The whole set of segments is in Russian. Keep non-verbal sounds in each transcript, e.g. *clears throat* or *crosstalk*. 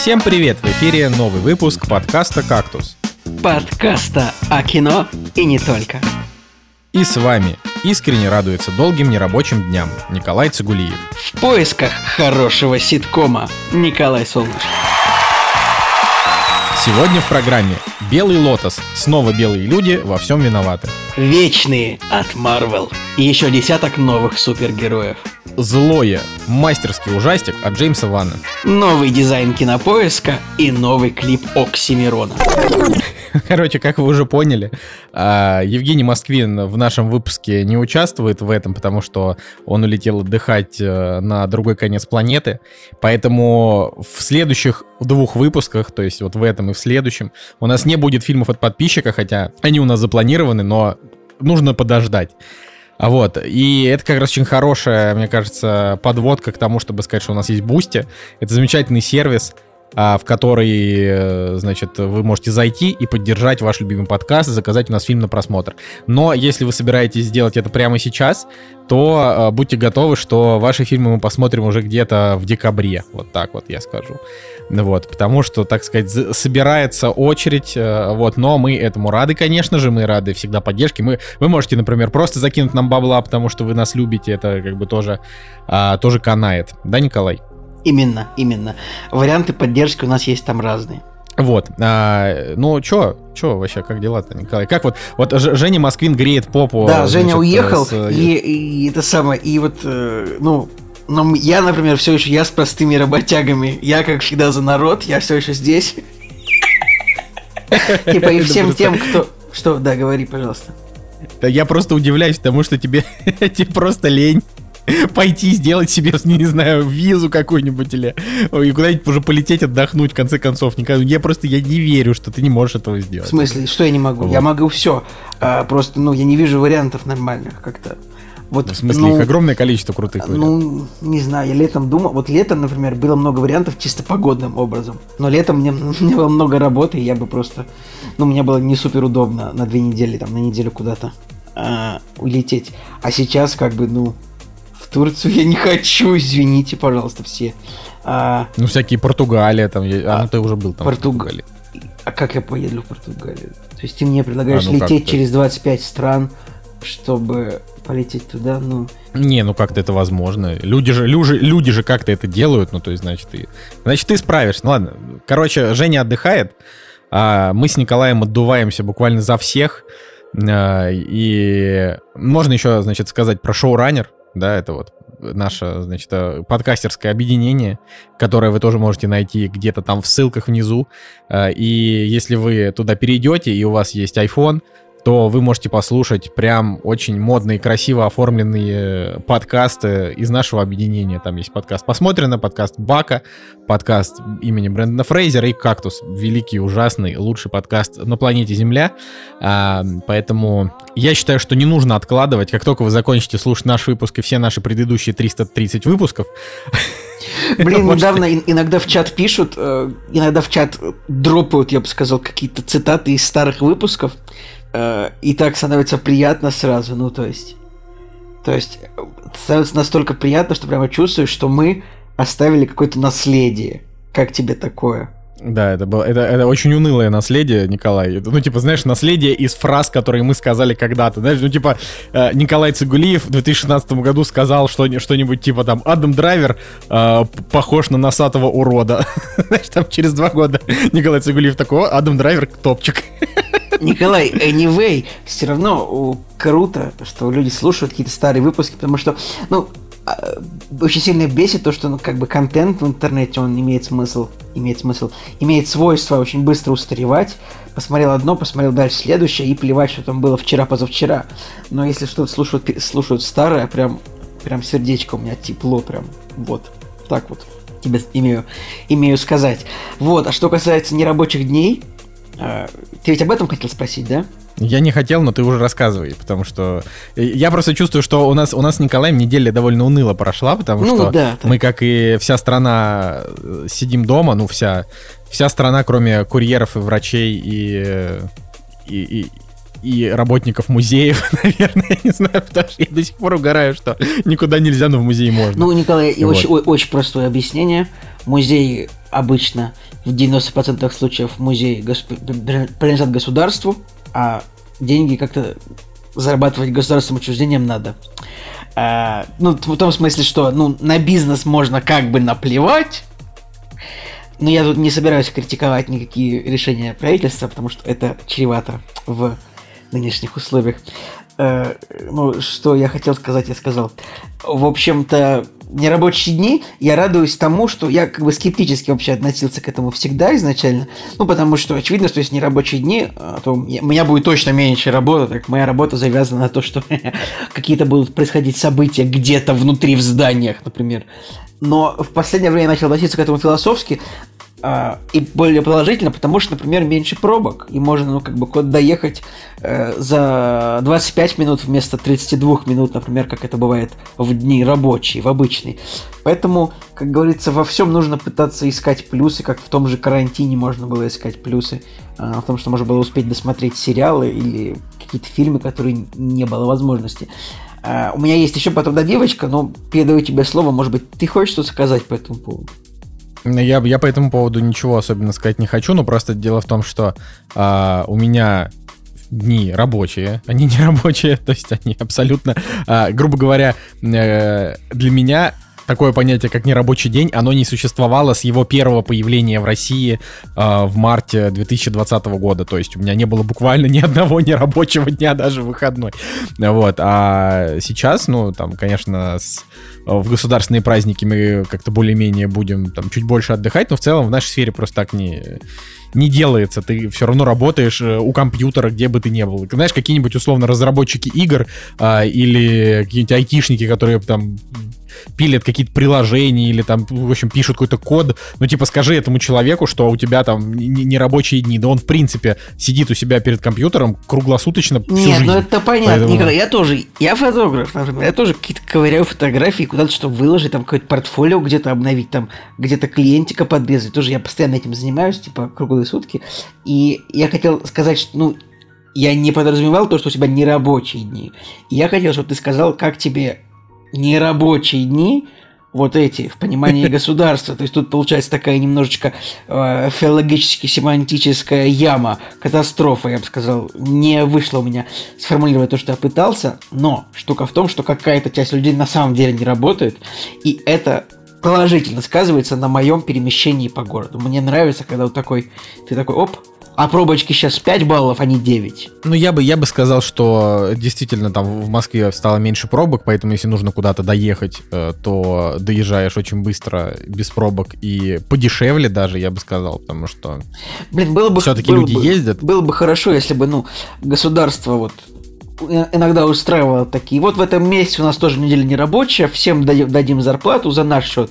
Всем привет! В эфире новый выпуск подкаста «Кактус». Подкаста о кино и не только. И с вами искренне радуется долгим нерабочим дням Николай Цигулиев. В поисках хорошего ситкома Николай Солнышко. Сегодня в программе «Белый лотос». Снова белые люди во всем виноваты. Вечные от Marvel. И еще десяток новых супергероев. Злое. Мастерский ужастик от Джеймса Ванна. Новый дизайн кинопоиска и новый клип Оксимирона. Короче, как вы уже поняли, а, Евгений Москвин в нашем выпуске не участвует в этом, потому что он улетел отдыхать э, на другой конец планеты. Поэтому в следующих двух выпусках, то есть вот в этом и в следующем, у нас не будет фильмов от подписчика, хотя они у нас запланированы, но нужно подождать. А вот, и это как раз очень хорошая, мне кажется, подводка к тому, чтобы сказать, что у нас есть Boosty. Это замечательный сервис, в который, э, значит, вы можете зайти и поддержать ваш любимый подкаст и заказать у нас фильм на просмотр. Но если вы собираетесь сделать это прямо сейчас, то э, будьте готовы, что ваши фильмы мы посмотрим уже где-то в декабре. Вот так вот я скажу. Вот, потому что, так сказать, собирается очередь, э, вот, но мы этому рады, конечно же, мы рады всегда поддержке. Мы, вы можете, например, просто закинуть нам бабла, потому что вы нас любите, это как бы тоже, а, тоже канает. Да, Николай? Именно, именно. Варианты поддержки у нас есть там разные. Вот. А, ну, чё, чё вообще, как дела-то, Николай? Как вот, вот Женя Москвин греет попу. Да, значит, Женя уехал, с... и, и это самое, и вот, э, ну, но я, например, все еще, я с простыми работягами, я, как всегда, за народ, я все еще здесь. *laughs* Типа, и всем тем, кто... Что, да, говори, пожалуйста. Да я просто удивляюсь тому, что тебе *laughs* просто лень *laughs* пойти сделать себе, не знаю, визу какую-нибудь или и куда-нибудь уже полететь отдохнуть, в конце концов. Я просто я не верю, что ты не можешь этого сделать. В смысле, что я не могу? Вот. Я могу все. А, просто, ну, я не вижу вариантов нормальных как-то. Вот, в смысле, ну, их огромное количество крутых вариантов. Ну, не знаю, я летом думал, вот летом, например, было много вариантов чисто погодным образом. Но летом мне, *laughs* мне было много работы, и я бы просто, ну, мне было не супер удобно на две недели, там, на неделю куда-то а, улететь. А сейчас, как бы, ну, Турцию я не хочу, извините, пожалуйста, все. А... Ну, всякие Португалия, там, я... а, ну, ты уже был там Португалия. А как я поеду в Португалию? То есть ты мне предлагаешь а, ну лететь через 25 стран, чтобы полететь туда, ну... Не, ну как-то это возможно. Люди же, люди, люди же как-то это делают, ну то есть, значит, ты, значит, ты справишься. Ну ладно, короче, Женя отдыхает, а мы с Николаем отдуваемся буквально за всех. А, и можно еще, значит, сказать про шоураннер да, это вот наше, значит, э, подкастерское объединение, которое вы тоже можете найти где-то там в ссылках внизу. Э, и если вы туда перейдете, и у вас есть iPhone, то вы можете послушать прям очень модные, красиво оформленные подкасты из нашего объединения. Там есть подкаст «Посмотрено», подкаст «Бака», подкаст имени Брэндона Фрейзера и «Кактус». Великий, ужасный, лучший подкаст на планете Земля. А, поэтому я считаю, что не нужно откладывать. Как только вы закончите слушать наш выпуск и все наши предыдущие 330 выпусков, *laughs* Блин, недавно иногда в чат пишут, э, иногда в чат дропают, я бы сказал, какие-то цитаты из старых выпусков. Э, и так становится приятно сразу, ну то есть, то есть становится настолько приятно, что прямо чувствуешь, что мы оставили какое-то наследие. Как тебе такое? Да, это было, это, это очень унылое наследие, Николай. Ну, типа, знаешь, наследие из фраз, которые мы сказали когда-то. Знаешь, ну, типа, э, Николай Цигулиев в 2016 году сказал что, что-нибудь типа там, Адам Драйвер э, похож на носатого урода. *laughs* знаешь, там через два года Николай Цигулиев такой, Адам Драйвер топчик. *laughs* Николай, anyway, все равно круто, что люди слушают какие-то старые выпуски, потому что, ну, а, очень сильно бесит то, что ну, как бы контент в интернете, он имеет смысл, имеет смысл, имеет свойство очень быстро устаревать. Посмотрел одно, посмотрел дальше следующее, и плевать, что там было вчера-позавчера. Но если что-то слушают, слушают старое, прям, прям сердечко у меня тепло, прям вот, так вот тебе имею, имею сказать. Вот, а что касается нерабочих дней, ты ведь об этом хотел спросить, да? Я не хотел, но ты уже рассказывай, потому что я просто чувствую, что у нас у нас с Николаем неделя довольно уныло прошла, потому ну, что да, мы, как и вся страна, э, сидим дома, ну вся вся страна, кроме курьеров и врачей и и, и, и работников музеев, *laughs* наверное, я не знаю, потому что я до сих пор угораю, что никуда нельзя, но в музей можно. Ну, Николай, вот. очень, очень простое объяснение. Музей обычно в 90% случаев музей госп... принадлежат государству, а деньги как-то зарабатывать государственным учреждениям надо. А, ну, в том смысле, что ну, на бизнес можно как бы наплевать, но я тут не собираюсь критиковать никакие решения правительства, потому что это чревато в нынешних условиях. Э, ну, что я хотел сказать, я сказал. В общем-то, нерабочие дни, я радуюсь тому, что я как бы скептически вообще относился к этому всегда изначально. Ну, потому что очевидно, что если нерабочие дни, э, то у меня будет точно меньше работы. Так моя работа завязана на то, что *laughs* какие-то будут происходить события где-то внутри в зданиях, например. Но в последнее время я начал относиться к этому философски. А, и более положительно, потому что, например, меньше пробок, и можно, ну, как бы, куда доехать э, за 25 минут вместо 32 минут, например, как это бывает в дни рабочие, в обычные. Поэтому, как говорится, во всем нужно пытаться искать плюсы, как в том же карантине можно было искать плюсы, э, в том, что можно было успеть досмотреть сериалы или какие-то фильмы, которые не было возможности. Uh, у меня есть еще потом девочка, но передаю тебе слово, может быть, ты хочешь что-то сказать по этому поводу? Я, я по этому поводу ничего особенно сказать не хочу, но просто дело в том, что а, у меня дни рабочие, они не рабочие, *laughs* то есть они абсолютно, а, грубо говоря, э, для меня такое понятие, как нерабочий день, оно не существовало с его первого появления в России э, в марте 2020 года. То есть у меня не было буквально ни одного нерабочего *laughs* дня, даже выходной. Вот. А сейчас, ну, там, конечно, с, в государственные праздники мы как-то более-менее будем там чуть больше отдыхать, но в целом в нашей сфере просто так не не делается. Ты все равно работаешь э, у компьютера, где бы ты ни был. Знаешь, какие-нибудь условно разработчики игр а, или какие-нибудь айтишники, которые там пилят какие-то приложения или там, в общем, пишут какой-то код, ну, типа, скажи этому человеку, что у тебя там не рабочие дни, да он, в принципе, сидит у себя перед компьютером круглосуточно всю Нет, жизнь. ну это понятно, Поэтому... Николай, я тоже, я фотограф, например, я тоже какие-то ковыряю фотографии куда-то, чтобы выложить, там, какое-то портфолио где-то обновить, там, где-то клиентика подрезать, тоже я постоянно этим занимаюсь, типа, круглые сутки, и я хотел сказать, что, ну, я не подразумевал то, что у тебя не рабочие дни. Я хотел, чтобы ты сказал, как тебе нерабочие дни, вот эти, в понимании *laughs* государства. То есть тут получается такая немножечко э, филологически-семантическая яма, катастрофа, я бы сказал. Не вышло у меня сформулировать то, что я пытался, но штука в том, что какая-то часть людей на самом деле не работает, и это положительно сказывается на моем перемещении по городу. Мне нравится, когда вот такой, ты такой, оп, а пробочки сейчас 5 баллов, а не 9. Ну, я бы, я бы сказал, что действительно там в Москве стало меньше пробок, поэтому если нужно куда-то доехать, э, то доезжаешь очень быстро, без пробок и подешевле даже, я бы сказал, потому что Блин, было бы, все-таки люди бы, ездят. Было бы хорошо, если бы, ну, государство вот иногда устраивало такие. Вот в этом месяце у нас тоже неделя не рабочая, всем дадим зарплату за наш счет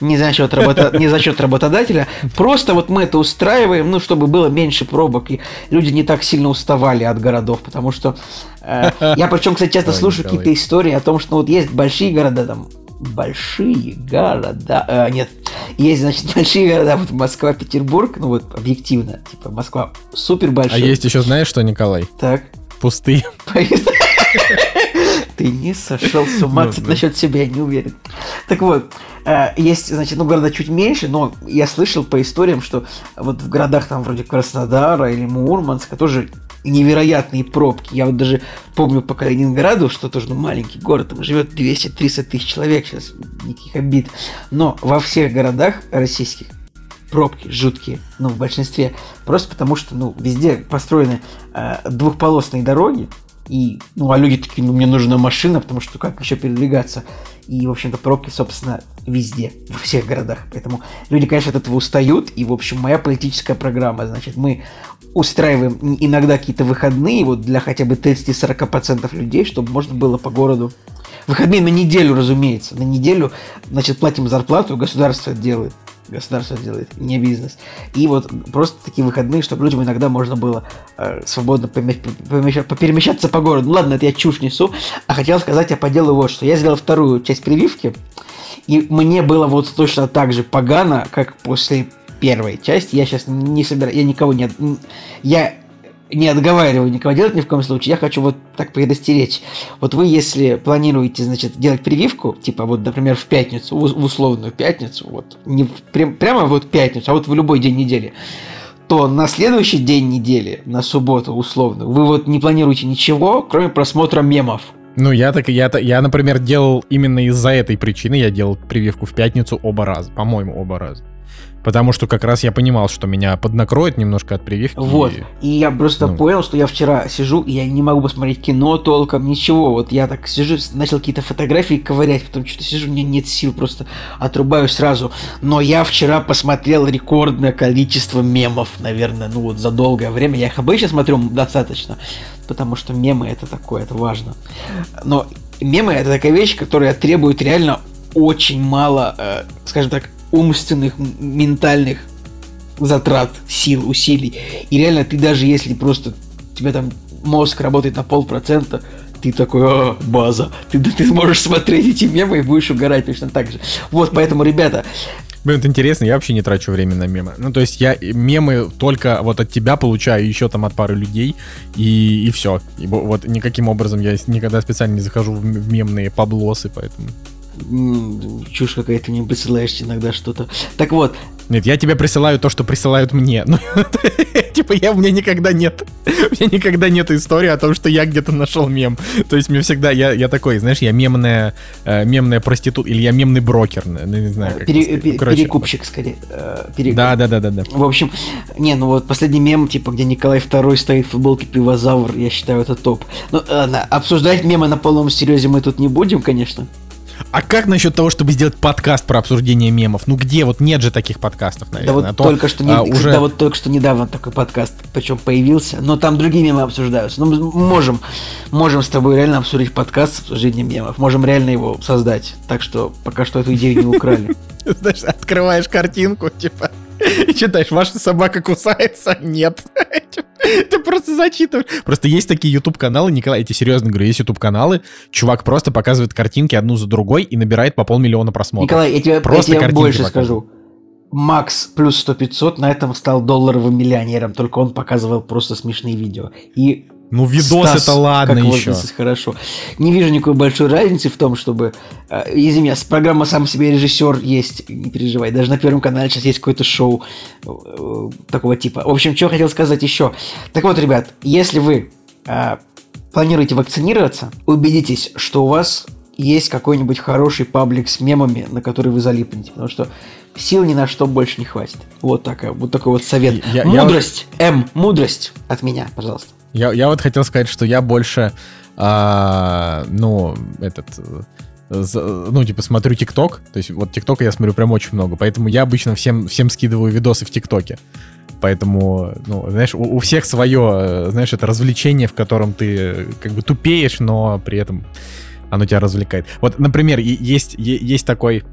не за счет, работа... *laughs* не за счет работодателя. Просто вот мы это устраиваем, ну, чтобы было меньше пробок, и люди не так сильно уставали от городов, потому что э, *laughs* я причем, кстати, часто слушаю какие-то истории о том, что ну, вот есть большие города, там, большие города, э, нет, есть, значит, *laughs* большие города, вот Москва, Петербург, ну вот объективно, типа Москва супер большая. А есть еще, знаешь что, Николай? Так. Пустые. Ты не сошел с ума, ну, насчет себя я не уверен. Так вот, э, есть, значит, ну, города чуть меньше, но я слышал по историям, что вот в городах там вроде Краснодара или Мурманска тоже невероятные пробки. Я вот даже помню по Калининграду, что тоже ну, маленький город, там живет 200-300 тысяч человек сейчас, никаких обид. Но во всех городах российских пробки жуткие, ну, в большинстве, просто потому что, ну, везде построены э, двухполосные дороги, и, ну, а люди такие, ну, мне нужна машина, потому что как еще передвигаться? И, в общем-то, пробки, собственно, везде, во всех городах. Поэтому люди, конечно, от этого устают. И, в общем, моя политическая программа, значит, мы устраиваем иногда какие-то выходные вот для хотя бы 30-40% людей, чтобы можно было по городу Выходные на неделю, разумеется. На неделю, значит, платим зарплату, государство делает государство делает, не бизнес. И вот просто такие выходные, чтобы людям иногда можно было э, свободно поперемещаться по городу. Ну ладно, это я чушь несу, а хотел сказать я по вот что. Я сделал вторую часть прививки, и мне было вот точно так же погано, как после первой части. Я сейчас не собираю, я никого не... Я не отговариваю никого делать ни в коем случае. Я хочу вот так предостеречь. Вот вы, если планируете, значит, делать прививку, типа вот, например, в пятницу, в условную пятницу, вот, не в, прям, прямо вот пятницу, а вот в любой день недели, то на следующий день недели, на субботу условно, вы вот не планируете ничего, кроме просмотра мемов. Ну, я так, я, я, например, делал именно из-за этой причины, я делал прививку в пятницу оба раза, по-моему, оба раза. Потому что как раз я понимал, что меня поднакроет немножко от прививки. Вот. И я просто ну. понял, что я вчера сижу, и я не могу посмотреть кино толком, ничего. Вот я так сижу, начал какие-то фотографии ковырять, потом что-то сижу, у меня нет сил, просто отрубаю сразу. Но я вчера посмотрел рекордное количество мемов, наверное, ну вот за долгое время. Я их обычно смотрю достаточно, потому что мемы это такое, это важно. Но мемы это такая вещь, которая требует реально очень мало, э, скажем так, умственных, ментальных затрат, сил, усилий. И реально ты даже если просто тебя там мозг работает на полпроцента, ты такой, а, база, ты, ты сможешь смотреть эти мемы и будешь угорать точно так же. Вот, поэтому, ребята, Блин, это интересно, я вообще не трачу время на мемы. Ну, то есть я мемы только вот от тебя получаю, еще там от пары людей, и, и все. И вот никаким образом я никогда специально не захожу в мемные поблосы, поэтому чушь какая-то мне присылаешь иногда что-то. Так вот. Нет, я тебе присылаю то, что присылают мне. Ну, *laughs* типа, я, у меня никогда нет. У меня никогда нет истории о том, что я где-то нашел мем. То есть мне всегда, я, я такой, знаешь, я мемная, э, мемная проститут, или я мемный брокер, ну, не знаю. Как Пере, ну, короче, перекупщик, скорее. Э, перекуп. Да, да, да, да, да. В общем, не, ну вот последний мем, типа, где Николай II стоит в футболке пивозавр, я считаю, это топ. Ну, ладно, обсуждать мемы на полном серьезе мы тут не будем, конечно. А как насчет того, чтобы сделать подкаст про обсуждение мемов? Ну где? Вот нет же таких подкастов, наверное. Да вот, а то, только, что не, а, уже... да вот только что недавно такой подкаст, причем появился, но там другие мемы обсуждаются. Ну, можем, можем с тобой реально обсудить подкаст с обсуждением мемов. Можем реально его создать. Так что пока что эту идею не украли. *laughs* Знаешь, открываешь картинку, типа, и читаешь, ваша собака кусается? Нет. Ты просто зачитываешь. Просто есть такие YouTube-каналы, Николай, я тебе серьезно говорю, есть YouTube-каналы, чувак просто показывает картинки одну за другой и набирает по полмиллиона просмотров. Николай, я тебе, просто я тебе больше скажу. Макс плюс 100-500 на этом стал долларовым миллионером, только он показывал просто смешные видео. И ну, видос Стас, это ладно как еще. хорошо. Не вижу никакой большой разницы в том, чтобы... Э, извини, программа «Сам себе режиссер» есть, не переживай. Даже на Первом канале сейчас есть какое-то шоу э, такого типа. В общем, что хотел сказать еще. Так вот, ребят, если вы э, планируете вакцинироваться, убедитесь, что у вас есть какой-нибудь хороший паблик с мемами, на который вы залипнете. Потому что сил ни на что больше не хватит. Вот, такая, вот такой вот совет. Я, мудрость, я... М, мудрость от меня, пожалуйста. Я, я вот хотел сказать, что я больше, а, ну, этот, ну, типа, смотрю ТикТок, то есть вот ТикТока я смотрю прям очень много, поэтому я обычно всем, всем скидываю видосы в ТикТоке. Поэтому, ну, знаешь, у, у всех свое, знаешь, это развлечение, в котором ты как бы тупеешь, но при этом оно тебя развлекает. Вот, например, есть, есть такой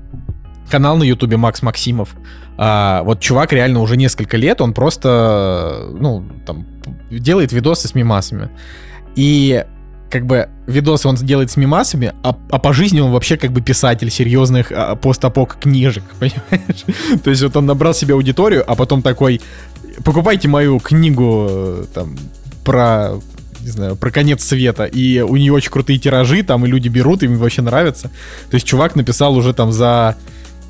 канал на Ютубе Макс Максимов. А, вот чувак реально уже несколько лет, он просто, ну, там, делает видосы с мимасами. И как бы видосы он делает с мимасами, а, а по жизни он вообще как бы писатель серьезных а, постапок книжек, *laughs* понимаешь? То есть вот он набрал себе аудиторию, а потом такой, покупайте мою книгу там про не знаю, про конец света, и у нее очень крутые тиражи, там, и люди берут, им вообще нравится. То есть чувак написал уже там за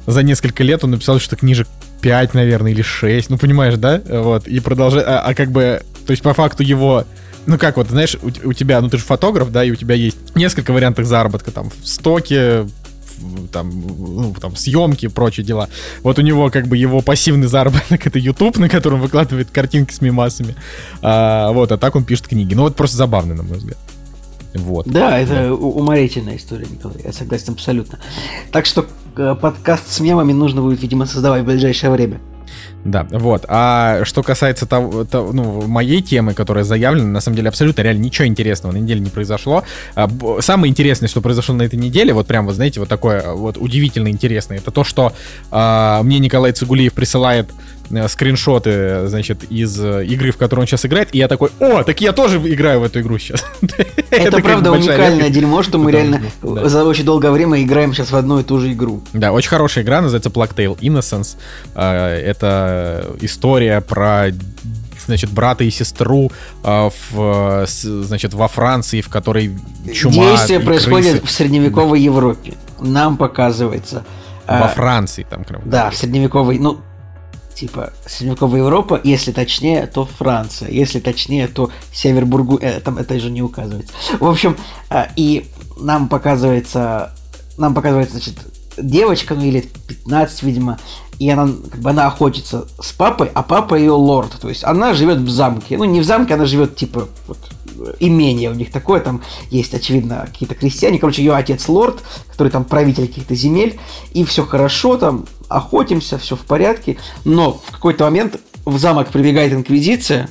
за несколько лет он написал что книжек 5, наверное, или 6, ну понимаешь, да? Вот, и продолжает, а, а как бы, то есть по факту его ну как вот, знаешь, у, у тебя, ну ты же фотограф, да, и у тебя есть несколько вариантов заработка, там, в стоке, там, ну, там, съемки прочие дела. Вот у него, как бы, его пассивный заработок — это YouTube, на котором выкладывает картинки с мимасами. А, вот, а так он пишет книги. Ну, вот просто забавно, на мой взгляд. Вот. Да, это да. уморительная история, Николай, я согласен абсолютно. Так что э, подкаст с мемами нужно будет, видимо, создавать в ближайшее время. Да, вот. А что касается того, того, ну, моей темы, которая заявлена, на самом деле абсолютно реально ничего интересного на неделе не произошло. А, самое интересное, что произошло на этой неделе, вот прям, вот знаете, вот такое вот удивительно интересное, это то, что а, мне Николай Цигулиев присылает Э, скриншоты, значит, из э, игры, в которую он сейчас играет, и я такой, о, так я тоже играю в эту игру сейчас. *laughs* Это правда уникальное дерьмо, что мы реально за очень долгое время играем сейчас в одну и ту же игру. Да, очень хорошая игра, называется Tale Innocence. Э, история про значит, брата и сестру э, в, значит, во Франции, в которой чума Действие происходит крысы. в средневековой да. Европе. Нам показывается. Во э, Франции там, прям. Да, в средневековой, ну, типа средневековая Европа, если точнее, то Франция, если точнее, то Север Бургу, э, там это же не указывается. В общем, э, и нам показывается, нам показывается, значит, девочка, ну или 15, видимо, и она, как бы, она охотится с папой, а папа ее лорд, то есть она живет в замке, ну не в замке, она живет типа вот, имение у них такое, там есть, очевидно, какие-то крестьяне, короче, ее отец лорд, который там правитель каких-то земель, и все хорошо, там охотимся, все в порядке, но в какой-то момент в замок прибегает инквизиция,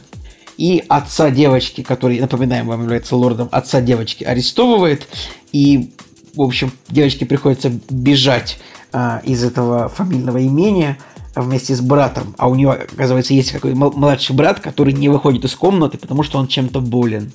и отца девочки, который, напоминаем вам, является лордом, отца девочки арестовывает, и, в общем, девочке приходится бежать а, из этого фамильного имения вместе с братом, а у нее, оказывается, есть какой-то младший брат, который не выходит из комнаты, потому что он чем-то болен.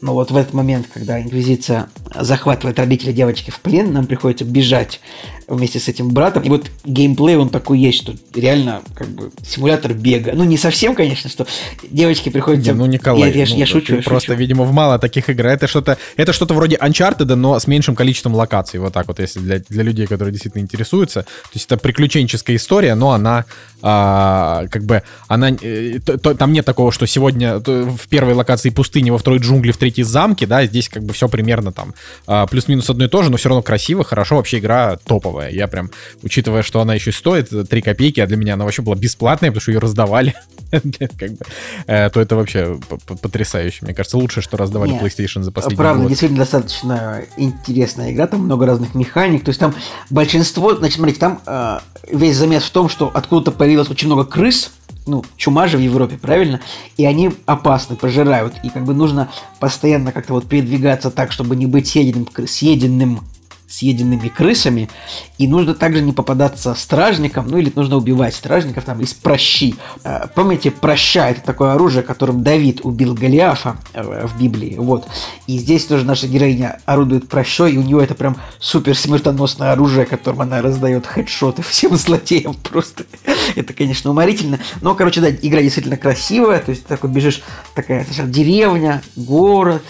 Но вот в этот момент, когда Инквизиция захватывает родителей девочки в плен, нам приходится бежать вместе с этим братом. И вот геймплей он такой есть, что реально как бы симулятор бега. Ну, не совсем, конечно, что девочке приходится... Ну, Николай, я, я, ну, я шучу, я просто, шучу. видимо, в мало таких игр. Это что-то это что-то вроде Uncharted, но с меньшим количеством локаций. Вот так вот, если для, для людей, которые действительно интересуются. То есть это приключенческая история, но она а, как бы... она э, то, то, Там нет такого, что сегодня в первой локации пустыни, во второй джунгли, в третьей замки, да, здесь как бы все примерно там а, плюс-минус одно и то же, но все равно красиво, хорошо, вообще игра топовая. Я прям, учитывая, что она еще стоит 3 копейки, а для меня она вообще была бесплатная, потому что ее раздавали, *laughs* как бы, э, то это вообще потрясающе. Мне кажется, лучше, что раздавали PlayStation за последний Правда, действительно достаточно интересная игра, там много разных механик. То есть там большинство, значит, смотрите, там э, весь замес в том, что откуда-то появилось очень много крыс, ну, чума же в Европе, правильно? И они опасны, пожирают. И как бы нужно постоянно как-то вот передвигаться так, чтобы не быть съеденным, съеденным съеденными крысами, и нужно также не попадаться стражникам, ну или нужно убивать стражников там из прощи. Э, помните, проща это такое оружие, которым Давид убил Голиафа э, в Библии, вот. И здесь тоже наша героиня орудует прощой, и у нее это прям супер смертоносное оружие, которым она раздает хедшоты всем злодеям просто. *laughs* это, конечно, уморительно. Но, короче, да, игра действительно красивая, то есть такой бежишь, такая сначала деревня, город,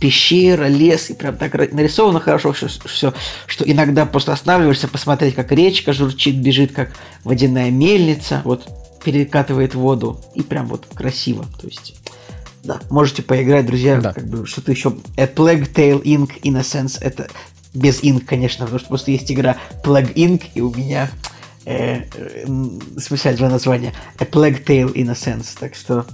пещера, лес, и прям так нарисовано хорошо все, все, что иногда просто останавливаешься посмотреть, как речка журчит, бежит, как водяная мельница, вот перекатывает воду, и прям вот красиво, то есть... Да, можете поиграть, друзья, да. как бы что-то еще. A Plague Tale Inc. in a sense, это без Inc, конечно, потому что просто есть игра Plague Inc, и у меня э, э, смешать два названия. A Plague Tale in a sense, так что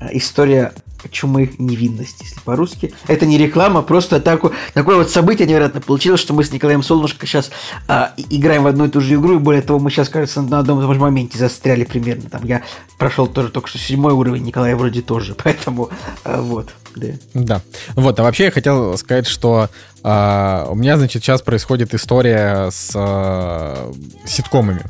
э, история чумы невинности, если по-русски. Это не реклама, просто такое, такое вот событие невероятно получилось, что мы с Николаем Солнышко сейчас а, играем в одну и ту же игру, и более того, мы сейчас, кажется, на одном и том же моменте застряли примерно. Там я прошел тоже только что седьмой уровень, Николай вроде тоже, *laughs* поэтому а, вот. Да. да. Вот, а вообще я хотел сказать, что а, у меня, значит, сейчас происходит история с а, ситкомами.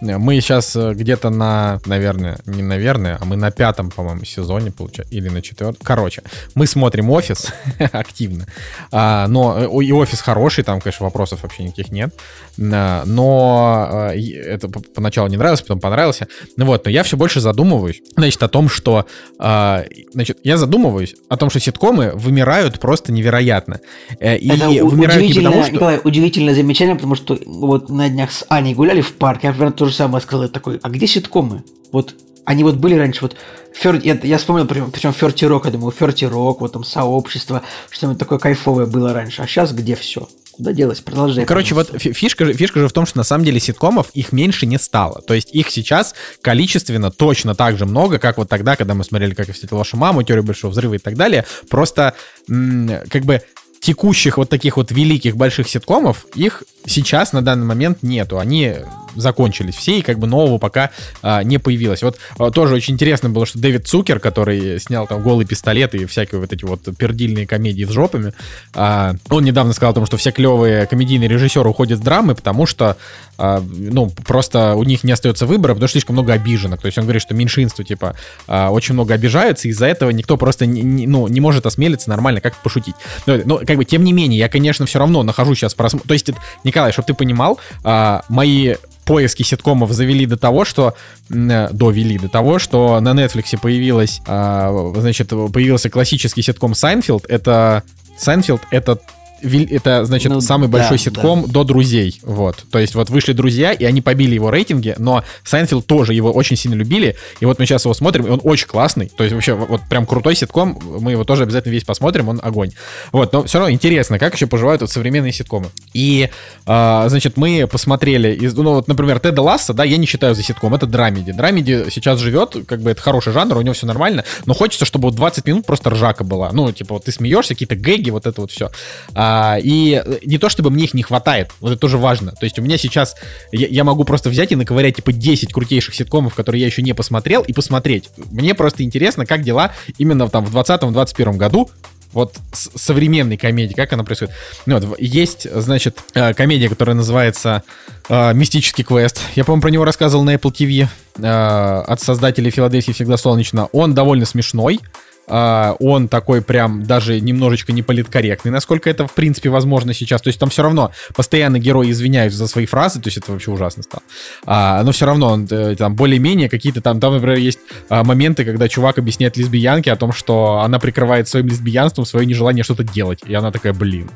Мы сейчас э, где-то на, наверное, не наверное, а мы на пятом, по-моему, сезоне, получается, или на четвертом. Короче, мы смотрим офис *laughs* активно. А, но э, и офис хороший, там, конечно, вопросов вообще никаких нет. Но э, это поначалу не нравилось, потом понравился. Ну вот, но я все больше задумываюсь, значит, о том, что... А, значит, я задумываюсь о том, что ситкомы вымирают просто невероятно. И это вымирают не потому, что... Николай, удивительное замечание, потому что вот на днях с Аней гуляли в парке, я, например, то же самое сказал, я такой, а где ситкомы? Вот они вот были раньше, вот Фер... я, я вспомнил, причем Ферти Рок, я думаю, Ферти Рок, вот там сообщество, что-нибудь такое кайфовое было раньше, а сейчас где все? Куда делось? Продолжай. Ну, короче, вот фишка, фишка же в том, что на самом деле ситкомов их меньше не стало. То есть их сейчас количественно точно так же много, как вот тогда, когда мы смотрели, как я встретил вашу маму, теорию большого взрыва и так далее. Просто как бы текущих вот таких вот великих больших ситкомов, их сейчас на данный момент нету. Они закончились все, и как бы нового пока а, не появилось. Вот а, тоже очень интересно было, что Дэвид Цукер, который снял там голый пистолет и всякие вот эти вот пердильные комедии с жопами, а, он недавно сказал о том, что все клевые комедийные режиссеры уходят в драмы, потому что, а, ну, просто у них не остается выбора, потому что слишком много обиженных. То есть он говорит, что меньшинство, типа, а, очень много обижаются, и из-за этого никто просто не, не, ну, не может осмелиться нормально как пошутить. Но, но, как бы, тем не менее, я, конечно, все равно нахожусь сейчас в просмотре. То есть, Николай, чтобы ты понимал, а, мои поиски ситкомов завели до того, что э, довели до того, что на Netflix появилась, э, значит, появился классический ситком Seinfeld. Это Seinfeld это это, значит, ну, самый да, большой ситком да. до друзей. Вот. То есть вот вышли друзья, и они побили его рейтинги, но Seinfeld тоже его очень сильно любили. И вот мы сейчас его смотрим, и он очень классный. То есть вообще вот прям крутой ситком. Мы его тоже обязательно весь посмотрим, он огонь. Вот, но все равно интересно, как еще поживают вот современные ситкомы. И, э, значит, мы посмотрели, из, ну вот, например, Теда Ласса, да, я не считаю за ситком, это драмеди. Драмеди сейчас живет, как бы это хороший жанр, у него все нормально, но хочется, чтобы вот 20 минут просто ржака была. Ну, типа, вот ты смеешься, какие-то гэги, вот это вот все. А, и не то, чтобы мне их не хватает, вот это тоже важно. То есть у меня сейчас, я, я могу просто взять и наковырять, типа, 10 крутейших ситкомов, которые я еще не посмотрел, и посмотреть. Мне просто интересно, как дела именно там в 2020-2021 году, вот современной комедии, как она происходит. Ну, вот, есть, значит, э, комедия, которая называется э, «Мистический квест». Я, по-моему, про него рассказывал на Apple TV э, от создателей «Филадельфии всегда солнечно». Он довольно смешной. Uh, он такой прям даже немножечко не политкорректный, насколько это в принципе возможно сейчас. То есть там все равно постоянно герои извиняются за свои фразы, то есть это вообще ужасно стало. Uh, но все равно он э, там более-менее какие-то там, там, например, есть uh, моменты, когда чувак объясняет лесбиянке о том, что она прикрывает своим лесбиянством свое нежелание что-то делать. И она такая, блин.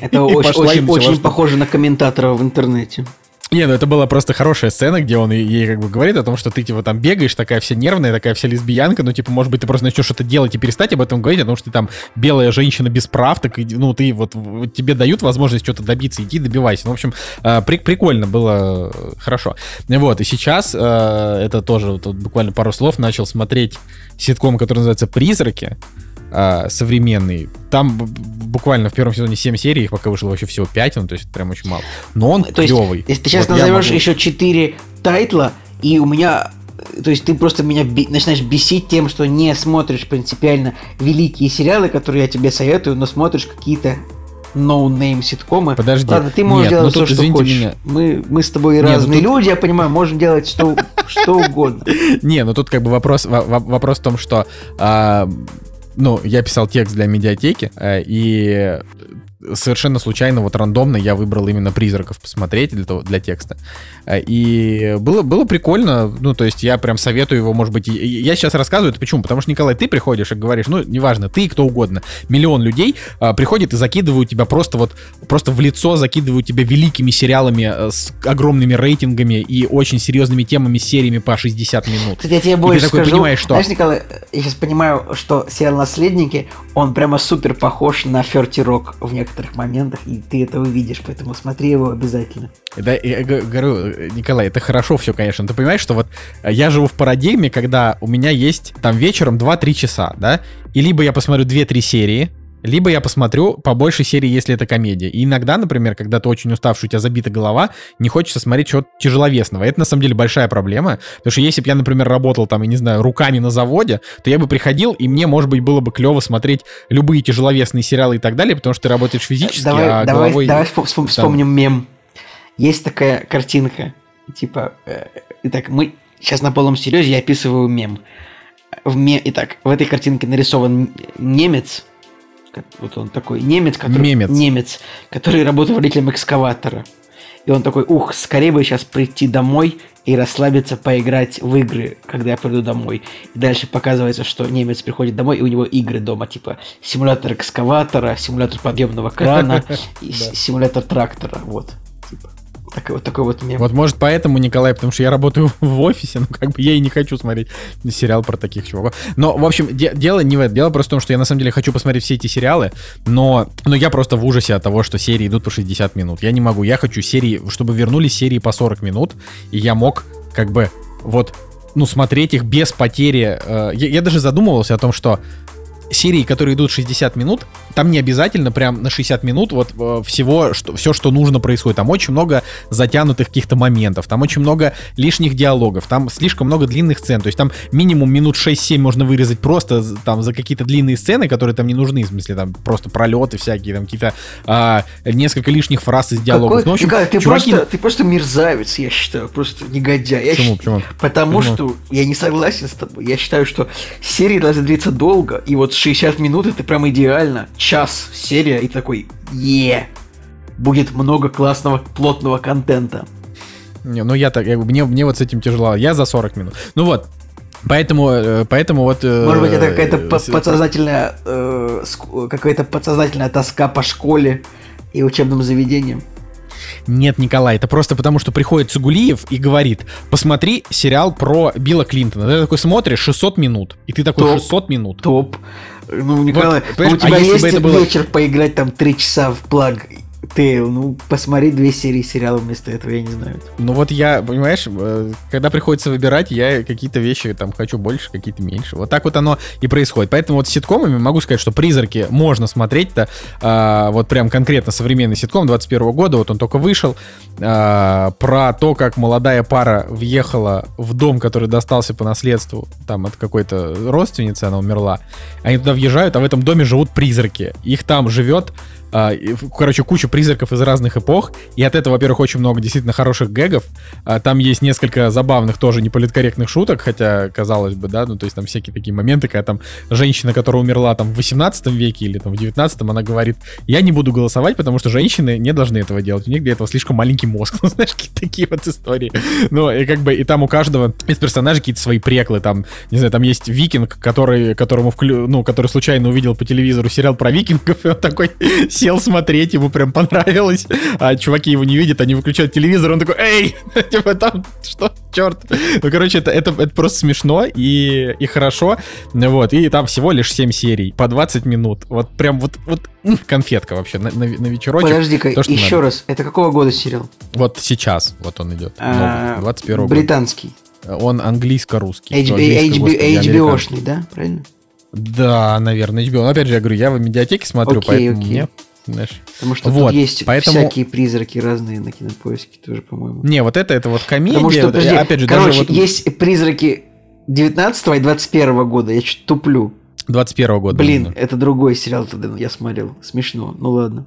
Это *laughs* очень похоже на комментатора в интернете. Не, ну это была просто хорошая сцена, где он ей как бы говорит о том, что ты типа там бегаешь, такая вся нервная, такая вся лесбиянка, ну типа, может быть, ты просто начнешь что-то делать и перестать об этом говорить, потому что ты там белая женщина без прав, так, ну ты вот, вот тебе дают возможность что-то добиться, иди добивайся. Ну, в общем, э, при, прикольно было, э, хорошо. Вот, и сейчас, э, это тоже вот, буквально пару слов, начал смотреть ситком, который называется «Призраки», а, современный. Там буквально в первом сезоне 7 серий, их пока вышло вообще всего 5, ну, то есть прям очень мало. Но он то клевый. Есть, если ты сейчас вот назовешь могу... еще 4 тайтла, и у меня то есть ты просто меня би- начинаешь бесить тем, что не смотришь принципиально великие сериалы, которые я тебе советую, но смотришь какие-то no-name ситкомы. Подожди. Ладно, ты можешь Нет, делать ну, все, что хочешь. Меня. Мы, мы с тобой Нет, ну разные тут... люди, я понимаю, можем делать что, что угодно. *laughs* Не, ну тут как бы вопрос, вопрос в том, что а, ну, я писал текст для медиатеки, э, и совершенно случайно, вот рандомно я выбрал именно призраков посмотреть для, того, для текста. Э, и было, было прикольно, ну, то есть я прям советую его, может быть, я сейчас рассказываю это почему? Потому что, Николай, ты приходишь и говоришь, ну, неважно, ты кто угодно, миллион людей а, приходит и закидывают тебя просто вот, просто в лицо закидывают тебя великими сериалами э, с огромными рейтингами и очень серьезными темами, сериями по 60 минут. Кстати, я тебе больше и ты такой скажу, понимаешь, что... Знаешь, Николай, я сейчас понимаю, что сериал «Наследники», он прямо супер похож на Ферти Рок в некоторых моментах, и ты это увидишь, поэтому смотри его обязательно. Да, я говорю, Николай, это хорошо все, конечно. Ты понимаешь, что вот э, я живу в парадигме, когда у меня есть там вечером 2-3 часа, да, и либо я посмотрю 2-3 серии, либо я посмотрю по большей серии, если это комедия. И иногда, например, когда ты очень уставший, у тебя забита голова, не хочется смотреть чего-то тяжеловесного. Это на самом деле большая проблема. Потому что если бы я, например, работал там, я не знаю, руками на заводе, то я бы приходил, и мне, может быть, было бы клево смотреть любые тяжеловесные сериалы и так далее, потому что ты работаешь физически, давай, а давай, головой... Давай вспомним там... мем. Есть такая картинка, типа, э, итак, мы сейчас на полном серьезе я описываю мем. В ме... Итак, в этой картинке нарисован немец, вот он такой немец, который... Немец. Немец, который работает водителем экскаватора. И он такой, ух, скорее бы сейчас прийти домой и расслабиться, поиграть в игры, когда я приду домой. И дальше показывается, что немец приходит домой, и у него игры дома, типа симулятор экскаватора, симулятор подъемного крана *laughs* симулятор трактора, вот. Такой вот такой вот мем. Вот может поэтому, Николай, потому что я работаю *laughs* в офисе, ну как бы я и не хочу смотреть сериал про таких чуваков. Но, в общем, де- дело не в этом. Дело просто в том, что я на самом деле хочу посмотреть все эти сериалы, но, но я просто в ужасе от того, что серии идут по 60 минут. Я не могу. Я хочу серии, чтобы вернулись серии по 40 минут, и я мог как бы вот ну, смотреть их без потери. Э, я, я даже задумывался о том, что серии, которые идут 60 минут, там не обязательно прям на 60 минут вот э, всего, что, все, что нужно происходит. Там очень много затянутых каких-то моментов, там очень много лишних диалогов, там слишком много длинных сцен. То есть там минимум минут 6-7 можно вырезать просто там за какие-то длинные сцены, которые там не нужны, в смысле там просто пролеты всякие, там какие-то а, несколько лишних фраз из диалогов. Какой, ну, общем, Николай, ты, чуваки... просто, ты просто мерзавец, я считаю, просто негодяй. Я Почему? Почему? Потому Почему? что я не согласен с тобой. Я считаю, что серии должны длиться долго, и вот 60 минут это прям идеально. Час серия и такой, е, будет много классного плотного контента. Не, ну я так, я, мне, мне вот с этим тяжело. Я за 40 минут. Ну вот, Поэтому, э, поэтому вот... Э, Может быть, это какая-то подсознательная, э, какая-то подсознательная тоска по школе и учебным заведениям. Нет, Николай, это просто потому, что приходит Цугулиев и говорит, посмотри сериал про Билла Клинтона. Ты такой смотришь 600 минут, и ты такой Топ. 600 минут. Топ. Ну, Николай, вот, ну, у тебя а есть это было... вечер поиграть там 3 часа в плаги? Тейл, ну, посмотри две серии сериала вместо этого, я не знаю. Ну вот я, понимаешь, э, когда приходится выбирать, я какие-то вещи там хочу больше, какие-то меньше. Вот так вот оно и происходит. Поэтому вот с ситкомами могу сказать, что «Призраки» можно смотреть-то, а, вот прям конкретно современный ситком 21 года, вот он только вышел, а, про то, как молодая пара въехала в дом, который достался по наследству, там от какой-то родственницы она умерла. Они туда въезжают, а в этом доме живут призраки. Их там живет а, короче, куча призраков из разных эпох, и от этого, во-первых, очень много действительно хороших гэгов. А, там есть несколько забавных тоже неполиткорректных шуток, хотя, казалось бы, да, ну, то есть там всякие такие моменты, когда там женщина, которая умерла там в 18 веке или там в 19 она говорит, я не буду голосовать, потому что женщины не должны этого делать, у них для этого слишком маленький мозг, *laughs* ну, знаешь, какие такие вот истории. Ну, и как бы, и там у каждого из персонажей какие-то свои преклы, там, не знаю, там есть викинг, который, которому, вклю... ну, который случайно увидел по телевизору сериал про викингов, и он такой *laughs* сел смотреть, ему прям понравилось. А чуваки его не видят, они выключают телевизор, он такой, эй, *laughs* типа там, что, черт. Ну, короче, это, это, это просто смешно и, и хорошо. Вот, и там всего лишь 7 серий по 20 минут. Вот прям вот, вот конфетка вообще на, на, на вечерочек. Подожди-ка, еще надо. раз, это какого года сериал? Вот сейчас, вот он идет. А, 21 Британский. Он английско-русский. HBO-шный, да? Правильно? Да, наверное, HBO. Но опять же, я говорю, я в медиатеке смотрю, okay, поэтому okay. мне знаешь. Потому что вот, тут есть поэтому... всякие призраки разные на кинопоиске тоже, по-моему. Не, вот это, это вот комедия. Потому что, подожди, опять же, короче, даже вот... есть призраки 19 и 21 года, я чуть туплю. 21 года. Блин, именно. это другой сериал тогда я смотрел. Смешно, ну ладно.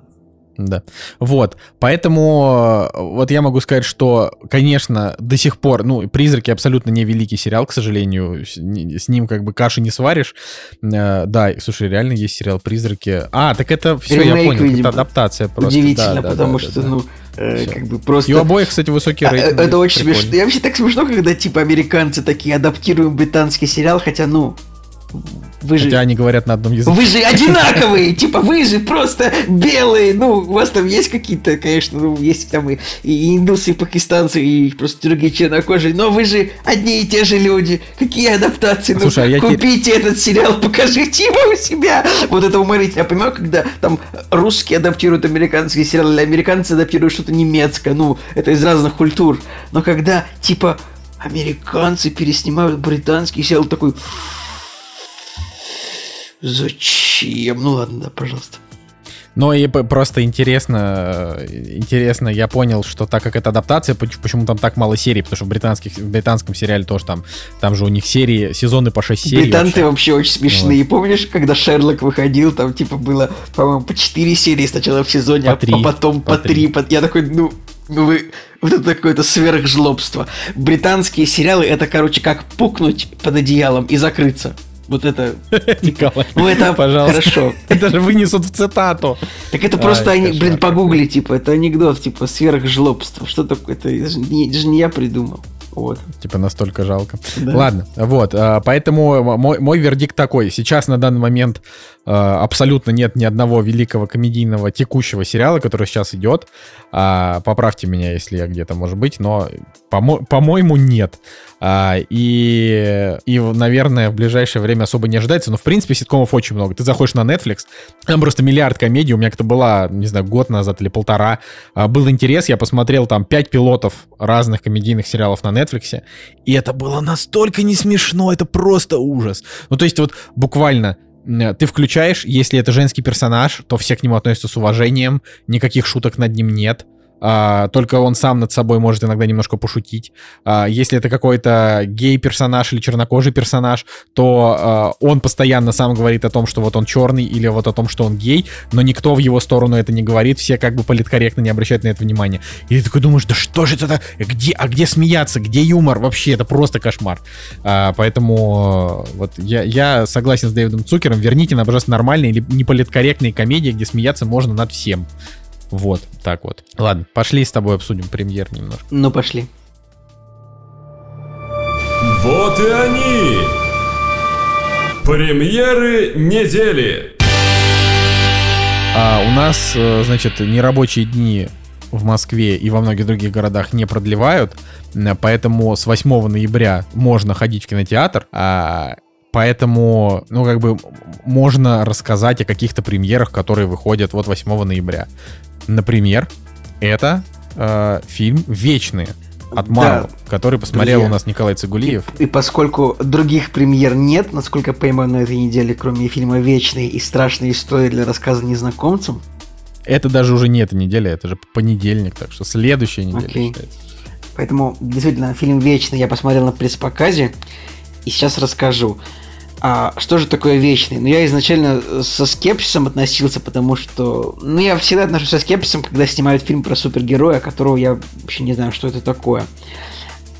Да. Вот. Поэтому э, вот я могу сказать, что, конечно, до сих пор, ну, «Призраки» абсолютно не великий сериал, к сожалению. С, с ним как бы каши не сваришь. Э, да, слушай, реально есть сериал «Призраки». А, так это все, Ремейк, я понял, видимо. это адаптация просто. Удивительно, да, потому да, что, ну, э, как бы просто... И у обоих, кстати, высокий рейтинг. А, это очень прикольно. смешно. Я вообще так смешно, когда, типа, американцы такие адаптируют британский сериал, хотя, ну, вы же... Хотя они говорят на одном языке. Вы же *laughs* одинаковые, типа вы же просто белые. Ну, у вас там есть какие-то, конечно, ну, есть там и, и индусы, и пакистанцы, и просто другие чернокожие, но вы же одни и те же люди. Какие адаптации? Ну, Слушай, а купите тебе... этот сериал, покажите его у себя. Вот это уморительно. Я понимаю, когда там русские адаптируют американские сериалы, или американцы адаптируют что-то немецкое, ну, это из разных культур. Но когда, типа, американцы переснимают британский сериал, такой... Зачем? Ну ладно, да, пожалуйста. Но и просто интересно, интересно, я понял, что так как это адаптация, почему там так мало серий, потому что в, британских, в британском сериале тоже там, там же у них серии, сезоны по 6 серий. Британцы вообще, вообще очень смешные. Вот. Помнишь, когда Шерлок выходил, там типа было, по-моему, по 4 серии сначала в сезоне, по 3, а потом по, по 3. По... Я такой, ну, ну вы, вот это какое-то сверхжлобство. Британские сериалы это, короче, как пукнуть под одеялом и закрыться. Вот это... *laughs* Николай, ну это пожалуйста. хорошо. *laughs* Это же вынесут в цитату. Так это просто, они, блин, погугли, типа, это анекдот, типа, сверхжлобство. Что такое? Это, же, не, я придумал. Вот. Типа настолько жалко. Да. Ладно, вот. А, поэтому мой, мой вердикт такой. Сейчас на данный момент а, абсолютно нет ни одного великого комедийного текущего сериала, который сейчас идет. А, поправьте меня, если я где-то, может быть, но по-моему нет. А, и, и, наверное, в ближайшее время особо не ожидается. Но, в принципе, ситкомов очень много. Ты заходишь на Netflix, там просто миллиард комедий. У меня как-то была, не знаю, год назад или полтора. А, был интерес, я посмотрел там пять пилотов разных комедийных сериалов на Netflix. И это было настолько не смешно, это просто ужас. Ну, то есть вот буквально ты включаешь, если это женский персонаж, то все к нему относятся с уважением, никаких шуток над ним нет. А, только он сам над собой может иногда немножко пошутить. А, если это какой-то гей-персонаж или чернокожий персонаж, то а, он постоянно сам говорит о том, что вот он черный или вот о том, что он гей, но никто в его сторону это не говорит, все как бы политкорректно не обращают на это внимания. И ты такой думаешь, да что же это, где, а где смеяться, где юмор? Вообще, это просто кошмар. А, поэтому вот я, я согласен с Дэвидом Цукером, верните нам, пожалуйста, нормальные или неполиткорректные комедии, где смеяться можно над всем. Вот, так вот. Ладно, пошли с тобой обсудим премьер немножко. Ну, пошли. Вот и они! Премьеры недели! А у нас, э, значит, нерабочие дни в Москве и во многих других городах не продлевают, поэтому с 8 ноября можно ходить в кинотеатр, а Поэтому, ну, как бы, можно рассказать о каких-то премьерах, которые выходят вот 8 ноября. Например, это э, фильм «Вечные» от Марвел, да, который посмотрел друзья. у нас Николай Цигулиев. И, и поскольку других премьер нет, насколько я понимаю, на этой неделе, кроме фильма «Вечные» и «Страшные истории для рассказа незнакомцам», это даже уже не эта неделя, это же понедельник, так что следующая неделя okay. считается. Поэтому, действительно, фильм «Вечный» я посмотрел на пресс-показе, и сейчас расскажу. А что же такое вечный? Ну, я изначально со скепсисом относился, потому что... Ну, я всегда отношусь со скепсисом, когда снимают фильм про супергероя, которого я вообще не знаю, что это такое.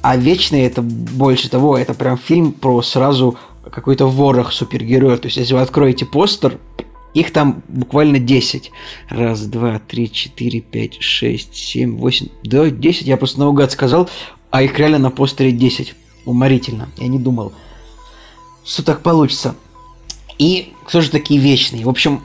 А вечный это больше того, это прям фильм про сразу какой-то ворох супергероев. То есть, если вы откроете постер, их там буквально 10. Раз, два, три, четыре, пять, шесть, семь, восемь. Да, 10. Я просто наугад сказал, а их реально на постере 10. Уморительно. Я не думал что так получится. И кто же такие вечные? В общем,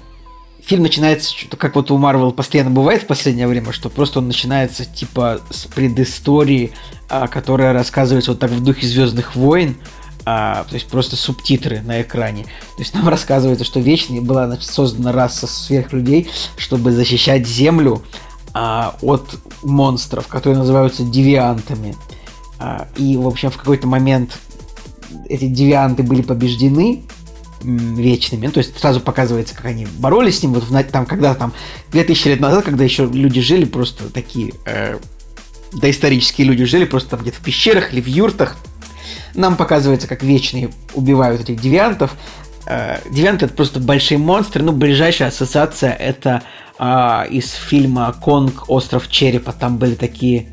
фильм начинается, как вот у Марвел постоянно бывает в последнее время, что просто он начинается типа с предыстории, а, которая рассказывается вот так в духе Звездных войн, а, то есть просто субтитры на экране. То есть нам *laughs* рассказывается, что Вечный была значит, создана раса сверхлюдей, чтобы защищать Землю а, от монстров, которые называются девиантами. А, и, в общем, в какой-то момент эти девианты были побеждены вечными, ну, то есть сразу показывается, как они боролись с ним, вот там, когда там 2000 лет назад, когда еще люди жили просто такие э, доисторические люди жили просто там где-то в пещерах или в юртах, нам показывается, как вечные убивают этих девиантов. Э, девианты это просто большие монстры, ну, ближайшая ассоциация это э, из фильма «Конг. Остров Черепа», там были такие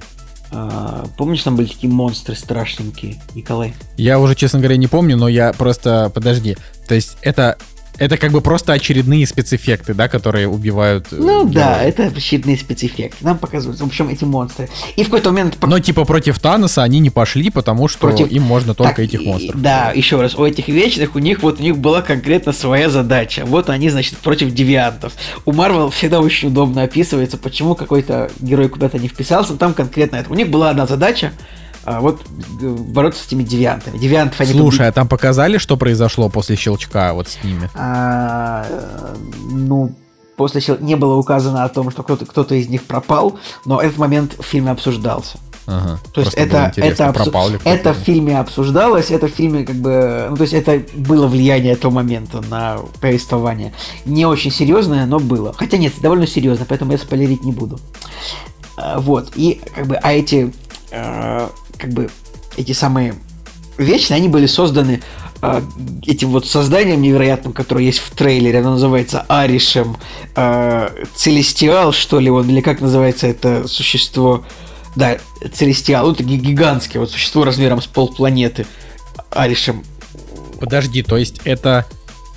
а, помнишь, там были такие монстры страшненькие, Николай? Я уже, честно говоря, не помню, но я просто... Подожди. То есть это это как бы просто очередные спецэффекты, да, которые убивают. Э, ну героев. да, это очередные спецэффекты. Нам показывают, в общем, эти монстры. И в какой-то момент. Но типа против Таноса они не пошли, потому что против... им можно только так, этих монстров. Да, еще раз, у этих вечных у них вот у них была конкретно своя задача. Вот они, значит, против девиантов. У Марвел всегда очень удобно описывается, почему какой-то герой куда-то не вписался. Там конкретно это. У них была одна задача вот бороться с этими девиантами. Девиантов они Слушай, побед... а там показали, что произошло после щелчка вот с ними? А, ну, после щелчка не было указано о том, что кто-то кто из них пропал, но этот момент в фильме обсуждался. Ага, то есть это, это, пропал ли это в фильме обсуждалось, это в фильме как бы, ну то есть это было влияние этого момента на повествование. Не очень серьезное, но было. Хотя нет, довольно серьезно, поэтому я спойлерить не буду. А, вот, и как бы, а эти а, как бы эти самые вечные, они были созданы э, этим вот созданием невероятным, которое есть в трейлере, оно называется Аришем э, Целестиал, что ли, он, или как называется это существо, да, Целестиал, это гигантское вот существо размером с полпланеты, Аришем. Подожди, то есть это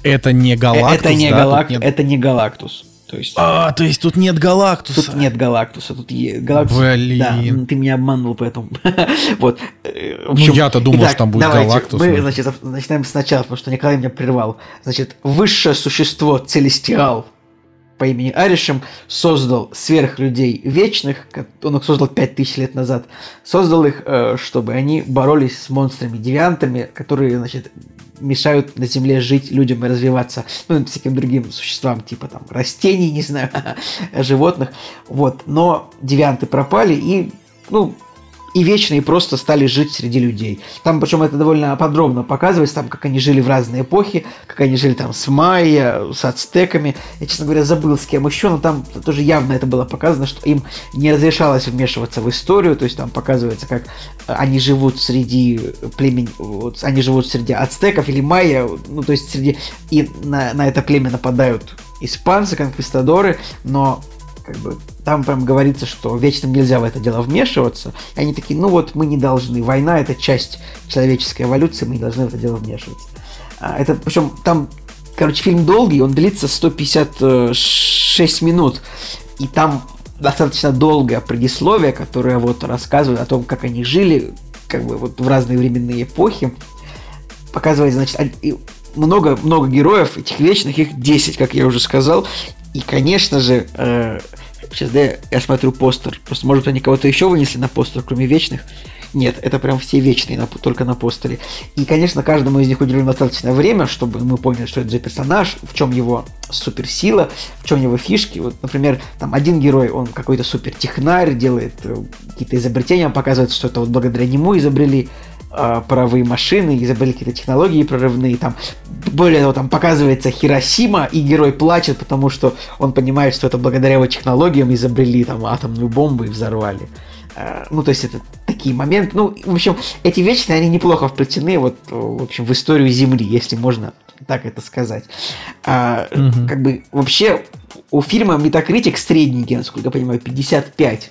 это не Галактус, это не, да? галак... нет... это не Галактус. То есть, а, то есть тут нет Галактуса. Тут нет Галактуса. Тут е... Галактус. Блин. Да, ты меня обманул поэтому. *laughs* вот. Э, в общем, ну, я-то думал, итак, что там будет давайте, Галактус. Мы, значит, начинаем сначала, потому что Николай меня прервал. Значит, высшее существо Целестиал по имени Аришем создал сверхлюдей вечных, он их создал 5000 лет назад, создал их, э, чтобы они боролись с монстрами-девиантами, которые, значит, мешают на Земле жить людям и развиваться, ну, всяким другим существам, типа там растений, не знаю, *laughs* животных. Вот. Но девианты пропали, и, ну, и вечные просто стали жить среди людей. Там, причем это довольно подробно показывается, там, как они жили в разные эпохи, как они жили там с майя, с ацтеками. Я, честно говоря, забыл с кем еще, но там тоже явно это было показано, что им не разрешалось вмешиваться в историю, то есть там показывается, как они живут среди племени, вот, они живут среди ацтеков или майя, ну, то есть среди... И на, на это племя нападают испанцы, конквистадоры, но как бы там прям говорится, что вечным нельзя в это дело вмешиваться. И они такие, ну вот мы не должны. Война это часть человеческой эволюции, мы не должны в это дело вмешиваться. А, это, причем там, короче, фильм долгий, он длится 156 минут. И там достаточно долгое предисловие, которое вот рассказывает о том, как они жили, как бы вот в разные временные эпохи. Показывает, значит, много-много героев, этих вечных, их 10, как я уже сказал. И, конечно же, э, сейчас да, я смотрю постер. Просто, может они кого-то еще вынесли на постер, кроме вечных. Нет, это прям все вечные, на, только на постере. И, конечно, каждому из них уделено достаточно время, чтобы мы поняли, что это за персонаж, в чем его суперсила, в чем его фишки. Вот, например, там один герой, он какой-то супертехнарь, делает э, какие-то изобретения, показывает, что это вот благодаря нему изобрели э, паровые машины, изобрели какие-то технологии прорывные, там, более того, там показывается Хиросима, и герой плачет, потому что он понимает, что это благодаря его технологиям изобрели там атомную бомбу и взорвали. Э, ну, то есть это такие моменты. Ну, в общем, эти вечные, они неплохо вплетены вот, в общем, в историю Земли, если можно так это сказать. А, угу. Как бы вообще у фильма Metacritic средненький, насколько я понимаю, 55.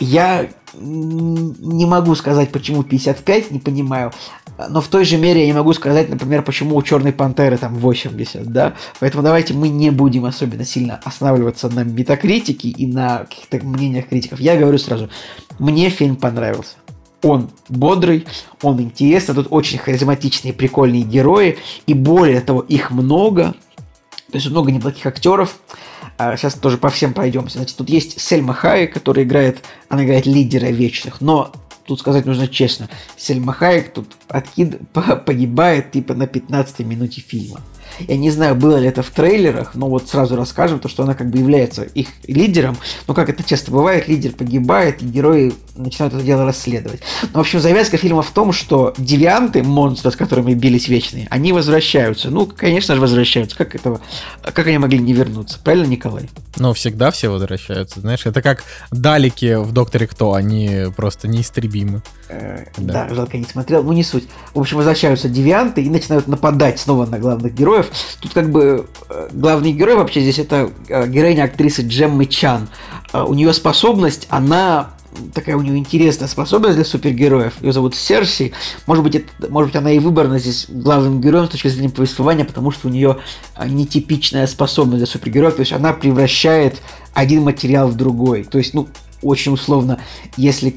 Я не могу сказать, почему 55, не понимаю. Но в той же мере я не могу сказать, например, почему у Черной Пантеры там 80, да? Поэтому давайте мы не будем особенно сильно останавливаться на метакритике и на каких-то мнениях критиков. Я говорю сразу, мне фильм понравился. Он бодрый, он интересный, тут очень харизматичные, прикольные герои, и более того, их много, то есть много неплохих актеров. А сейчас тоже по всем пройдемся. Значит, тут есть Сельма Хай, которая играет, она играет лидера вечных, но тут сказать нужно честно, Сельма Хайек тут откид... *laughs* погибает типа на 15 минуте фильма. Я не знаю, было ли это в трейлерах, но вот сразу расскажем, то, что она как бы является их лидером. Но как это часто бывает, лидер погибает, и герои начинают это дело расследовать. Но, в общем, завязка фильма в том, что девианты, монстры, с которыми бились вечные, они возвращаются. Ну, конечно же, возвращаются. Как этого, как они могли не вернуться? Правильно, Николай? Ну, всегда все возвращаются. Знаешь, это как далеки в Докторе Кто, они просто неистребимы. Э, да. да, жалко, не смотрел. Ну, не суть. В общем, возвращаются девианты и начинают нападать снова на главных героев героев. Тут как бы э, главный герой вообще здесь это э, героиня актрисы Джеммы Чан. Э, у нее способность, она такая у нее интересная способность для супергероев. Ее зовут Серси. Может быть, это, может быть, она и выбрана здесь главным героем с точки зрения повествования, потому что у нее нетипичная способность для супергероев. То есть она превращает один материал в другой. То есть, ну, очень условно, если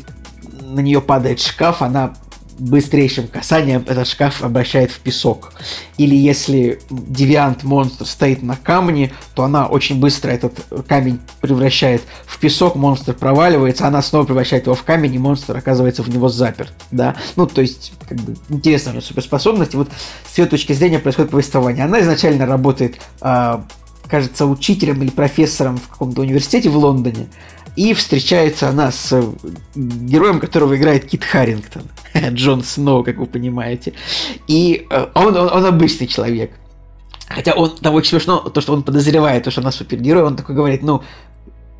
на нее падает шкаф, она быстрейшим касанием этот шкаф обращает в песок. Или если девиант монстр стоит на камне, то она очень быстро этот камень превращает в песок, монстр проваливается, она снова превращает его в камень, и монстр оказывается в него заперт. Да? Ну, то есть, как бы, интересная суперспособность. И вот с ее точки зрения происходит повествование. Она изначально работает, э, кажется, учителем или профессором в каком-то университете в Лондоне. И встречается она с э, героем, которого играет Кит Харрингтон. *laughs* Джон Сноу, как вы понимаете. И э, он, он, он обычный человек. Хотя он там смешно, то, что он подозревает, то, что она супергерой, он такой говорит, ну,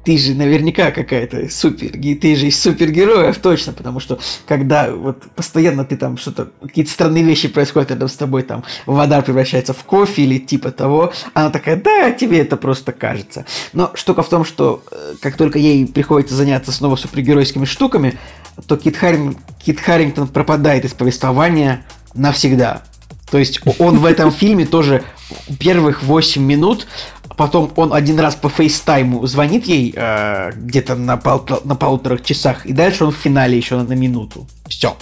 ты же наверняка какая-то супер, ты же из супергероев точно, потому что когда вот постоянно ты там что-то, какие-то странные вещи происходят рядом с тобой, там вода превращается в кофе или типа того, она такая, да, тебе это просто кажется. Но штука в том, что э, как только ей приходится заняться снова супергеройскими штуками, то Кит, Харрин, Кит Харрингтон пропадает из повествования навсегда. То есть он в этом фильме тоже первых 8 минут, потом он один раз по фейстайму звонит ей э, где-то на, пол, на полутора часах, и дальше он в финале еще на минуту. Все.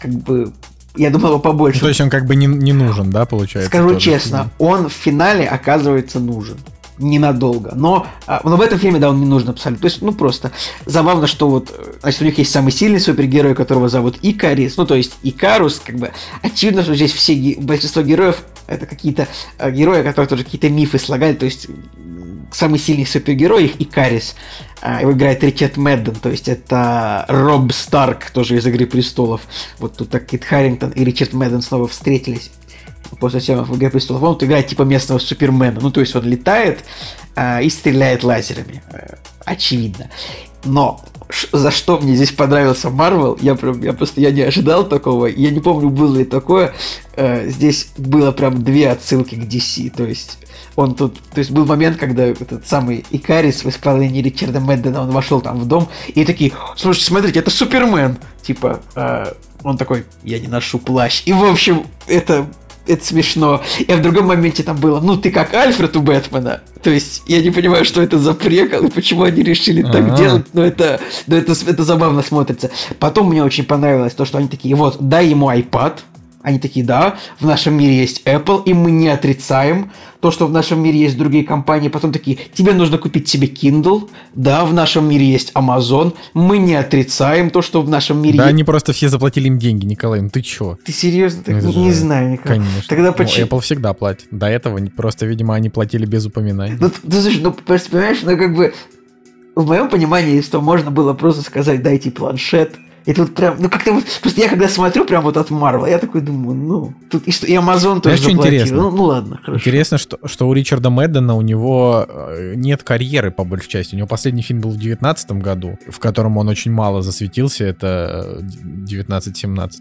Как бы я думал побольше. То есть он как бы не, не нужен, да, получается? Скажу честно, он в финале оказывается нужен ненадолго. Но, а, но в этом фильме, да, он не нужен абсолютно. То есть, ну, просто забавно, что вот, значит, у них есть самый сильный супергерой, которого зовут Икарис, ну, то есть Икарус, как бы, очевидно, что здесь все, большинство героев это какие-то а, герои, которые тоже какие-то мифы слагали, то есть самый сильный супергерой их Икарис. А, его играет Ричард Мэдден, то есть это Роб Старк, тоже из «Игры престолов». Вот тут так Кит Харрингтон и Ричард Мэдден снова встретились после съемок в «Игре престолов», он играет типа местного Супермена. Ну, то есть он летает э, и стреляет лазерами. Э, очевидно. Но за что мне здесь понравился Марвел, я прям, я просто я не ожидал такого, я не помню, было ли такое. Э, здесь было прям две отсылки к DC, то есть он тут, то есть был момент, когда этот самый Икарис в исполнении Ричарда Мэддена, он вошел там в дом, и такие, слушайте, смотрите, это Супермен, типа, э, он такой, я не ношу плащ, и в общем, это это смешно. И в другом моменте там было, ну ты как Альфред у Бэтмена. То есть я не понимаю, что это за прикол и почему они решили так А-а-а. делать, но это, но это, это забавно смотрится. Потом мне очень понравилось то, что они такие, вот, дай ему iPad, они такие, да, в нашем мире есть Apple, и мы не отрицаем то, что в нашем мире есть другие компании. Потом такие, тебе нужно купить себе Kindle, да, в нашем мире есть Amazon, мы не отрицаем то, что в нашем мире Да, есть... они просто все заплатили им деньги, Николай, ну ты чё? Ты серьезно? Так, Это не, же- знаю, Николай. Конечно. Тогда Ну, почему? Apple всегда платит. До этого просто, видимо, они платили без упоминаний. Ну, ты слушай, ну, просто, понимаешь, ну, как бы, в моем понимании, что можно было просто сказать, дайте планшет, и тут прям, ну, как-то вот, просто я когда смотрю прям вот от Марвел, я такой думаю, ну, тут и, что, и Amazon тоже Знаешь, интересно? Ну, ну, ладно, хорошо. Интересно, что, что у Ричарда Мэддена у него э, нет карьеры, по большей части. У него последний фильм был в 19 году, в котором он очень мало засветился, это э, 19-17.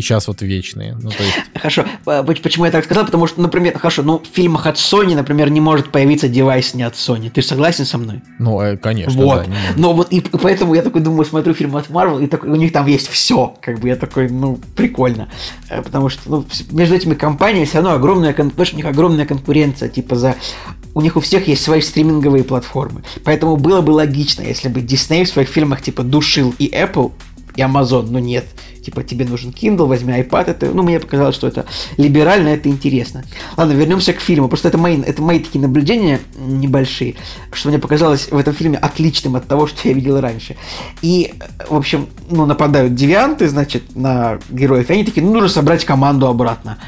И сейчас вот вечные. Ну, то есть, Хорошо, поч- почему я так сказал? Потому что, например, хорошо, ну, в фильмах от Sony, например, не может появиться девайс не от Sony. Ты согласен со мной? ну, э, конечно, вот. да. Но вот и поэтому я такой думаю, смотрю фильм от Marvel, и такой, у них там есть все. Как бы я такой, ну, прикольно. Э, Потому что ну, между этими компаниями все равно огромная, у них огромная конкуренция, типа за у них у всех есть свои стриминговые платформы. Поэтому было бы логично, если бы Disney в своих фильмах типа душил и Apple, и Amazon, но нет. Типа, тебе нужен Kindle, возьми iPad. Это, ну, мне показалось, что это либерально, это интересно. Ладно, вернемся к фильму. Просто это мои, это мои такие наблюдения небольшие, что мне показалось в этом фильме отличным от того, что я видел раньше. И, в общем, ну, нападают девианты, значит, на героев. И они такие, ну, нужно собрать команду обратно.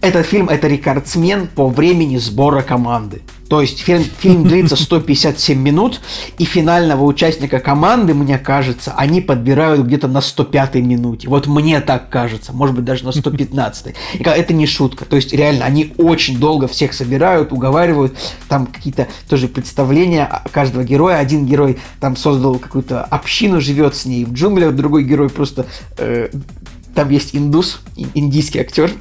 Этот фильм – это рекордсмен по времени сбора команды. То есть фильм, фильм длится 157 минут, и финального участника команды, мне кажется, они подбирают где-то на 105 минуте. Вот мне так кажется, может быть, даже на 115. И это не шутка. То есть реально, они очень долго всех собирают, уговаривают, там какие-то тоже представления каждого героя. Один герой там создал какую-то общину, живет с ней в джунглях, другой герой просто... э, там есть индус, ин- индийский актер,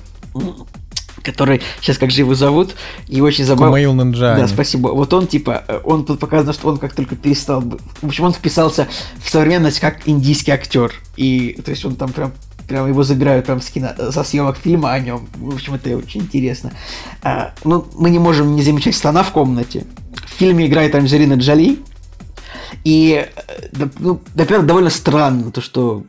который сейчас как же его зовут, и очень забавно. Кумаил Нанджани. Да, спасибо. Вот он типа, э, он тут показано, что он как только перестал, в общем, он вписался в современность как индийский актер, и то есть он там прям прям его забирают прям с кино, со съемок фильма о нем. В общем, это очень интересно. А, ну, мы не можем не замечать слона в комнате. В фильме играет Анджелина Джоли. И, э, ну, во-первых, довольно странно, то, что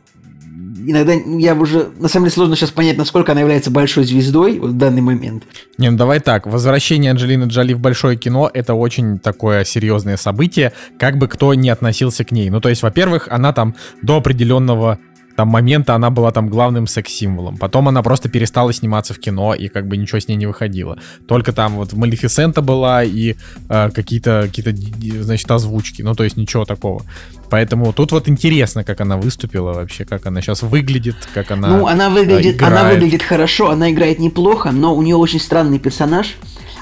иногда я уже, на самом деле, сложно сейчас понять, насколько она является большой звездой в данный момент. Не, ну давай так. Возвращение Анджелины Джоли в большое кино — это очень такое серьезное событие, как бы кто ни относился к ней. Ну, то есть, во-первых, она там до определенного там момента она была там главным секс-символом. Потом она просто перестала сниматься в кино, и как бы ничего с ней не выходило. Только там вот в Малефисента была и э, какие-то, какие-то, значит, озвучки. Ну, то есть ничего такого. Поэтому тут вот интересно, как она выступила вообще, как она сейчас выглядит, как она Ну, она э, выглядит, она играет. выглядит хорошо, она играет неплохо, но у нее очень странный персонаж.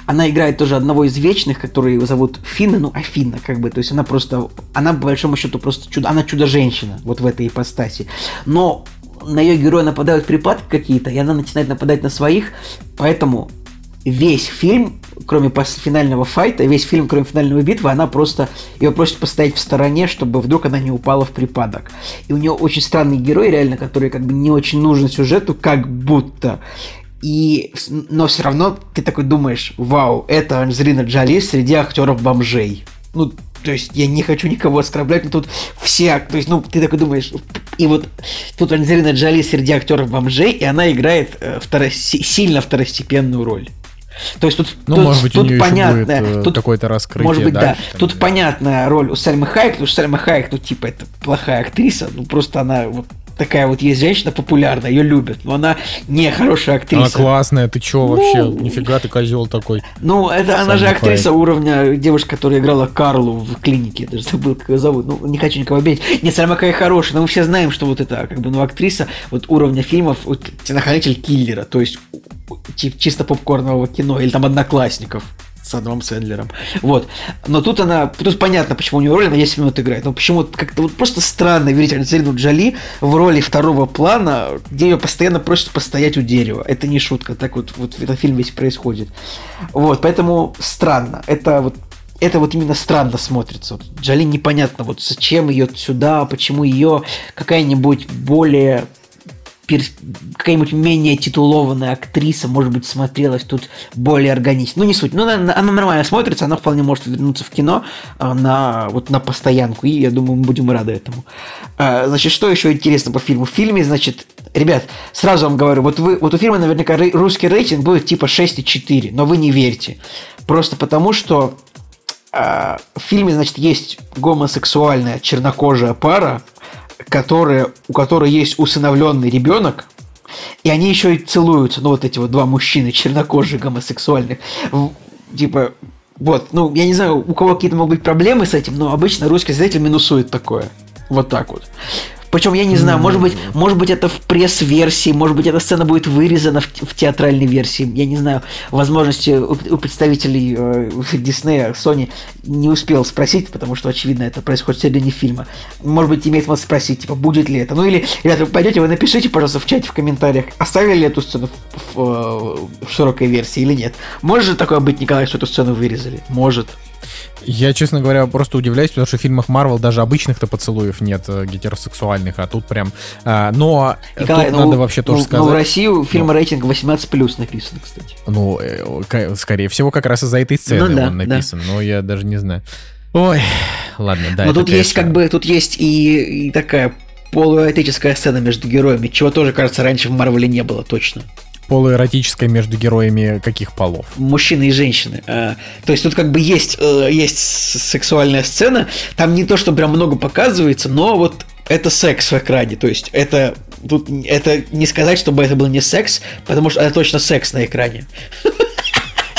Она играет тоже одного из вечных, который его зовут Финна, ну, Афина, как бы, то есть она просто, она, по большому счету, просто чудо, она чудо-женщина, вот в этой ипостаси. Но на ее героя нападают припадки какие-то, и она начинает нападать на своих, поэтому весь фильм, кроме финального файта, весь фильм, кроме финальной битвы, она просто ее просит постоять в стороне, чтобы вдруг она не упала в припадок. И у нее очень странный герой, реально, который как бы не очень нужен сюжету, как будто. И, но все равно ты такой думаешь, вау, это Анджелина Джоли среди актеров бомжей. Ну, то есть я не хочу никого оскорблять, но тут все, то есть, ну, ты такой думаешь, и вот тут Анджелина Джоли среди актеров бомжей, и она играет э, второ- си- сильно второстепенную роль. То есть тут, Ну, тут, может быть, у тут нее понятно, еще будет э, тут какое-то раскрытие может быть, дальше, да. там, Тут да. понятная роль у Сальмы Хайек, потому что Сальма Хайек, ну, типа, это плохая актриса, ну, просто она вот такая вот есть женщина популярная, ее любят, но она не хорошая актриса. Она классная, ты чё Ну, вообще? Нифига ты козел такой. Ну, это она же актриса уровня девушка, которая играла Карлу в клинике. Я даже забыл, как ее зовут. Ну, не хочу никого обидеть. Нет, Сальма Хайек хорошая, но мы все знаем, что вот это, как бы, ну, актриса вот уровня фильмов, вот, телохранитель киллера, то есть чи- чисто попкорнового кино, или там одноклассников с Адамом Сэндлером. Вот. Но тут она, тут понятно, почему у нее роль, она 10 минут играет. Но почему как-то вот просто странно видеть Анджелину Джоли в роли второго плана, где ее постоянно просят постоять у дерева. Это не шутка, так вот, вот этот фильм весь происходит. Вот, поэтому странно. Это вот это вот именно странно смотрится. Вот Джоли непонятно, вот зачем ее сюда, почему ее какая-нибудь более какая-нибудь менее титулованная актриса, может быть, смотрелась тут более органично. Ну, не суть. Ну, она, нормально смотрится, она вполне может вернуться в кино а, на, вот, на постоянку, и я думаю, мы будем рады этому. А, значит, что еще интересно по фильму? В фильме, значит, ребят, сразу вам говорю, вот, вы, вот у фильма наверняка русский рейтинг будет типа 6,4, но вы не верьте. Просто потому, что а, в фильме, значит, есть гомосексуальная чернокожая пара, которая, у которой есть усыновленный ребенок, и они еще и целуются, ну, вот эти вот два мужчины, чернокожие, гомосексуальных. Типа, вот, ну, я не знаю, у кого какие-то могут быть проблемы с этим, но обычно русский зритель минусует такое. Вот так вот. Причем я не знаю, может быть, может быть это в пресс-версии, может быть эта сцена будет вырезана в, в театральной версии. Я не знаю, возможности у, у представителей э, Диснея, Sony не успел спросить, потому что очевидно это происходит в середине фильма. Может быть имеет смысл спросить, типа будет ли это. Ну или, ребята, вы пойдете, вы напишите, пожалуйста, в чате в комментариях, оставили ли эту сцену в, в, э, в широкой версии или нет. Может же такое быть, Николай, что эту сцену вырезали? Может. Я, честно говоря, просто удивляюсь, потому что в фильмах Марвел даже обычных-то поцелуев нет э, гетеросексуальных, а тут прям... а, но Николай, тут ну, надо вообще тоже ну, сказать... ну, в России у фильма Ну. рейтинг 18+, написано, кстати. Ну, э, скорее всего, как раз из-за этой сцены Ну да, он да. написан, но я даже не знаю. Ой, ладно, да. Но тут есть конечно, как бы, тут есть и, и такая полуэтическая сцена между героями, чего тоже, кажется, раньше в Марвеле не было точно. Полуэротическое между героями каких полов? Мужчины и женщины. А, то есть тут как бы есть, э, есть сексуальная сцена, там не то, что прям много показывается, но вот это секс в экране, то есть это тут это не сказать, чтобы это был не секс, потому что это точно секс на экране. *laughs*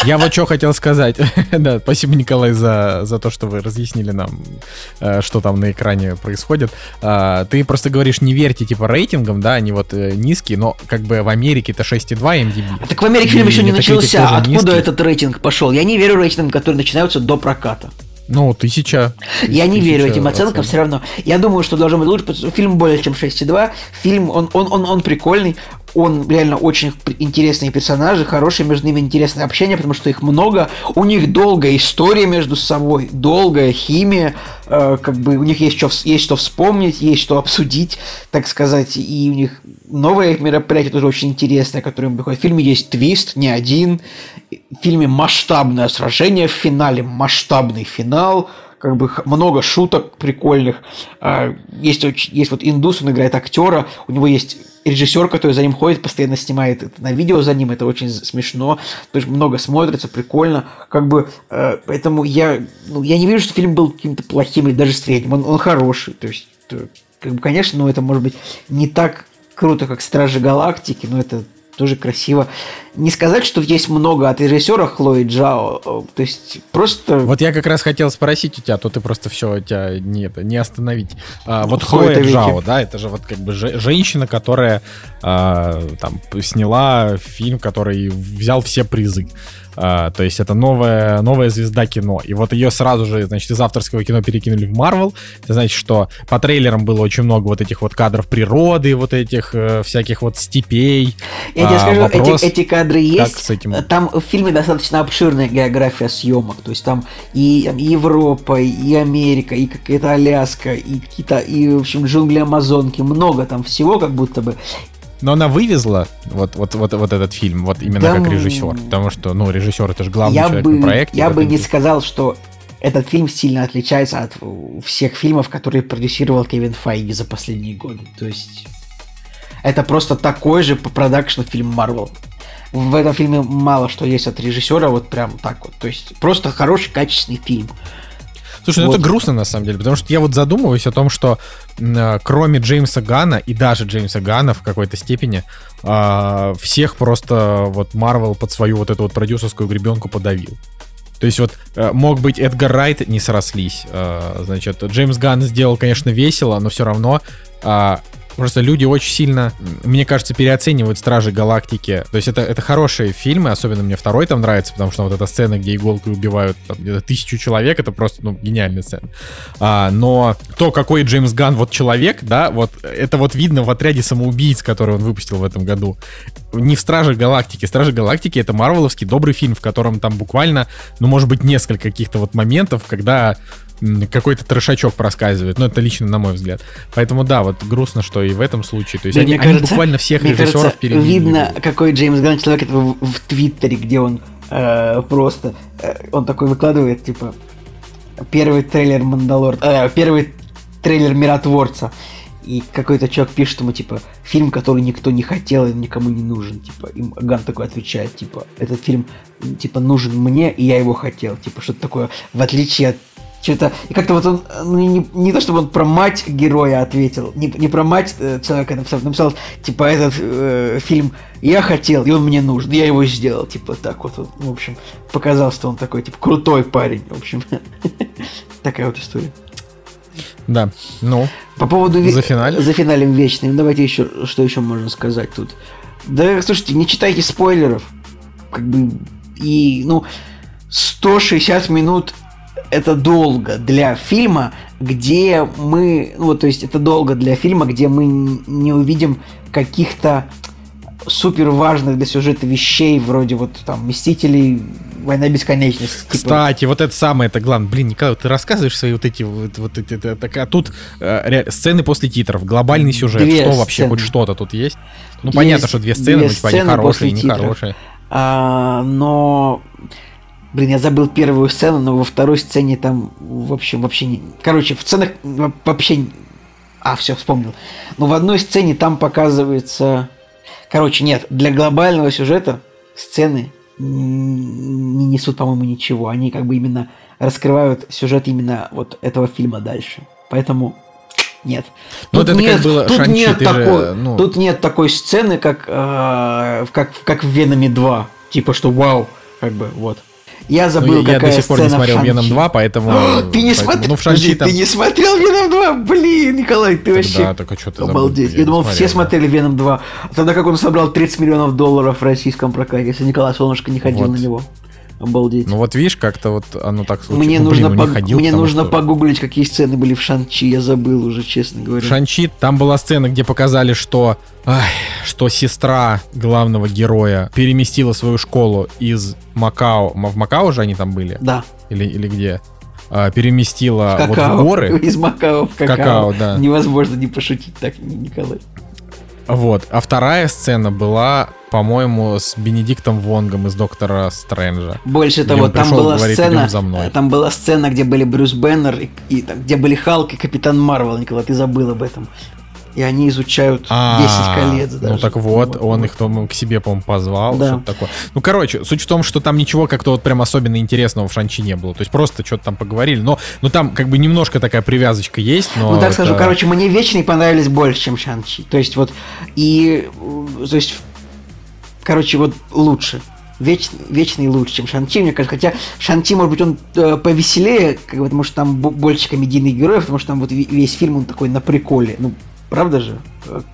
Я вот что хотел сказать. *laughs* да, спасибо, Николай, за, за то, что вы разъяснили нам, э, что там на экране происходит. А, ты просто говоришь, не верьте, типа, рейтингам, да, они вот э, низкие, но как бы в Америке это 6,2 MDB. Так в Америке фильм еще не начался. Откуда низкий. этот рейтинг пошел? Я не верю рейтингам, которые начинаются до проката. Ну, тысяча. Я не тысяча верю этим оценкам все равно. Я думаю, что должен быть лучше, потому что фильм более чем 6,2. Фильм, он, он, он, он прикольный, он реально очень интересные персонажи, хорошие между ними интересное общение, потому что их много. У них долгая история между собой, долгая химия, э, как бы у них есть что, есть что вспомнить, есть что обсудить, так сказать, и у них новое мероприятие тоже очень интересное, которое им приходит. В фильме есть твист, не один. В фильме масштабное сражение в финале, масштабный финал, как бы много шуток прикольных. А, Есть, есть вот индус, он играет актера, у него есть режиссер, который за ним ходит, постоянно снимает это на видео за ним, это очень смешно, то есть много смотрится, прикольно, как бы, э, поэтому я, ну, я не вижу, что фильм был каким-то плохим или даже средним, он, он хороший, то есть, э, как бы, конечно, ну, это может быть не так круто, как Стражи Галактики, но это тоже красиво. Не сказать, что есть много от режиссера Хлои Джао, э, то есть просто... Вот я как раз хотел спросить у тебя, а то ты просто все тебя не, это, не остановить. А, вот В кои-то Хлоя веки. Джао, да, это же вот как бы же- женщина, которая а, там сняла фильм, который взял все призы. А, то есть это новая, новая звезда кино. И вот ее сразу же, значит, из авторского кино перекинули в Марвел. Это значит, что по трейлерам было очень много вот этих вот кадров природы, вот этих э, всяких вот степей. Я тебе А, скажу, вопрос, эти, эти кадры есть. с этим? Там в фильме достаточно обширная география съемок. То есть там и, Европа, и Америка, и какая-то Аляска, и какие-то, и, в общем, джунгли Амазонки. Много там всего, как будто бы. Но она вывезла вот, вот, вот, вот этот фильм, вот именно Да, как режиссер. Потому что, ну, режиссер это же главный я человек бы, на проекте. я бы не фильме. сказал, что этот фильм сильно отличается от э, всех фильмов, которые продюсировал Кевин Файги за последние годы. То есть это просто такой же по продакшну фильм Марвел. В этом фильме мало что есть от режиссера, вот прям так вот. То есть просто хороший, качественный фильм. Слушай, ну Вот. это грустно на самом деле, потому что я вот задумываюсь о том, что э, кроме Джеймса Гана и даже Джеймса Гана в какой-то степени а, всех просто вот Марвел под свою вот эту вот продюсерскую гребенку подавил. То есть вот э, мог быть Эдгар Райт, не срослись. э, Значит, Джеймс Ганн сделал, конечно, весело, но все равно а, просто люди очень сильно, мне кажется, переоценивают Стражи Галактики. То есть это, это хорошие фильмы, особенно мне второй там нравится, потому что вот эта сцена, где иголкой убивают где-то тысячу человек, это просто, ну, гениальная сцена. А, но то, какой Джеймс Ганн вот человек, да, вот это вот видно в отряде самоубийц, который он выпустил в этом году. Не в Страже Галактики. Стражи Галактики это марвеловский добрый фильм, в котором там буквально, ну, может быть, несколько каких-то вот моментов, когда какой-то трешачок проскальзывает. Ну, это лично на мой взгляд. Поэтому да, вот грустно, что и в этом случае. То есть Да, они, мне они кажется- буквально всех режиссеров кажется, передвинули. видно, какой Джеймс Ганн человек это в, в Твиттере, где он э, просто, э, он такой выкладывает, типа, первый трейлер Мандалор, э, первый трейлер Миротворца. И какой-то человек пишет ему, типа, фильм, который никто не хотел и никому не нужен. Типа, им Ган такой отвечает, типа, этот фильм, типа, нужен мне, и я его хотел. Типа, что-то такое, в отличие от что-то... И как-то вот он, ну, не, не то чтобы он про мать героя ответил, не, не про мать э, человека написал, написал, типа, этот э, фильм я хотел, и он мне нужен, я его сделал, типа, так вот, он, в общем, показал, что он такой, типа, крутой парень, в общем. *laughs* Такая вот история. Да, ну, По поводу... ве- Зафиналим? Зафиналим вечным. Давайте еще, что еще можно сказать тут. Да, слушайте, не читайте спойлеров. Как бы, и, ну, 160 минут это долго для фильма, где мы, ну, вот, то есть это долго для фильма, где мы не увидим каких-то супер важных для сюжета вещей, вроде вот там Мстителей, Война бесконечности. типа. Кстати, вот это самое, это главное. Блин, Николай, ты рассказываешь свои вот эти вот, вот эти, это- так, а тут э, ре- сцены после титров, глобальный сюжет, Две что вообще, сцены. хоть что-то тут есть? Ну, Есть понятно, что две сцены, две ну, типа, они сцены хорошие, титров. хорошие. А, но, блин, я забыл первую сцену, но во второй сцене там в общем вообще не... Короче, в сценах во- вообще... А, все, вспомнил. Но в одной сцене там показывается... Короче, нет, для глобального сюжета сцены не несут, по-моему, ничего. Они как бы именно раскрывают сюжет именно вот этого фильма дальше. Поэтому нет. Ну, вот это нет, было тут Шанчи, нет ты же, такой, ну- тут нет такой сцены, как, э, как, как в Веноме 2. Типа, что вау, как бы, вот. Я забыл, Ну, я какая до сих пор не смотрел. Веном 2, поэтому... А, *gasps* Ты не смотрел? Ну, Подожди, там... Ты не смотрел Веном 2? Блин, Николай, ты Так вообще... да, а что ты? Обалдеть. Я Я думал, смотрел, все да. смотрели Веном 2. А Тогда как он собрал 30 миллионов долларов в российском прокате, если Николай Солнышко не ходил Вот. на него. Обалдеть. Ну вот видишь, как-то вот оно так случилось. мне Ну, нужно, блин, ну, пог- ходил, мне нужно что- погуглить, какие сцены были в Шанчи. Я забыл уже, честно говоря. Шанчи там была сцена, где показали, что, ай, что сестра главного героя переместила свою школу из Макао. В Макао же они там были? Да, Или, или где? А, переместила в вот какао. в горы. *laughs* Из Макао в какао. Какао, да. Невозможно не пошутить так, Николай. Вот. А вторая сцена была, по-моему, с Бенедиктом Вонгом из Доктора Стрэнджа. Больше Где того, там пришел была говорит, сцена, «Идем за мной». э, там была сцена, где были Брюс Беннер и, и там, где были Халк и Капитан Марвел, Николай, ты забыл об этом. И они изучают 10 А, колец Ну так вот, он их там к себе, по-моему, позвал. Да. Что-то такое. Ну, короче, суть в том, что там ничего как-то вот прям особенно интересного в Шанчи не было. То есть просто что-то там поговорили. Но, ну там как бы немножко такая привязочка есть, но. Ну так это- скажу, короче, мне Вечные понравились больше, чем Шанчи. То есть вот, и, то есть, короче, вот лучше. Веч, вечный лучше, чем Шанчи, мне кажется. Хотя Шанчи, может быть, он э, повеселее, как бы, потому что там бо- больше комедийных героев, потому что там вот ве- весь фильм он такой на приколе. Ну, правда же?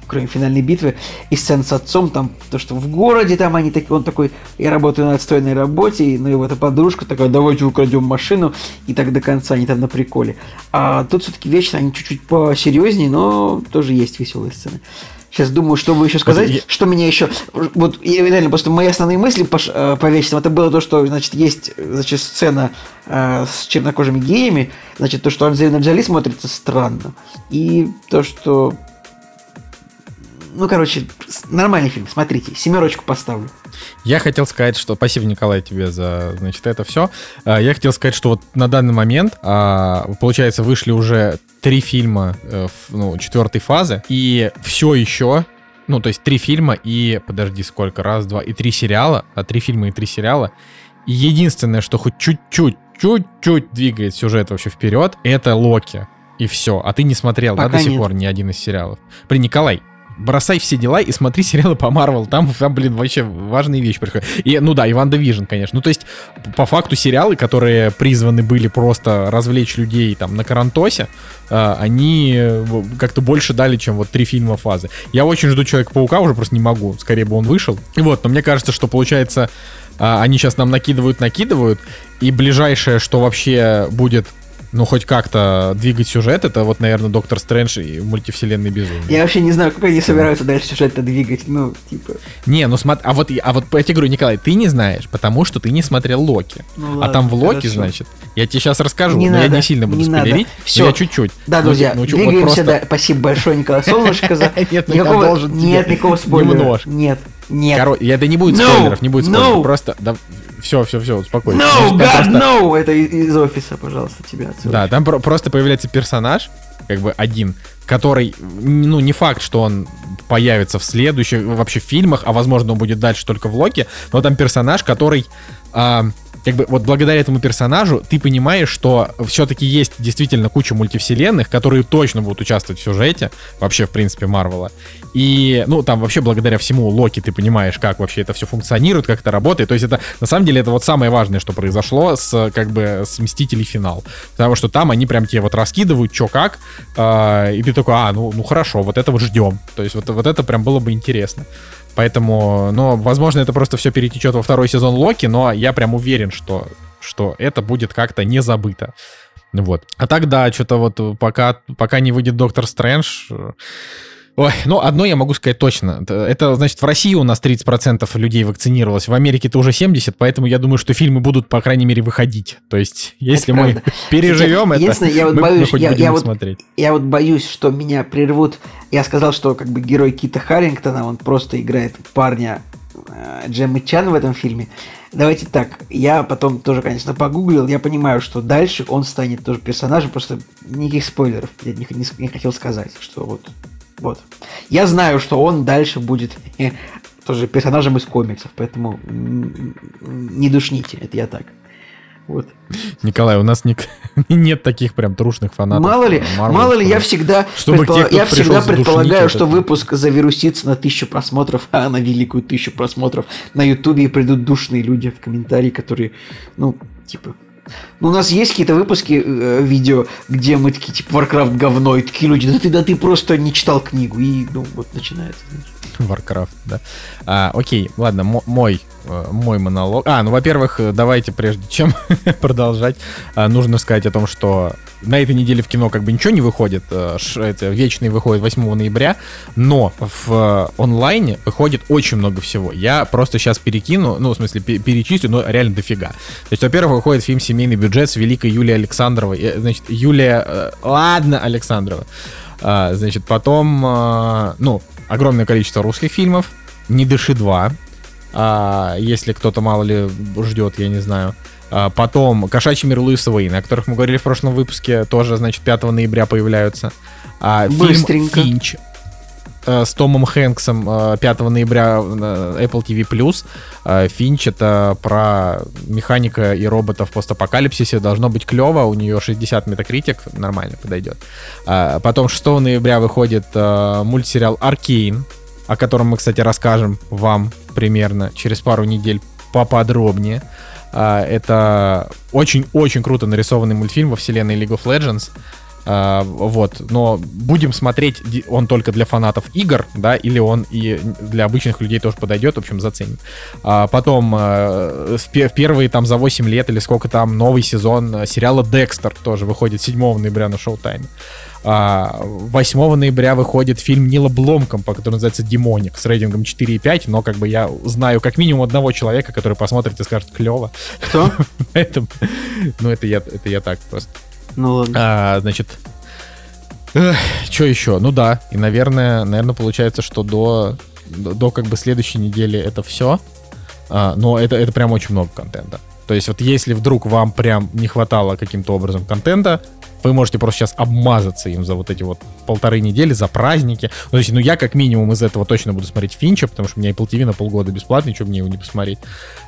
Кроме финальной битвы и сцен с отцом, там то, что в городе там они такие, он такой, я работаю на отстойной работе, и, ну его эта подружка такая, давайте украдем машину, и так до конца они там на приколе. А тут все-таки вечно они чуть-чуть посерьезнее, но тоже есть веселые сцены. Сейчас думаю, что бы еще сказать, я- что меня еще... Вот, я реально, просто мои основные мысли по, э, по вечным, это было то, что, значит, есть, значит, сцена э, с чернокожими геями, значит, то, что Анджелина Джоли смотрится странно, и то, что... Ну, короче, нормальный фильм, смотрите, семерочку поставлю. Я хотел сказать, что... Спасибо, Николай, тебе за, значит, это все. Я хотел сказать, что вот на данный момент, а, получается, вышли уже три фильма э, ну, четвертой фазы, и все еще... Ну, то есть три фильма и... Подожди, сколько? Раз, два и три сериала. А три фильма и три сериала. И единственное, что хоть чуть-чуть, чуть-чуть двигает сюжет вообще вперед, это Локи. И все. А ты не смотрел, да, Пока до сих нет. пор ни один из сериалов. Блин, Николай, бросай все дела и смотри сериалы по Марвел. Там, там, блин, вообще важные вещи происходят. И, ну да, и WandaVision, конечно. Ну, то есть, по факту, сериалы, которые призваны были просто развлечь людей там на карантосе, э, они э, как-то больше дали, чем вот три фильма фазы. Я очень жду Человека-паука, уже просто не могу. Скорее бы он вышел. И вот, но мне кажется, что получается, а, они сейчас нам накидывают, накидывают, и ближайшее, что вообще будет ну, хоть как-то двигать сюжет, это вот, наверное, Доктор Стрэндж и мультивселенной безумие. Я вообще не знаю, как они собираются дальше сюжет-то двигать, ну, типа... Не, ну смотри, а вот, а вот я тебе говорю, Николай, ты не знаешь, потому что ты не смотрел Локи. Ну, а ладно, там в Локи, хорошо. значит, я тебе сейчас расскажу, Не но я надо, не сильно буду не спойлерить, но я чуть-чуть. Да, Ну, друзья, чё, вот двигаемся просто- дальше. Спасибо большое, Николай Солнышко, за... *laughs* Нет, ну я Никакого- должен Нет никакого спойлера. немножко. Нет, нет. Коро- я, да не будет No! спойлеров, не будет спойлеров, No! просто, да, все, все, все, успокойся. No, God, просто- no! Это из, из офиса, пожалуйста, тебя отсюда. Да, там про- просто появляется персонаж, как бы один, который, ну, не факт, что он появится в следующих вообще фильмах, а возможно он будет дальше только в Локи, но там персонаж, который, а, как бы, вот благодаря этому персонажу ты понимаешь, что все-таки есть действительно куча мультивселенных, которые точно будут участвовать в сюжете, вообще, в принципе, Марвела. И, ну, там вообще благодаря всему Локи ты понимаешь, как вообще это все функционирует, как это работает. То есть это, на самом деле, это вот самое важное, что произошло с, как бы, с Мстителей финал. Потому что там они прям тебе вот раскидывают, что как, а, и ты такой, а, ну, ну хорошо, вот этого ждем. То есть вот, вот это прям было бы интересно. Поэтому, ну, возможно, это просто все перетечет во второй сезон Локи, но я прям уверен, что, что это будет как-то не забыто. Вот. А так, да, что-то вот э, пока, пока не выйдет Доктор Стрэндж... Ой, ну, одно я могу сказать точно. Это, это, значит, в России у нас 30% людей вакцинировалось, в Америке-то уже 70%, поэтому я думаю, что фильмы будут, по крайней мере, выходить. То есть, если мы правда. *laughs* переживем это, Единственное, я вот мы, мы боюсь, хоть я- будем я вот- смотреть. Я вот боюсь, что меня прервут. Я сказал, что как бы герой Кита Харрингтона, он просто играет парня э, Джеммы Чан в этом фильме. Давайте так, я потом тоже, конечно, погуглил, я понимаю, что дальше он станет тоже персонажем, просто никаких спойлеров я не, не- не хотел сказать, что вот, вот. Я знаю, что он дальше будет э, тоже персонажем из комиксов, поэтому не душните, это я так. Вот. Николай, у нас ник- *laughs* нет таких прям трушных фанатов. Мало ли, Marvel, мало ли, я всегда, чтобы предпола- те, я всегда предполагаю, что это. выпуск завирусится на тысячу просмотров, *laughs* а на великую тысячу просмотров на Ютубе и придут душные люди в комментарии, которые, ну, типа... Ну, у нас есть какие-то выпуски э, видео, где мы такие, типа, Warcraft говно, и такие люди, да ты, да ты просто не читал книгу, и, ну, вот начинается. Warcraft, да. А, окей, ладно, мо- мой, мой монолог. А, ну, во-первых, э, давайте, прежде чем *laughs* продолжать, а, нужно сказать о том, что на этой неделе в кино как бы ничего не выходит. э, Это вечный выходит 8 ноября, но в э, онлайне выходит очень много всего. Я просто сейчас перекину, ну, в смысле, пе- перечислю, но реально дофига. То есть, во-первых, выходит фильм «Семейный бюджет» с великой Юлией Александровой. Э, Значит, Юлия... э, Ладно, Александрова. А, значит, потом, ну, огромное количество русских фильмов. «Не дыши 2», а, если кто-то мало ли ждет, я не знаю. А, потом «Кошачий мир Луиса Уэйна», о которых мы говорили в прошлом выпуске, тоже, значит, 5 ноября появляются. А, фильм Быстренько. «Финч» э, с Томом Хэнксом э, 5 ноября на Apple TV+. Э, Финч — это про механика и робота в постапокалипсисе. Должно быть клево. У нее 60 метакритик. Нормально подойдет. А, Потом 6 ноября выходит э, мультсериал «Аркейн», о котором мы, кстати, расскажем вам примерно через пару недель поподробнее. А, Это очень-очень круто нарисованный мультфильм во вселенной League of Legends. А, вот, но будем смотреть, он только для фанатов игр, да, или он и для обычных людей тоже подойдет, в общем, заценим. А, потом, в пе- в первые там за 8 лет или сколько там новый сезон сериала Декстер тоже выходит 7 ноября на. А, 8 ноября выходит фильм Нила Бломкомпа, который называется «Демоник» с рейтингом 4,5, но как бы я знаю как минимум одного человека, который посмотрит и скажет «клево». Кто? *laughs* Поэтому, ну это я, это я так просто. Ну ладно. А, значит, что еще? Ну да, и, наверное, наверное, получается, что до, до, до как бы следующей недели это все. но это, это прям очень много контента. То есть вот если вдруг вам прям не хватало каким-то образом контента, вы можете просто сейчас обмазаться им за вот эти вот полторы недели, за праздники. Ну, то есть, ну, я как минимум из этого точно буду смотреть Финча, потому что у меня Apple TV на полгода бесплатный, что мне его не посмотреть.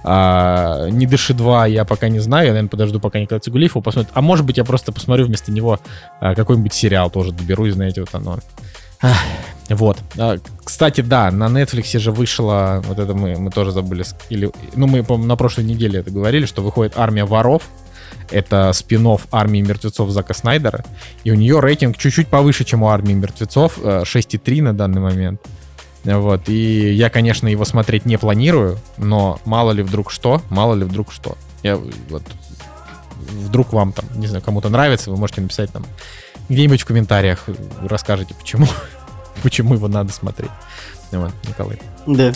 А, не дыши 2 я пока не знаю, я, наверное, подожду, пока Николай Цигулиев его посмотрит. А может быть, я просто посмотрю вместо него а, какой-нибудь сериал тоже доберусь, знаете, вот оно. Ах, Вот. А, Кстати, да, на Netflix же вышло, вот это мы, мы тоже забыли, или, ну, мы, по на прошлой неделе это говорили, что выходит «Армия воров», это спин «Армии мертвецов» Зака Снайдера, и у нее рейтинг чуть-чуть повыше, чем у «Армии мертвецов», э, 6,3 на данный момент. Вот, и я, конечно, его смотреть не планирую, но мало ли вдруг что, мало ли вдруг что. Я вот вдруг вам там, не знаю, кому-то нравится, вы можете написать там где-нибудь в комментариях, расскажете, почему, *laughs* почему его надо смотреть. Вот, Николай. Да.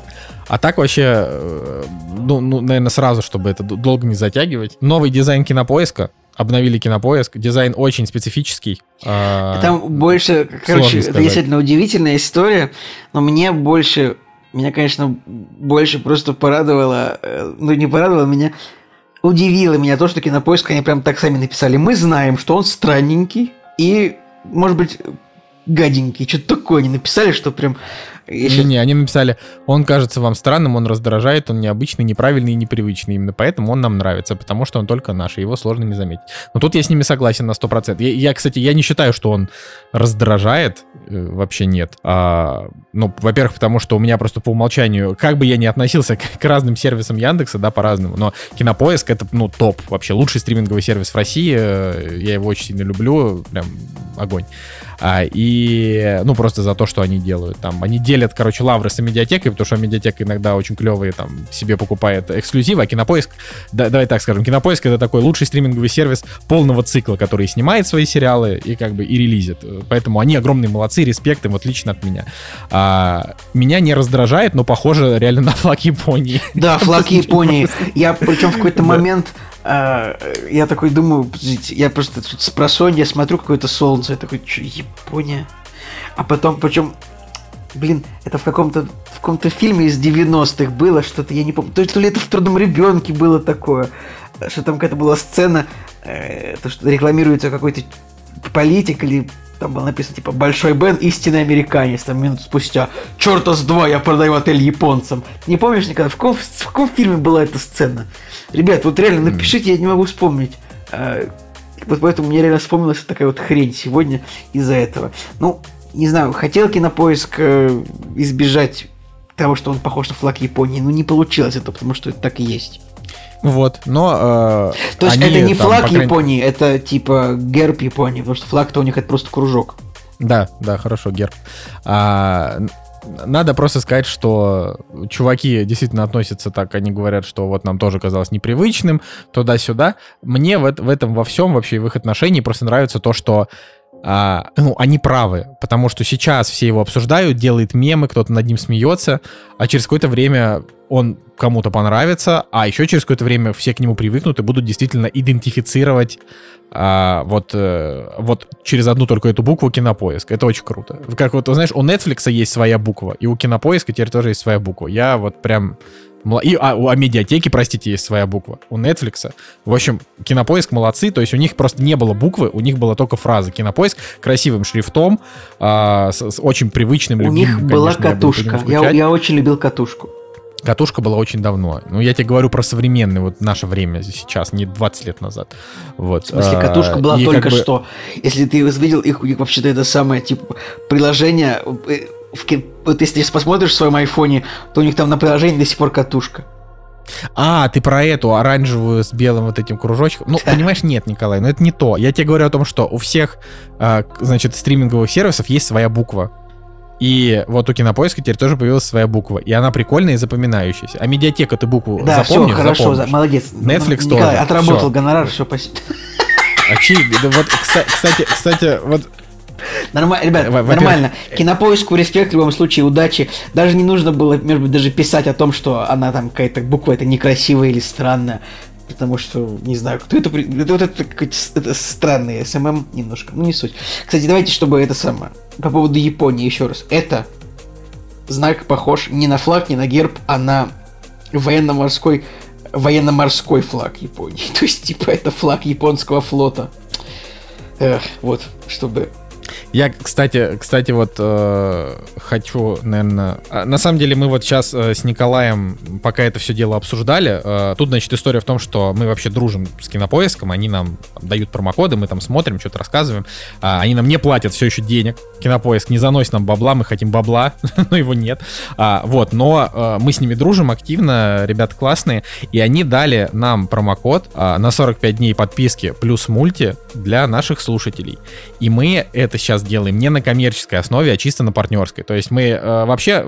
А так вообще, э, ну, ну, наверное, сразу, чтобы это долго не затягивать. Новый дизайн кинопоиска. Обновили кинопоиск. Дизайн очень специфический. А, Там больше, короче, это сказать. действительно удивительная история, но мне больше, меня, конечно, больше просто порадовало, э, ну не порадовало, меня удивило меня то, что Кинопоиск, они прям так сами написали. Мы знаем, что он странненький и, может быть, гаденький. Что-то такое они написали, что прям... щас- Не, они написали, он кажется вам странным, он раздражает, он необычный, неправильный и непривычный. Именно поэтому он нам нравится, потому что он только наш, и его сложно не заметить. Но тут я с ними согласен на 100%. Я, я, кстати, я не считаю, что он раздражает, э, вообще нет. А, ну, во-первых, потому что у меня просто по умолчанию, как бы я ни относился к, к разным сервисам Яндекса, да, по-разному, но Кинопоиск это, ну, топ, вообще лучший стриминговый сервис в России, э, я его очень сильно люблю, прям огонь. А, и, ну, просто за то, что они делают. Там, они делят, короче, лавры с медиатекой, потому что медиатека иногда очень клевые, там, себе покупает эксклюзивы, а Кинопоиск, да, давай так скажем, Кинопоиск это такой лучший стриминговый сервис полного цикла, который снимает свои сериалы и как бы и релизит. Поэтому они огромные молодцы, респект им, вот лично от меня. А, меня не раздражает, но похоже реально на флаг Японии. Да, флаг Японии. Я причем в какой-то момент я такой думаю, подождите, я просто тут с просонья смотрю какое-то солнце, я такой, что, Япония? А потом, причем, блин, это в каком-то в каком-то фильме из 90-х было что-то, я не помню, то, то ли это в трудном ребенке было такое, что там какая-то была сцена, э, то, что рекламируется какой-то политик или там было написано, типа, Большой Бен, истинный американец, там минут спустя. Черта с два, я продаю отель японцам. Ты не помнишь никогда? В каком, в каком фильме была эта сцена? Ребят, вот реально напишите, я не могу вспомнить. А, Вот поэтому мне реально вспомнилась такая вот хрень сегодня из-за этого. Ну, не знаю, хотел кинопоиск э, избежать того, что он похож на флаг Японии, но не получилось это, потому что это так и есть. Вот, но... э, То есть это не там, флаг крайней- Японии, это типа герб Японии, потому что флаг-то у них это просто кружок. Да, да, хорошо, герб. А, надо просто сказать, что чуваки действительно относятся так, они говорят, что вот нам тоже казалось непривычным, туда-сюда. Мне в, в этом во всем вообще в их отношении просто нравится то, что а, ну, они правы, потому что сейчас все его обсуждают, делает мемы, кто-то над ним смеется, а через какое-то время он кому-то понравится, а еще через какое-то время все к нему привыкнут и будут действительно идентифицировать а, вот, э, вот через одну только эту букву кинопоиск. Это очень круто. Как вот, знаешь, у Netflix есть своя буква, и у кинопоиска теперь тоже есть своя буква. Я вот прям... И, а, у а медиатеки, простите, есть своя буква. У Netflix. В общем, кинопоиск молодцы. То есть у них просто не было буквы, у них была только фраза. Кинопоиск красивым шрифтом, а, с, с очень привычным, У любимым, них была конечно, я по катушка. Я, скучать. я очень любил катушку. Катушка была очень давно. Ну, я тебе говорю про современное, вот наше время сейчас, не 20 лет назад. Вот. В смысле, А, катушка была и только как бы- что. Если ты видел их, у них вообще-то это самое, типа, приложение... э, в вот если посмотришь в своем айфоне, то у них там на приложении до сих пор катушка. А, ты про эту оранжевую с белым вот этим кружочком. Ну, понимаешь, нет, Николай, но это не то. Я тебе говорю о том, что у всех, а, значит, стриминговых сервисов есть своя буква. И вот у Кинопоиска теперь тоже появилась своя буква. И она прикольная и запоминающаяся. А медиатека ты букву Да, все, запомнишь? хорошо, Запомнишь. за- молодец. Netflix Николай, тоже, отработал всё. гонорар, все, спасибо. А чьи- да вот, кста- кстати, кстати, вот Нормально, ребят, Во- во-первых, нормально. Кинопоиску респект в любом случае, удачи. Даже не нужно было, может быть, даже писать о том, что она там какая-то буква это некрасивая или странная. Потому что, не знаю, кто это... Это вот это, с- это странный SMM немножко. Ну, не суть. Кстати, давайте, чтобы это самое... По поводу Японии еще раз. Это знак похож не на флаг, не на герб, а на военно-морской военно-морской флаг Японии. *laughs* То есть, типа, это флаг японского флота. Эх, вот, чтобы Я, кстати, кстати, вот э, хочу, наверное... На самом деле мы вот сейчас э, с Николаем, пока это все дело обсуждали, э, тут, значит, история в том, что мы вообще дружим с Кинопоиском, они нам дают промокоды, мы там смотрим, что-то рассказываем, а, они нам не платят все еще денег, Кинопоиск не заносит нам бабла, мы хотим бабла, *laughs* но его нет. А, вот, но э, мы с ними дружим активно, ребята классные, и они дали нам промокод а, на 45 дней подписки плюс мульти для наших слушателей. И мы это сейчас делаем не на коммерческой основе, а чисто на партнерской. То есть мы э, вообще,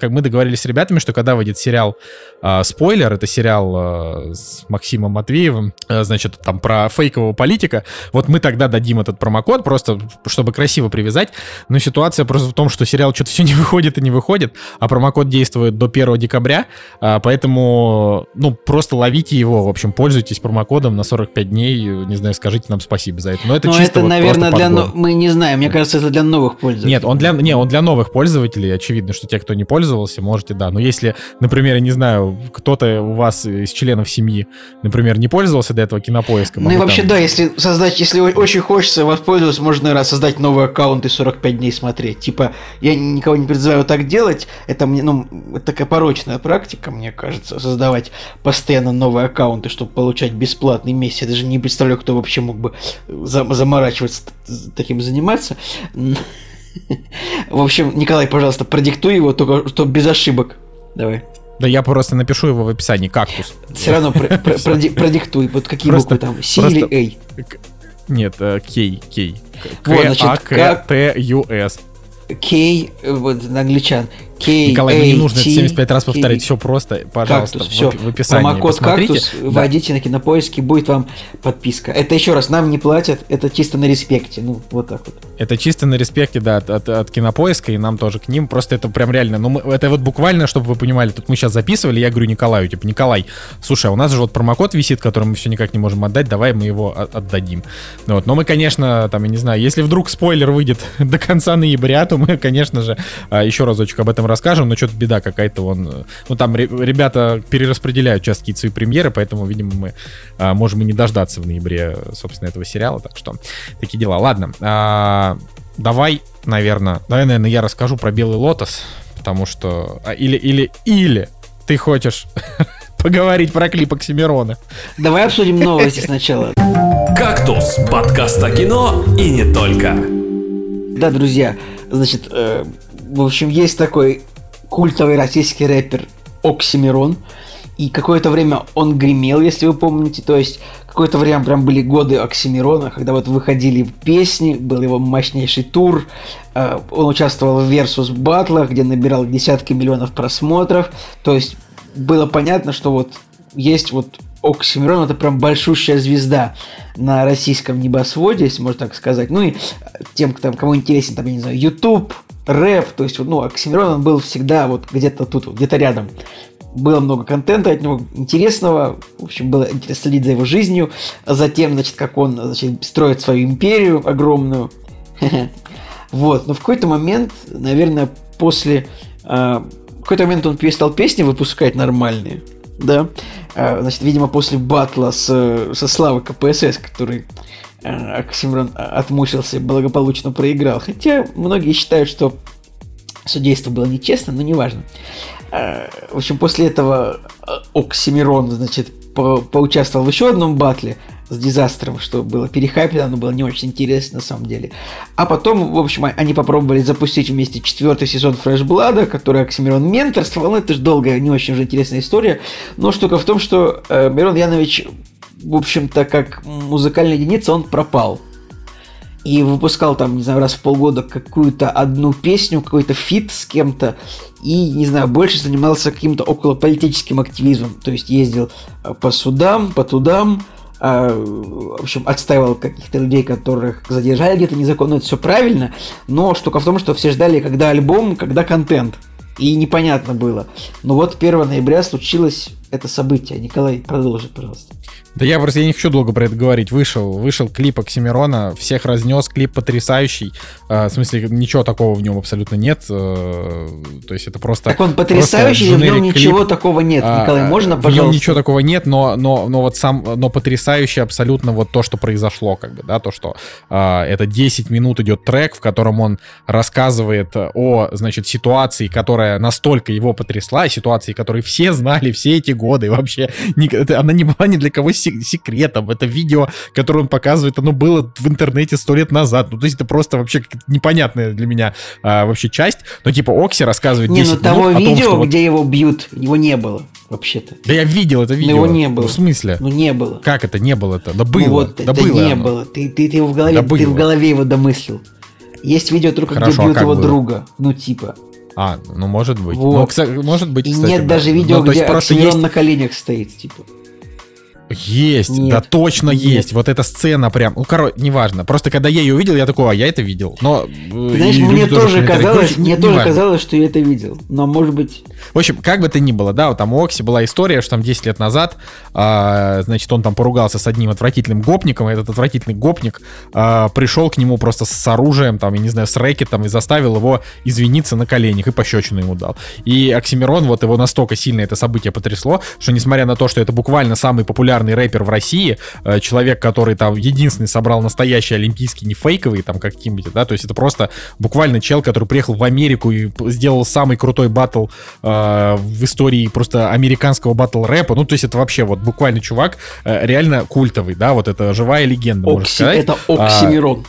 как мы договорились с ребятами, что когда выйдет сериал э, «Спойлер», это сериал э, с Максимом Матвеевым, э, значит, там про фейкового политика, вот мы тогда дадим этот промокод, просто чтобы красиво привязать, но ситуация просто в том, что сериал что-то все не выходит и не выходит, а промокод действует до 1 декабря, э, поэтому, ну, просто ловите его, в общем, пользуйтесь промокодом на 45 дней, не знаю, скажите нам спасибо за это. Но это но чисто это, вот наверное, для... Мы не знаем, мне кажется, это для новых пользователей. Нет, он для, не, он для новых пользователей, очевидно, что те, кто не пользовался, можете, да. Но если, например, я не знаю, кто-то у вас из членов семьи, например, не пользовался до этого кинопоиском. Ну а и вы вообще, там- да, если создать, если очень хочется воспользоваться, можно, наверное, создать новый аккаунт и 45 дней смотреть. Типа, я никого не призываю так делать, это мне, ну, это такая порочная практика, мне кажется, создавать постоянно новые аккаунты, чтобы получать бесплатный месяц. Я даже не представляю, кто вообще мог бы за- заморачиваться, таким заниматься. В общем, Николай, пожалуйста, продиктуй его, только что без ошибок. Давай. Да я просто напишу его в описании, кактус. Все равно про- про- *laughs* проди- продиктуй. Вот какие буквы там? C просто- или A? К- Нет, Кей, Кей. Вот, значит, К-А-К-Т-Ю-С. K, э, вот на англичан. K, Николай, мне не нужно это A, T, 75 раз повторять. K. Все просто, пожалуйста, Кактус, все. в описании Промокод посмотрите. кактус, вводите на кинопоиске, будет вам подписка. Это еще раз, нам не платят, это чисто на респекте. Ну, вот так вот. Это чисто на респекте, да, от, от- от кинопоиска, и нам тоже к ним. Просто это прям реально. Ну, мы- это вот буквально, чтобы вы понимали, тут мы сейчас записывали, я говорю Николаю, типа, Николай, слушай, а у нас же вот промокод висит, который мы все никак не можем отдать, давай мы его отдадим. Ну Вот. Но мы, конечно, там, я не знаю, если вдруг спойлер выйдет *laughs* до конца ноября, то мы, конечно же, а, еще разочек об этом расскажем, но что-то беда какая-то, он, э, ну, там ре- ребята перераспределяют сейчас какие-то свои премьеры, поэтому, видимо, мы а, можем и не дождаться в ноябре, собственно, этого сериала, так что такие дела. Ладно, а, давай, наверное, давай, наверное, я расскажу про Белый Лотос, потому что... а, или, или, или ты хочешь *laughs* поговорить про клип Оксимирона. Давай обсудим новости сначала. «Кактус» – подкаст о кино и не только. Да, друзья, значит, э, в общем, есть такой культовый российский рэпер Оксимирон. И какое-то время он гремел, если вы помните. То есть, какое-то время прям были годы Оксимирона, когда вот выходили песни, был его мощнейший тур. Э, Он участвовал в Versus батлах, где набирал десятки миллионов просмотров. То есть, было понятно, что вот есть вот Оксимирон, это прям большущая звезда на российском небосводе, если можно так сказать. Ну и тем, кто- кому интересен, там, я не знаю, YouTube, рэп, то есть, ну, Оксимирон, он был всегда вот где-то тут, где-то рядом. Было много контента от него интересного, в общем, было интересно следить за его жизнью, а затем, значит, как он, значит, строит свою империю огромную. *laughs* Вот, но в какой-то момент, наверное, после... э, в какой-то момент он перестал песни выпускать нормальные, да, Э, значит, видимо, после батла с, со Славой КПСС, который Оксимирон э, отмучился и благополучно проиграл. Хотя многие считают, что судейство было нечестно, но неважно. Э, В общем, после этого э, Оксимирон, значит, по- поучаствовал в еще одном батле с Дизастером, что было перехайплено, но было не очень интересно на самом деле. А потом, в общем, они попробовали запустить вместе четвертый сезон Фрешблада, который Оксимирон менторствовал. Ну, это же долгая, не очень уже интересная история. Но штука в том, что э, Мирон Янович, в общем-то, как музыкальная единица, он пропал и выпускал там, не знаю, раз в полгода какую-то одну песню, какой-то фит с кем-то, и, не знаю, больше занимался каким-то околополитическим активизмом, то есть ездил э, по судам, по тудам, э, в общем, отстаивал каких-то людей, которых задержали где-то незаконно, это все правильно, но штука в том, что все ждали, когда альбом, когда контент, и непонятно было. Но вот 1 ноября случилось это событие. Николай, продолжи, пожалуйста. Да я просто я не хочу долго про это говорить. Вышел, вышел клип Оксимирона, всех разнес, клип потрясающий. Э, в смысле, ничего такого в нем абсолютно нет. э, то есть это просто... Так он потрясающий, в нем ничего клип. такого нет. А, Николай, можно, В пожалуйста? нем ничего такого нет, но, но, но вот сам, но потрясающе абсолютно вот то, что произошло, как бы, да, то, что а, это 10 минут идет трек, в котором он рассказывает о, значит, ситуации, которая настолько его потрясла, ситуации, которые все знали все эти годы, вообще, она не была ни для кого секретом, это видео, которое он показывает, оно было в интернете сто лет назад, ну, то есть это просто вообще непонятная для меня а, вообще часть, но типа Окси рассказывает Не, 10 ну минут того о том, видео, что вот- где его бьют, его не было, вообще-то. Да я видел это видео. его не было. Ну, в смысле? Ну не было. Как это не было-то? Да было. Ну вот, да это было не оно. было. Ты, ты, ты, его в голове, Да ты в было. голове его домыслил. Есть видео только, Хорошо, где а бьют как его было? друга. Ну, типа. А, ну может быть. Вот. Ну, кса- может быть, И кстати, нет да. даже видео, Ну, где просто есть на коленях стоит, типа. Есть, Нет. да точно Нет. есть. Вот эта сцена прям, ну, короче, неважно. Просто когда я ее увидел, я такой, а я это видел. Но, э, знаешь, мне тоже казалось, короче, мне не- тоже неважно. казалось, что я это видел. Но может быть. В общем, как бы то ни было, да, вот там у Окси была история, что там 10 лет назад, а, значит, он там поругался с одним отвратительным гопником, и этот отвратительный гопник а, пришел к нему просто с оружием, там, я не знаю, с рэкетом, и заставил его извиниться на коленях, и пощечину ему дал. И Оксимирон, вот его настолько сильно это событие потрясло, что несмотря на то, что это буквально самый популярный рэпер в России, э, человек, который там единственный собрал настоящий олимпийский, не фейковый, там, как какие-нибудь, да, то есть это просто буквально чел, который приехал в Америку и сделал самый крутой батл э, в истории просто американского батл рэпа. Ну, то есть это вообще вот буквально чувак э, реально культовый, да, вот это живая легенда, можно Окси... сказать. Это А, Оксимирон.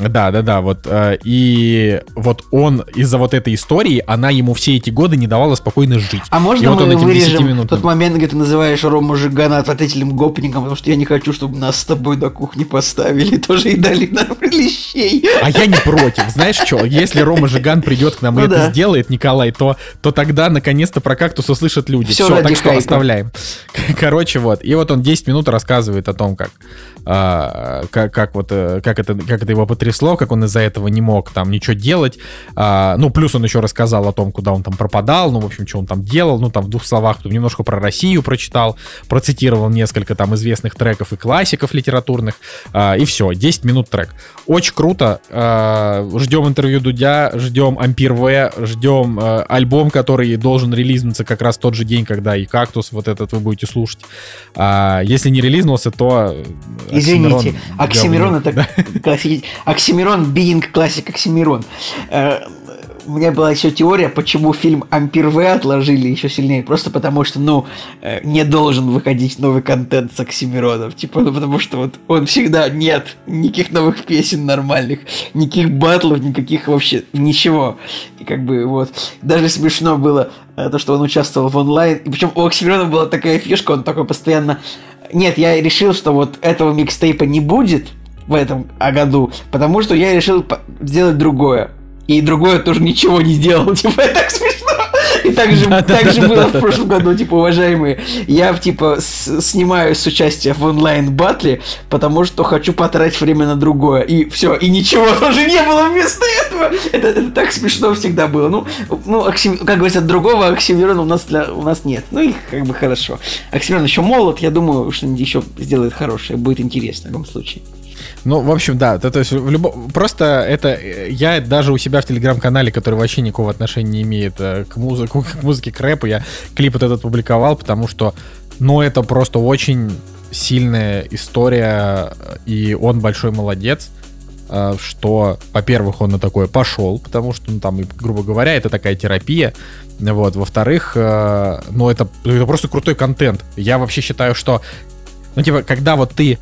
Да, да, да, вот. э, И вот он из-за вот этой истории, она ему все эти годы не давала спокойно жить. А И можно вот он мы этим вырежем 10-минутным тот момент, где ты называешь Рому Жигана отвратительным гопником, потому что я не хочу, чтобы нас с тобой на кухне поставили, *laughs* тоже и дали нам лещей. А я не против. Знаешь что, если Рома Жиган придет к нам и Ну это да. сделает, Николай, то, то тогда наконец-то про кактус услышат люди. Все, ради так что хайпа. оставляем. Короче, вот. И вот он 10 минут рассказывает о том, как, а, как, как вот, э, как это, как это его потрясло, как он из-за этого не мог там ничего делать. А, ну, плюс он еще рассказал о том, куда он там пропадал, ну, в общем, что он там делал. Ну, там в двух словах тут немножко про Россию прочитал, процитировал несколько там известных треков и классиков литературных. А, и все, 10 минут трек. Очень круто. А, ждем интервью Дудя, ждем Ампир В, ждем а, альбом, который должен релизнуться как раз тот же день, когда и Кактус вот этот вы будете слушать. А, если не релизнулся, то... Извините, Оксимирон это классик. Оксимирон, бинг классик Оксимирон. Э, У меня была еще теория, почему фильм Ампир В отложили еще сильнее. Просто потому что, ну, э, не должен выходить новый контент с Оксимироном. Типа, ну, потому что вот он всегда нет никаких новых песен нормальных, никаких батлов, никаких вообще ничего. И как бы вот, даже смешно было э, то, что он участвовал в онлайн. И причем у Оксимирона была такая фишка, он такой постоянно... Нет, я решил, что вот этого микстейпа не будет в этом году, потому что я решил сделать другое. И другое тоже ничего не сделал. *laughs* Типа, это так смешно. И так же, так же было в прошлом году, типа, уважаемые. Я, типа, с- снимаю с участия в онлайн-батле, потому что хочу потратить время на другое. И все, и ничего тоже не было вместо этого. Это, это так смешно всегда было. Ну, ну Оксим- как говорится, другого Оксимирона у нас, для, у нас нет. Ну и как бы хорошо. Оксимирон еще молод, я думаю, что-нибудь еще сделает хорошее. Будет интересно в любом случае. Ну, в общем, да, то, то есть в любом... просто это э, я даже у себя в телеграм-канале, который вообще никакого отношения не имеет э, к музыке, к музыке, к рэпу, я клип вот этот публиковал, потому что, ну, это просто очень сильная история, э, и он большой молодец, что, во-первых, он на такое пошел, потому что, ну, там, грубо говоря, это такая терапия, вот, во-вторых, э, ну, это, это просто крутой контент. Я вообще считаю, что, ну, типа, когда вот ты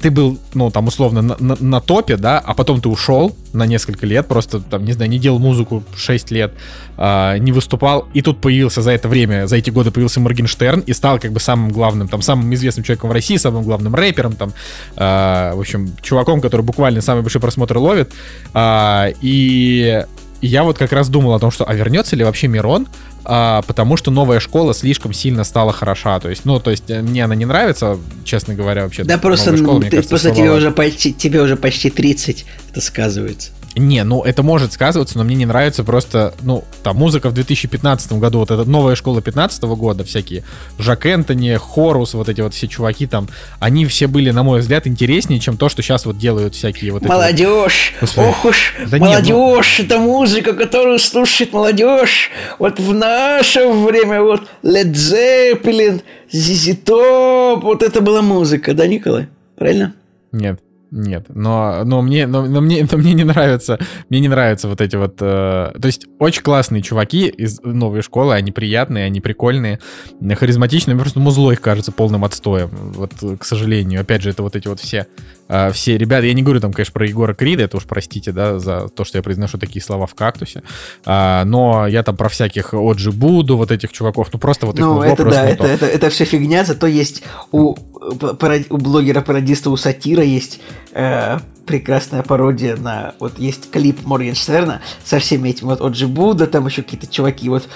ты был, ну, там, условно, на, на- на топе, да, а потом ты ушел на несколько лет, просто, там, не знаю, не делал музыку 6 лет, а, не выступал, и тут появился за это время, за эти годы появился Моргенштерн и стал, как бы, самым главным, там, самым известным человеком в России, самым главным рэпером, там, а, в общем, чуваком, который буквально самый большой просмотр ловит, а, и и я вот как раз думал о том, что, а вернется ли вообще Мирон, а, потому что новая школа слишком сильно стала хороша. То есть, ну, то есть, э, мне она не нравится, честно говоря, вообще. Да просто, школа, ты- кажется, просто тебе уже почти, тебе уже почти 30, это сказывается. Не, ну это может сказываться, но мне не нравится просто, ну, там музыка в 2015 году, вот эта новая школа 15 года, всякие Жак Энтони, Хорус, вот эти вот все чуваки там, они все были, на мой взгляд, интереснее, чем то, что сейчас вот делают всякие вот эти вот- Молодежь, ох уж, Да ну- молодежь, это музыка, которую слушает молодежь. Вот в наше время вот Led Zeppelin, ZZ Top, вот это была музыка, да, Николай? Правильно? Нет, нет, но, но, мне, но, но мне, *laughs* но мне не нравится, мне не нравятся вот эти вот, э, то есть очень классные чуваки из новой школы, они приятные, они прикольные, э, харизматичные, просто музло их кажется полным отстоем, вот, э, к сожалению, опять же, это вот эти вот все, э, все ребята, я не говорю там, конечно, про Егора Крида, это уж простите, да, за то, что я произношу такие слова в кактусе, А, но я там про всяких Оджи Буду, вот этих чуваков, ну просто вот их Ну, музло это просто да, это, то. это, это все фигня, зато есть у, э, у блогера-пародиста, у сатира есть э, прекрасная пародия на... Вот есть клип Моргенштерна со всеми этими вот Оджи Буда, там еще какие-то чуваки. Вот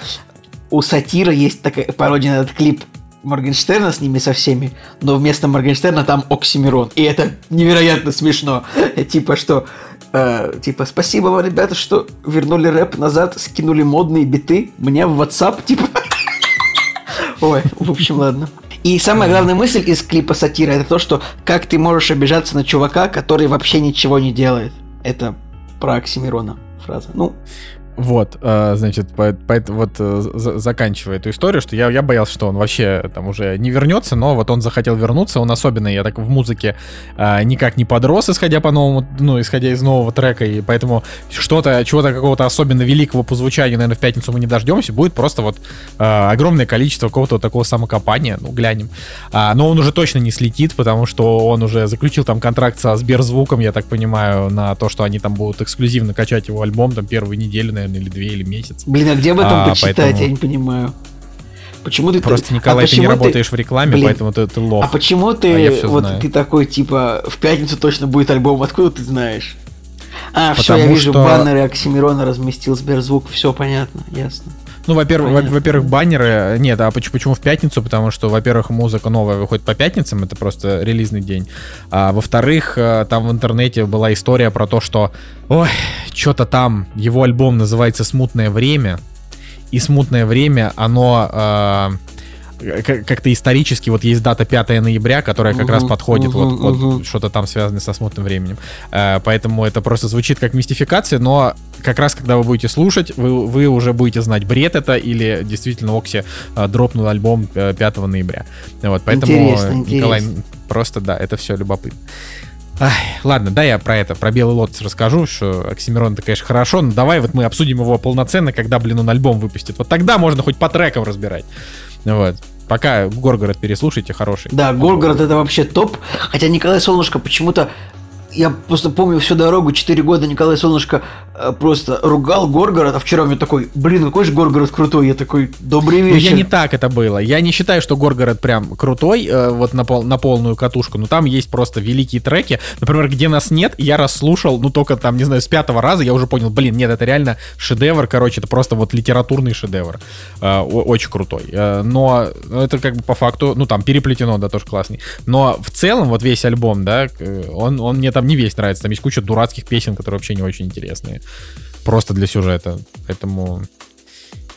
у Сатира есть такая пародия на этот клип Моргенштерна с ними со всеми, но вместо Моргенштерна там Оксимирон. И это невероятно смешно. *laughs* Типа что... Э, типа, спасибо вам, ребята, что вернули рэп назад, скинули модные биты мне в WhatsApp, типа. *laughs* Ой, в общем, ладно. И самая главная мысль из клипа сатира это то, что как ты можешь обижаться на чувака, который вообще ничего не делает. Это про Оксимирона фраза. Ну, вот, э, значит, по, по, вот э, заканчивая эту историю, что я, я боялся, что он вообще там уже не вернется, но вот он захотел вернуться, он особенно, я так в музыке э, никак не подрос, исходя по новому, ну, исходя из нового трека, и поэтому что-то, чего-то какого-то особенно великого по звучанию, наверное, в пятницу мы не дождемся, будет просто вот огромное количество какого-то вот такого самокопания, ну, глянем. А, но он уже точно не слетит, потому что он уже заключил там контракт со Сберзвуком, я так понимаю, на то, что они там будут эксклюзивно качать его альбом там первую неделю, наверное, наверное, или две, или месяц. Блин, а где об этом а, почитать, поэтому... я не понимаю. Почему ты просто Николай, а ты не ты... работаешь в рекламе, Блин, поэтому ты, ты лох. А почему ты а вот знаю. ты такой типа в пятницу точно будет альбом? Откуда ты знаешь? А, все, я вижу, что... баннеры Оксимирона разместил Сберзвук, все понятно, ясно. Ну, во-первых, во-первых, баннеры. Нет, а почему, почему в пятницу? Потому что, во-первых, музыка новая выходит по пятницам, это просто релизный день. А во-вторых, э, там в интернете была история про то, что ой, что-то там, его альбом называется Смутное время. И смутное время, оно э, как-то исторически вот есть дата 5 ноября, которая как uh-huh, раз подходит, uh-huh, вот, uh-huh. вот что-то там связано со смутным временем. Э, поэтому это просто звучит как мистификация, но как раз когда вы будете слушать, вы, вы уже будете знать, бред это или действительно Окси э, дропнул альбом 5 э, ноября. Вот, поэтому, интересно, Николай, интересно. просто да, это все любопытно. Ай, ладно, да, я про это, про Белый Лотос расскажу, что Оксимирон это, конечно, хорошо, но давай вот мы обсудим его полноценно, когда, блин, он альбом выпустит. Вот тогда можно хоть по трекам разбирать. Вот. Пока Горгород переслушайте, хороший. Да, Горгород это вообще топ. Хотя Николай Солнышко почему-то я просто помню всю дорогу, 4 года Николай Солнышко э, просто ругал Горгород, а вчера мне такой, блин, какой же Горгород крутой, я такой, добрый вечер. Ну, я не так это было, я не считаю, что Горгород прям крутой, э, вот на, пол, на полную катушку, но там есть просто великие треки, например, где нас нет, я расслушал, ну только там, не знаю, с пятого раза я уже понял, блин, нет, это реально шедевр, короче, это просто вот литературный шедевр, э, очень крутой, э, но это как бы по факту, ну там переплетено, да, тоже классный, но в целом вот весь альбом, да, он, он мне там не весь нравится. Там есть куча дурацких песен, которые вообще не очень интересные. Просто для сюжета. Поэтому...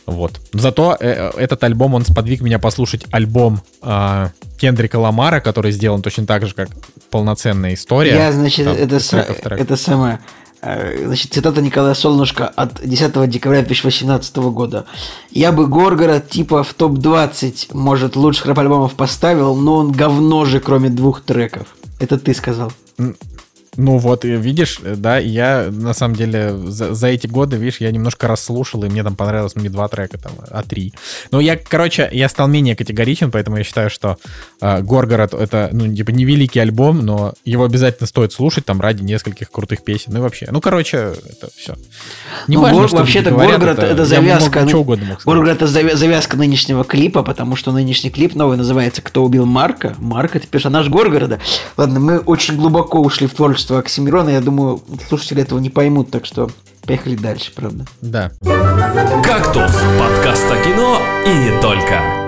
Вот. Зато э, этот альбом, он сподвиг меня послушать альбом э, Кендрика Ламара, который сделан точно так же, как полноценная история. Я, значит, Там, это, с... это самое... Э, значит, цитата Николая Солнышко от 10 декабря 2018 года. «Я бы Горгород типа в топ-20, может, лучших рэп-альбомов поставил, но он говно же, кроме двух треков». Это ты сказал. Ну вот, видишь, да, я на самом деле за, за эти годы, видишь, я немножко расслушал, и мне там понравилось ну, не два трека, там, а три. Но я, короче, я стал менее категоричен, поэтому я считаю, что э, Горгород это, ну, типа, невеликий альбом, но его обязательно стоит слушать там ради нескольких крутых песен. Ну и вообще, ну, короче, это все. Не ну, важно, Гор, вообще-то Горгород это, это завязка. Мог, угодно Горгород это завязка нынешнего клипа, потому что нынешний клип новый называется «Кто убил Марка?». Марк это персонаж Горгорода. Ладно, мы очень глубоко ушли в творчество творчество Оксимирона, я думаю, слушатели этого не поймут, так что поехали дальше, правда. Да. «Кактус» — подкаст о кино и не только.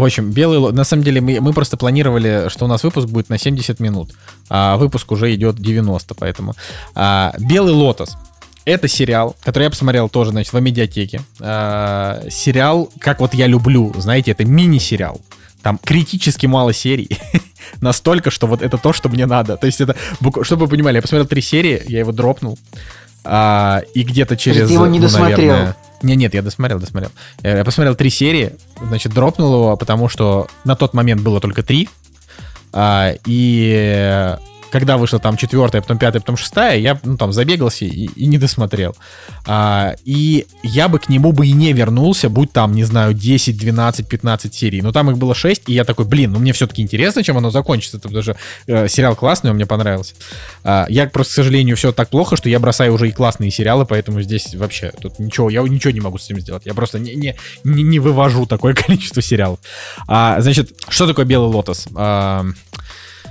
В общем, белый на самом деле мы, мы просто планировали, что у нас выпуск будет на 70 минут, а выпуск уже идет 90, поэтому. А, Белый лотос. Это сериал, который я посмотрел тоже, значит, в медиатеке. А, сериал, как вот я люблю, знаете, это мини-сериал. Там критически мало серий. *laughs* Настолько, что вот это то, что мне надо. То есть это, чтобы вы понимали, я посмотрел три серии, я его дропнул. А, и где-то через... Ты его не ну, досмотрел? Наверное, не, нет, я досмотрел, досмотрел. Я посмотрел три серии, значит, дропнул его, потому что на тот момент было только три. А, и когда вышла там четвертая, потом пятая, потом шестая, я ну, там забегался и, и не досмотрел. А, и я бы к нему бы и не вернулся, будь там, не знаю, 10, 12, 15 серий. Но там их было 6, и я такой, блин, ну мне все-таки интересно, чем оно закончится. Потому что э, сериал классный, он мне понравился. А, я просто, к сожалению, все так плохо, что я бросаю уже и классные сериалы, поэтому здесь вообще тут ничего, я ничего не могу с этим сделать. Я просто не, не, не, не вывожу такое *laughs* количество сериалов. А, значит, что такое Белый Лотос? А,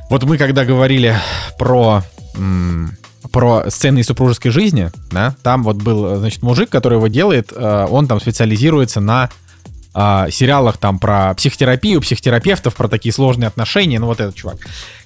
Вот мы когда говорили про про сцены супружеской жизни, да, там вот был, значит, мужик, который его делает, э, он там специализируется на э, сериалах там про психотерапию, психотерапевтов, про такие сложные отношения, ну вот этот чувак.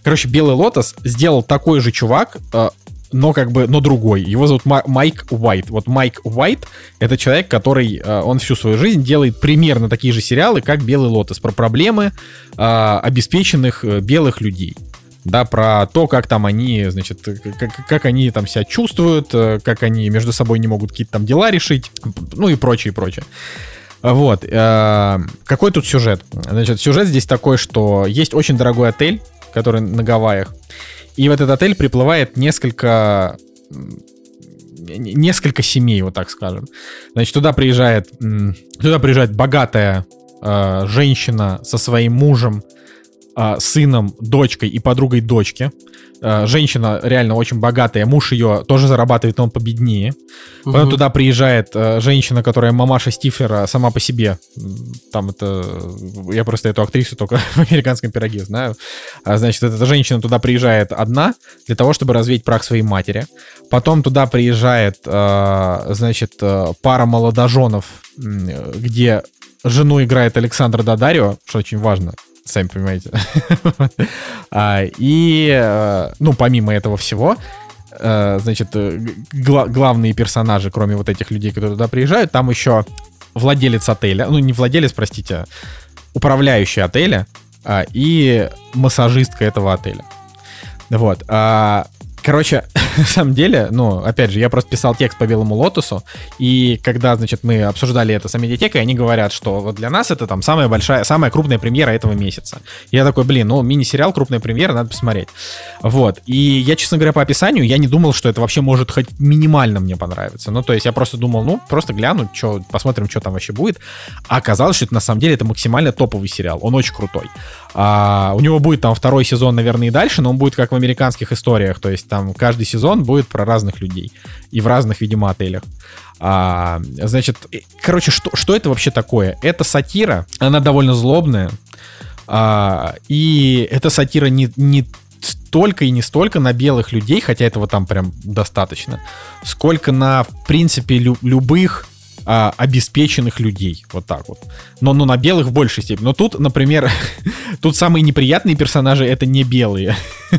Короче, Белый Лотос сделал такой же чувак, э, но как бы, но другой. Его зовут Ма- Майк Уайт. Вот Майк Уайт — это человек, который, он всю свою жизнь делает примерно такие же сериалы, как Белый Лотос, про проблемы обеспеченных белых людей да, про то, как там они, значит, как, как они там себя чувствуют, э, как они между собой не могут какие-то там дела решить, ну и прочее, и прочее. Вот. э, Какой тут сюжет? Значит, сюжет здесь такой, что есть очень дорогой отель, который на Гавайях, и в этот отель приплывает несколько несколько семей, вот так скажем. Значит, туда приезжает, туда приезжает богатая э, женщина со своим мужем, а, сыном, дочкой и подругой дочки. А, Женщина реально очень богатая, муж ее тоже зарабатывает, но он победнее. Потом Мгм. туда приезжает э, женщина, которая мамаша Стифлера сама по себе. Там это... Я просто эту актрису только *laughs* в «Американском пироге» знаю. А, Значит, эта женщина туда приезжает одна для того, чтобы развеять прах своей матери. Потом туда приезжает, э, значит, э, пара молодоженов, где жену играет Александр Дадарио, что очень важно, сами понимаете. *laughs* А, И, э, ну, помимо этого всего, э, значит, э, гла- главные персонажи, кроме вот этих людей, которые туда приезжают, там еще владелец отеля, ну, не владелец, простите, управляющий отеля а, и массажистка этого отеля. Вот. а, Короче, *laughs* на самом деле, ну, опять же, я просто писал текст по Белому Лотосу, и когда, значит, мы обсуждали это с медиатекой, они говорят, что вот для нас это там самая большая, самая крупная премьера этого месяца. Я такой, блин, ну, мини-сериал, крупная премьера, надо посмотреть. Вот. И я, честно говоря, по описанию, я не думал, что это вообще может хоть минимально мне понравиться. Ну, то есть я просто думал, ну, просто гляну, чё, посмотрим, что там вообще будет. А оказалось, что это на самом деле это максимально топовый сериал. Он очень крутой. А, у него будет там второй сезон, наверное, и дальше, но он будет как в американских историях. То есть там каждый сезон будет про разных людей. И в разных, видимо, отелях. А, значит, короче, что, что это вообще такое? Это сатира, она довольно злобная. А, и эта сатира не, не столько и не столько на белых людей, хотя этого там прям достаточно, сколько на, в принципе, лю- любых а, обеспеченных людей. Вот так вот. Но, но на белых в большей степени. Но тут, например, *laughs* тут самые неприятные персонажи это не белые. *laughs*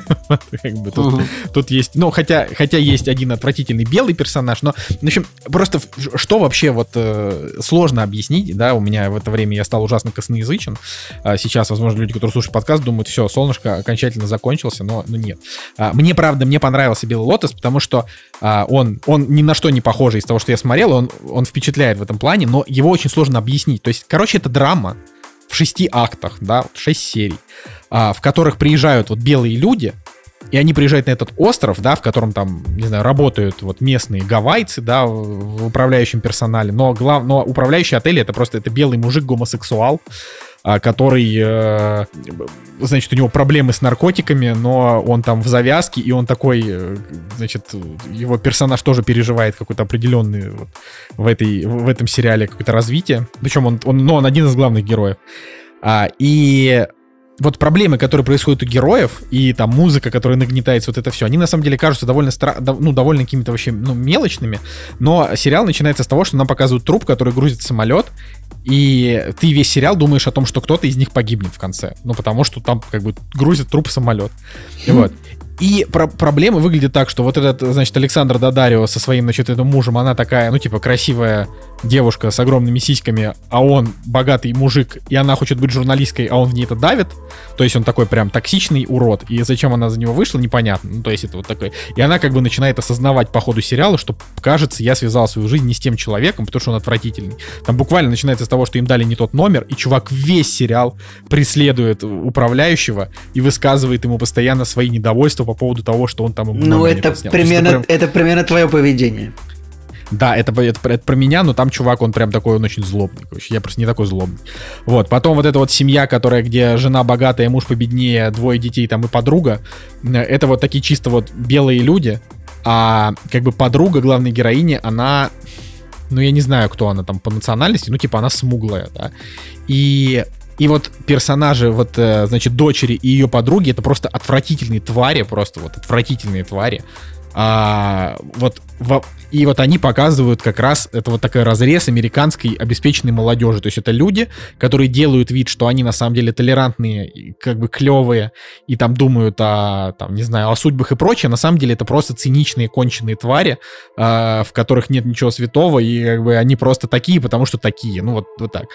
Как бы тут, Мгм. тут есть, ну, хотя, хотя есть один отвратительный белый персонаж, но, в общем, просто что вообще вот э, сложно объяснить, да, у меня в это время я стал ужасно косноязычен, А сейчас, возможно, люди, которые слушают подкаст, думают, все, солнышко окончательно закончился, но, но нет. А, Мне, правда, мне понравился Белый Лотос, потому что а, он, он ни на что не похожий из того, что я смотрел, он, он впечатляет в этом плане, но его очень сложно объяснить. То есть, короче, это драма в шести актах, да, шесть серий, а, в которых приезжают вот белые люди, и они приезжают на этот остров, да, в котором там, не знаю, работают вот местные гавайцы, да, в управляющем персонале, но, глав... но управляющий отель это просто это белый мужик гомосексуал, который, э, значит, у него проблемы с наркотиками, но он там в завязке, и он такой, э, значит, его персонаж тоже переживает какой-то определенный вот в, этой, в этом сериале какое-то развитие. Причем он, он, ну, он один из главных героев. А, и вот проблемы, которые происходят у героев, и там музыка, которая нагнетается, вот это все, они на самом деле кажутся довольно, стра- ну, довольно какими-то вообще ну, мелочными, но сериал начинается с того, что нам показывают труп, который грузит самолет, и ты весь сериал думаешь о том, что кто-то из них погибнет в конце. Ну, потому что там как бы грузит труп самолет. И *laughs* вот. И про- проблема выглядит так, что вот этот, значит, Александр Дадарио со своим, значит, этим мужем, она такая, ну, типа, красивая девушка с огромными сиськами, а он богатый мужик, и она хочет быть журналисткой, а он в ней это давит. То есть он такой прям токсичный урод. И зачем она за него вышла, непонятно. Ну, то есть это вот такой. И она как бы начинает осознавать по ходу сериала, что, кажется, я связал свою жизнь не с тем человеком, потому что он отвратительный. Там буквально начинается с того, что им дали не тот номер, и чувак весь сериал преследует управляющего и высказывает ему постоянно свои недовольства по поводу того, что он там ему Ну, это примерно, прям- это примерно твое поведение. Да, это, это, это про меня, но там чувак, он прям такой, он очень злобный. короче. Я просто не такой злобный. Вот, потом вот эта вот семья, которая, где жена богатая, муж победнее, двое детей там и подруга, э, это вот такие чисто вот белые люди, а как бы подруга главной героини, она, ну я не знаю, кто она там по национальности, ну типа она смуглая, да. И И вот персонажи, вот, э, значит, дочери и ее подруги, это просто отвратительные твари, просто вот отвратительные твари. А, вот во, и вот они показывают как раз это вот такой разрез американской обеспеченной молодежи. То есть это люди, которые делают вид, что они на самом деле толерантные, как бы клевые, и там думают о, там, не знаю, о судьбах и прочее. На самом деле это просто циничные, конченые твари, э, в которых нет ничего святого, и как бы они просто такие, потому что такие. Ну вот, вот так.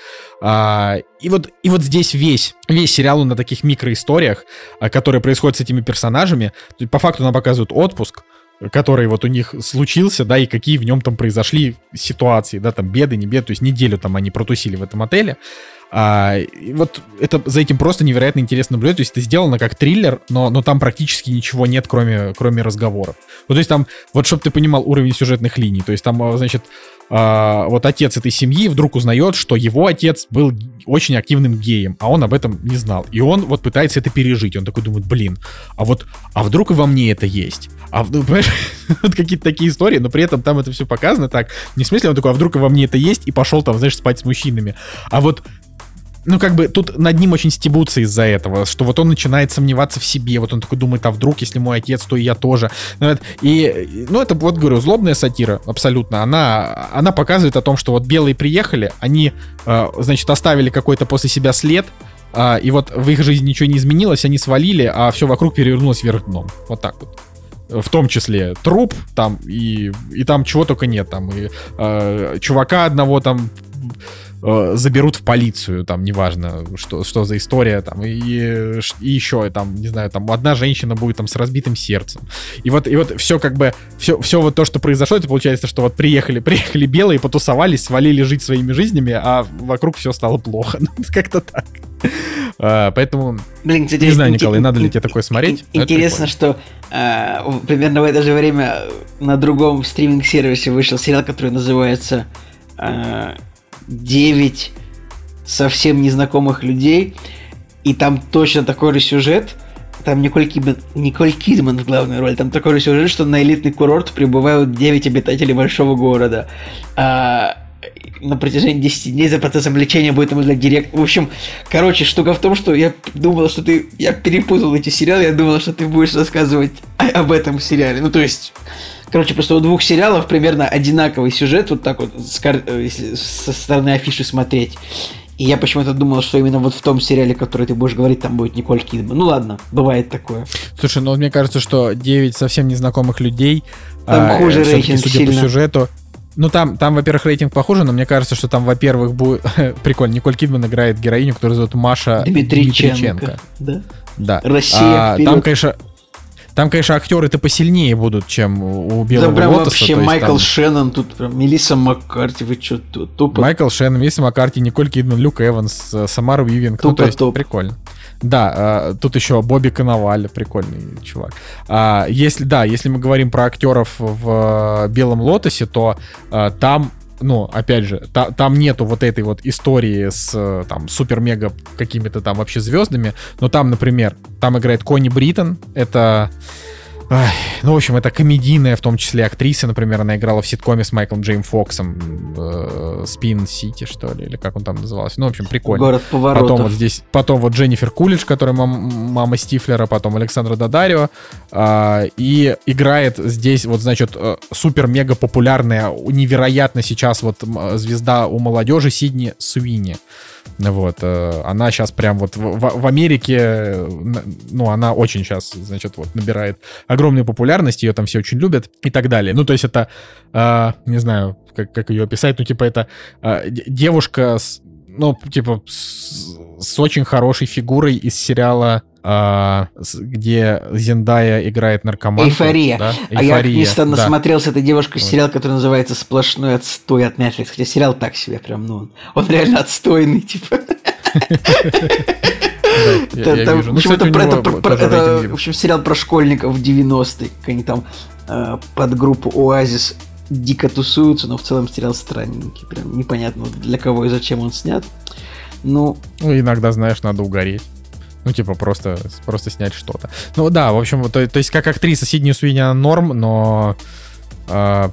А, и, вот, и вот здесь весь, весь сериал на таких микроисториях, а, которые происходят с этими персонажами. По факту нам показывают отпуск, который вот у них случился, да, и какие в нем там произошли ситуации, да, там беды, не беды, то есть неделю там они протусили в этом отеле. А, и вот это за этим просто невероятно интересно наблюдать. То есть это сделано как триллер, но, но там практически ничего нет, кроме, кроме разговоров. Вот, то есть там, вот чтобы ты понимал уровень сюжетных линий, то есть там, а, значит, а, вот отец этой семьи вдруг узнает, что его отец был очень активным геем, а он об этом не знал. И он вот пытается это пережить. Он такой думает, блин, а вот, а вдруг и во мне это есть? А ну, *laughs* вот какие-то такие истории, но при этом там это все показано так. Не в смысле он такой, а вдруг и во мне это есть, и пошел там, знаешь, спать с мужчинами. А вот ну, как бы тут над ним очень стебутся из-за этого, что вот он начинает сомневаться в себе, вот он такой думает, а вдруг, если мой отец, то и я тоже. Ну, и, ну, это, вот говорю, злобная сатира, абсолютно. Она, она показывает о том, что вот белые приехали, они, э, значит, оставили какой-то после себя след, э, и вот в их жизни ничего не изменилось, они свалили, а все вокруг перевернулось вверх дном. Вот так вот в том числе труп там и и там чего только нет там и э, чувака одного там э, заберут в полицию, там, неважно, что, что за история, там, и, и еще, там, не знаю, там, одна женщина будет там с разбитым сердцем. И вот, и вот все как бы, все, все вот то, что произошло, это получается, что вот приехали, *laughs* приехали белые, потусовались, свалили жить своими жизнями, а вокруг все стало плохо. *laughs* Ну, как-то так. А, поэтому, Блин, кстати, не знаю, Николай, надо ли тебе такое смотреть? Интересно, что а, примерно в это же время на другом стриминг-сервисе вышел сериал, который называется 9 совсем незнакомых людей, и там точно такой же сюжет, там Николь Кидман, Николь Кидман в главной роли, там такой же сюжет, что на элитный курорт прибывают 9 обитателей большого города. А, на протяжении 10 дней за процессом лечения будет для директ. В общем, короче, штука в том, что я думал, что ты... Я перепутал эти сериалы, я думал, что ты будешь рассказывать об этом сериале. Ну, то есть, Короче, просто у двух сериалов примерно одинаковый сюжет, вот так вот, э, если со стороны афиши смотреть. И я почему-то думал, что именно вот в том сериале, который ты будешь говорить, там будет Николь Кидман. Ну ладно, бывает такое. Слушай, ну мне кажется, что 9 совсем незнакомых людей... Там а, хуже рейтинг судя сильно. по сюжету, ну, там, там, во-первых, рейтинг похуже, но мне кажется, что там, во-первых, будет... *laughs* Прикольно, Николь Кидман играет героиню, которую зовут Маша Дмитриченко. Дмитриченко. Да? Да. Россия а, Там, конечно, там, конечно, актеры-то посильнее будут, чем у Белого да, прям Лотоса. вообще Майкл там... Шеннон, тут прям Мелисса Маккарти, вы что, тупо... Майкл Шеннон, Мелисса Маккарти, Николь Кидман, Люк Эванс, э, Самара Уивинг. Тупо ну, то есть, топ. прикольно. Да, э, тут еще Бобби Коноваль, прикольный чувак. А, если, да, если мы говорим про актеров в э, Белом Лотосе, то там ну, опять же, та, там нету вот этой вот истории с э, там супер-мега какими-то там вообще звездами, но там, например, там играет Конни Бриттон, это Ай, ну, в общем, это комедийная, в том числе актриса, например, она играла в ситкоме с Майклом Джей Фоксом, э, Spin City, что ли, или как он там назывался. Ну, в общем, прикольно. Город поворотов. Потом вот здесь, потом вот Дженнифер Кулидж, которая мам, мама Стифлера, потом Александра Дадарио, э, и играет здесь вот, значит, э, супер-мега популярная, невероятно сейчас вот звезда у молодежи Сидни Суини. Вот, э, она сейчас прям вот в, в Америке, ну, она очень сейчас, значит, вот набирает огромную популярность, ее там все очень любят и так далее. Ну, то есть это, э, не знаю, как, как ее описать, ну, типа это э, девушка с, ну, типа, с, с очень хорошей фигурой из сериала а, где Зендая играет наркоманку. Эйфория. Да? А я просто да. насмотрелся этой девушкой сериал, который называется «Сплошной отстой» от Netflix. Хотя сериал так себе прям, ну, он, он реально отстойный, типа. *laughs* В общем, сериал про школьников 90-х, как они там э, под группу Оазис дико тусуются, но в целом сериал странненький. Прям непонятно, для кого и зачем он снят. Ну, ну иногда, знаешь, надо угореть. Ну, типа, просто, просто снять что-то. Ну, да, в общем, то, то есть, как актриса Сидни Суини норм, но... Э,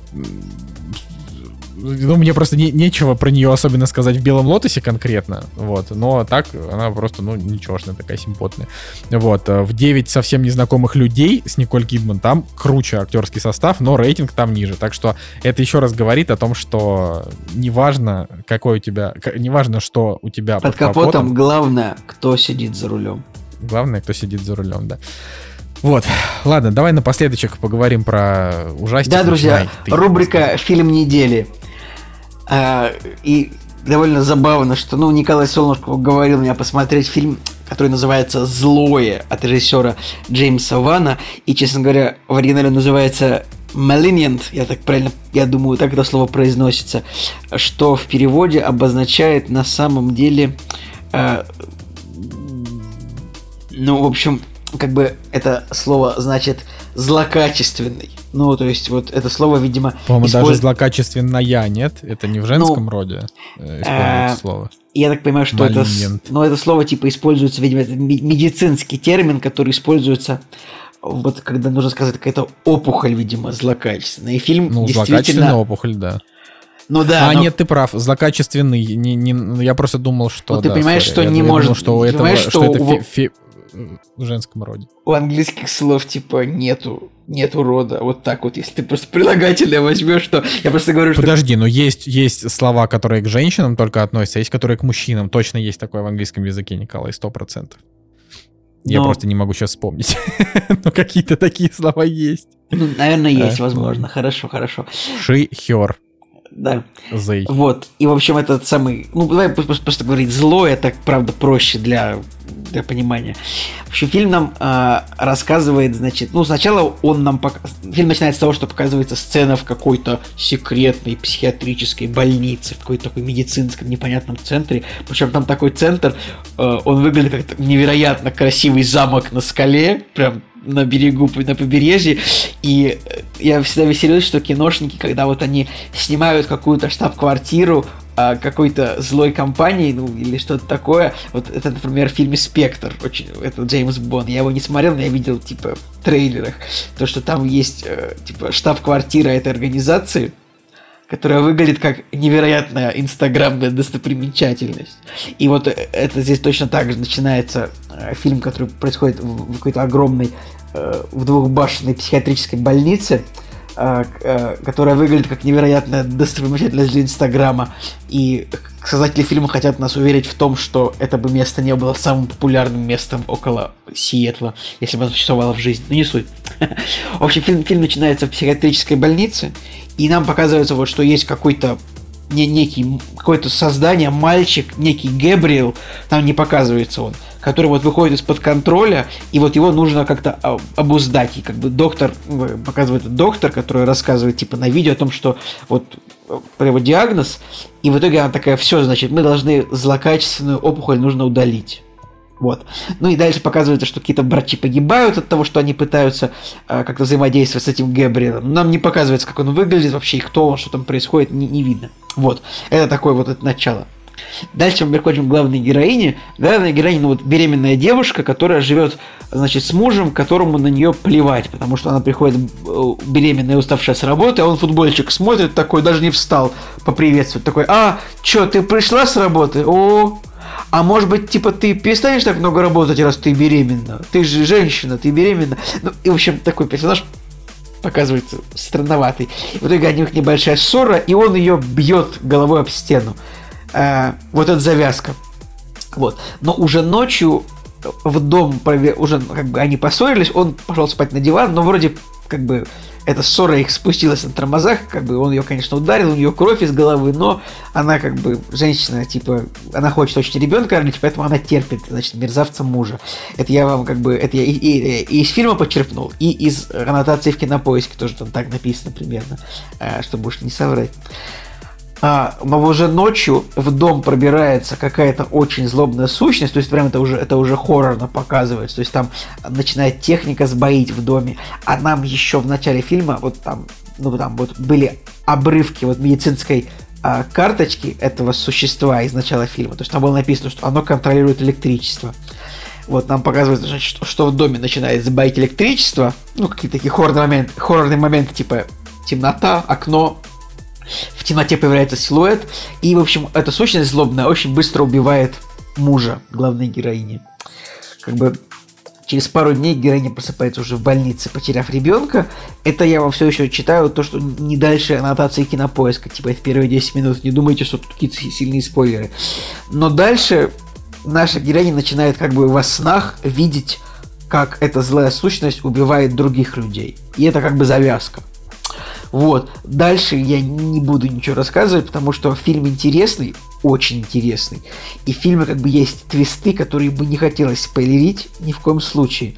ну, мне просто не, нечего про нее особенно сказать в «Белом лотосе» конкретно, вот, но так она просто, ну, ничегошная такая симпотная. Вот, э, в «9 совсем незнакомых людей» с Николь Кидман там круче актерский состав, но рейтинг там ниже, так что это еще раз говорит о том, что неважно, какой у тебя, неважно, что у тебя под, под капотом, капотом, главное, кто сидит за рулем. Главное, кто сидит за рулем, да. Вот, ладно, давай напоследочек поговорим про ужастик. Да, друзья, рубрика «Фильм недели». А, и довольно забавно, что, ну, Николай Солнышко говорил мне посмотреть фильм, который называется «Злое» от режиссера Джеймса Вана. И, честно говоря, в оригинале называется Malignant, я так правильно, я думаю, так это слово произносится, что в переводе обозначает на самом деле, э, ну, в общем, как бы это слово значит злокачественный. Ну, то есть вот это слово, видимо... По-моему, использ... даже злокачественная нет? Это не в женском ну, роде э, используется э, слово. Я так понимаю, что это, ну, это слово типа используется, видимо, это медицинский термин, который используется вот когда нужно сказать какая-то опухоль, видимо, злокачественная. И фильм ну, действительно... злокачественная опухоль, да. Ну да. А но... нет, ты прав, злокачественный. Не, не, я просто думал, что. Ну, ты да, понимаешь, sorry, что я, не я может. Думал, что у этого, что, что это у... фи, фи, в женском роде. У английских слов типа нету, нету рода. Вот так вот, если ты просто прилагательное возьмешь, то я просто говорю, что... Подожди, но есть, есть слова, которые к женщинам только относятся, а есть, которые к мужчинам. Точно есть такое в английском языке, Николай, сто процентов. Я просто не могу сейчас вспомнить. *laughs* Но какие-то такие слова есть. Ну, наверное, есть, возможно. Хорошо, хорошо. She, her. Да. They. Вот. И, в общем, этот самый... Ну, давай просто говорить зло, это, правда, проще для для понимания. В общем, фильм нам э, рассказывает, значит, ну, сначала он нам... Пок... Фильм начинается с того, что показывается сцена в какой-то секретной психиатрической больнице, в какой-то такой медицинском непонятном центре. Причем там такой центр, э, он выглядит как невероятно красивый замок на скале, прям на берегу, на побережье. И я всегда веселюсь, что киношники, когда вот они снимают какую-то штаб-квартиру а, какой-то злой компании, ну, или что-то такое. Вот это, например, в фильме «Спектр», очень, это Джеймс Бонд. Я его не смотрел, но я видел, типа, в трейлерах, то, что там есть, э, типа, штаб-квартира этой организации, которая выглядит как невероятная инстаграмная достопримечательность. И вот это здесь точно так же начинается э, фильм, который происходит в, какой-то огромной, э, в двухбашенной психиатрической больнице, Э, э, которая выглядит как невероятная достопримечательность для Инстаграма. И создатели фильма хотят нас уверить в том, что это бы место не было самым популярным местом около Сиэтла, если бы оно существовало в жизни. Ну, не суть. *laughs* В общем, фильм, фильм начинается в психиатрической больнице, и нам показывается вот, что есть какой-то не, некий какое-то создание, мальчик, некий Гэбриэл, там не показывается он, который вот выходит из-под контроля, и вот его нужно как-то обуздать. И как бы доктор, показывает доктор, который рассказывает типа на видео о том, что вот э, его диагноз, и в итоге она такая, все, значит, мы должны злокачественную опухоль нужно удалить. Вот. Ну и дальше показывается, что какие-то братья погибают от того, что они пытаются э, как-то взаимодействовать с этим Гэбриэлом. Нам не показывается, как он выглядит вообще, и кто он, что там происходит, не, не видно. Вот. Это такое вот это начало. Дальше мы переходим к главной героине. Главная героиня, ну вот беременная девушка, которая живет, значит, с мужем, которому на нее плевать, потому что она приходит э, беременная, уставшая с работы, а он футбольчик смотрит такой, даже не встал поприветствовать, такой, а, чё, ты пришла с работы? О, а может быть, типа, ты перестанешь так много работать, раз ты беременна? Ты же женщина, ты беременна. Ну, и, в общем, такой персонаж показывается странноватый. В итоге у них небольшая ссора, и он ее бьет головой об стену. А, вот эта завязка. Вот. Но уже ночью в дом уже как бы они поссорились, он пошел спать на диван, но вроде как бы эта ссора их спустилась на тормозах, как бы он ее, конечно, ударил, у нее кровь из головы, но она как бы женщина, типа, она хочет очень ребенка родить, поэтому она терпит, значит, мерзавца мужа. Это я вам как бы, это я и, и, и из фильма подчеркнул, и из аннотации в кинопоиске тоже там так написано примерно, э, чтобы уж не соврать а, уже ночью в дом пробирается какая-то очень злобная сущность, то есть прям это уже, это уже хоррорно показывается, то есть там начинает техника сбоить в доме, а нам еще в начале фильма вот там, ну там вот были обрывки вот медицинской а, карточки этого существа из начала фильма, то есть там было написано, что оно контролирует электричество. Вот нам показывают, что, что в доме начинает сбоить электричество, ну какие-то такие хоррорные моменты, хоррорные моменты типа темнота, окно, в темноте появляется силуэт, и, в общем, эта сущность злобная очень быстро убивает мужа главной героини. Как бы через пару дней героиня просыпается уже в больнице, потеряв ребенка. Это я вам все еще читаю, то, что не дальше аннотации кинопоиска, типа в первые 10 минут. Не думайте, что тут какие-то сильные спойлеры. Но дальше наша героиня начинает как бы во снах видеть, как эта злая сущность убивает других людей. И это как бы завязка. Вот. Дальше я не буду ничего рассказывать, потому что фильм интересный, очень интересный. И в фильме как бы есть твисты, которые бы не хотелось спойлерить ни в коем случае.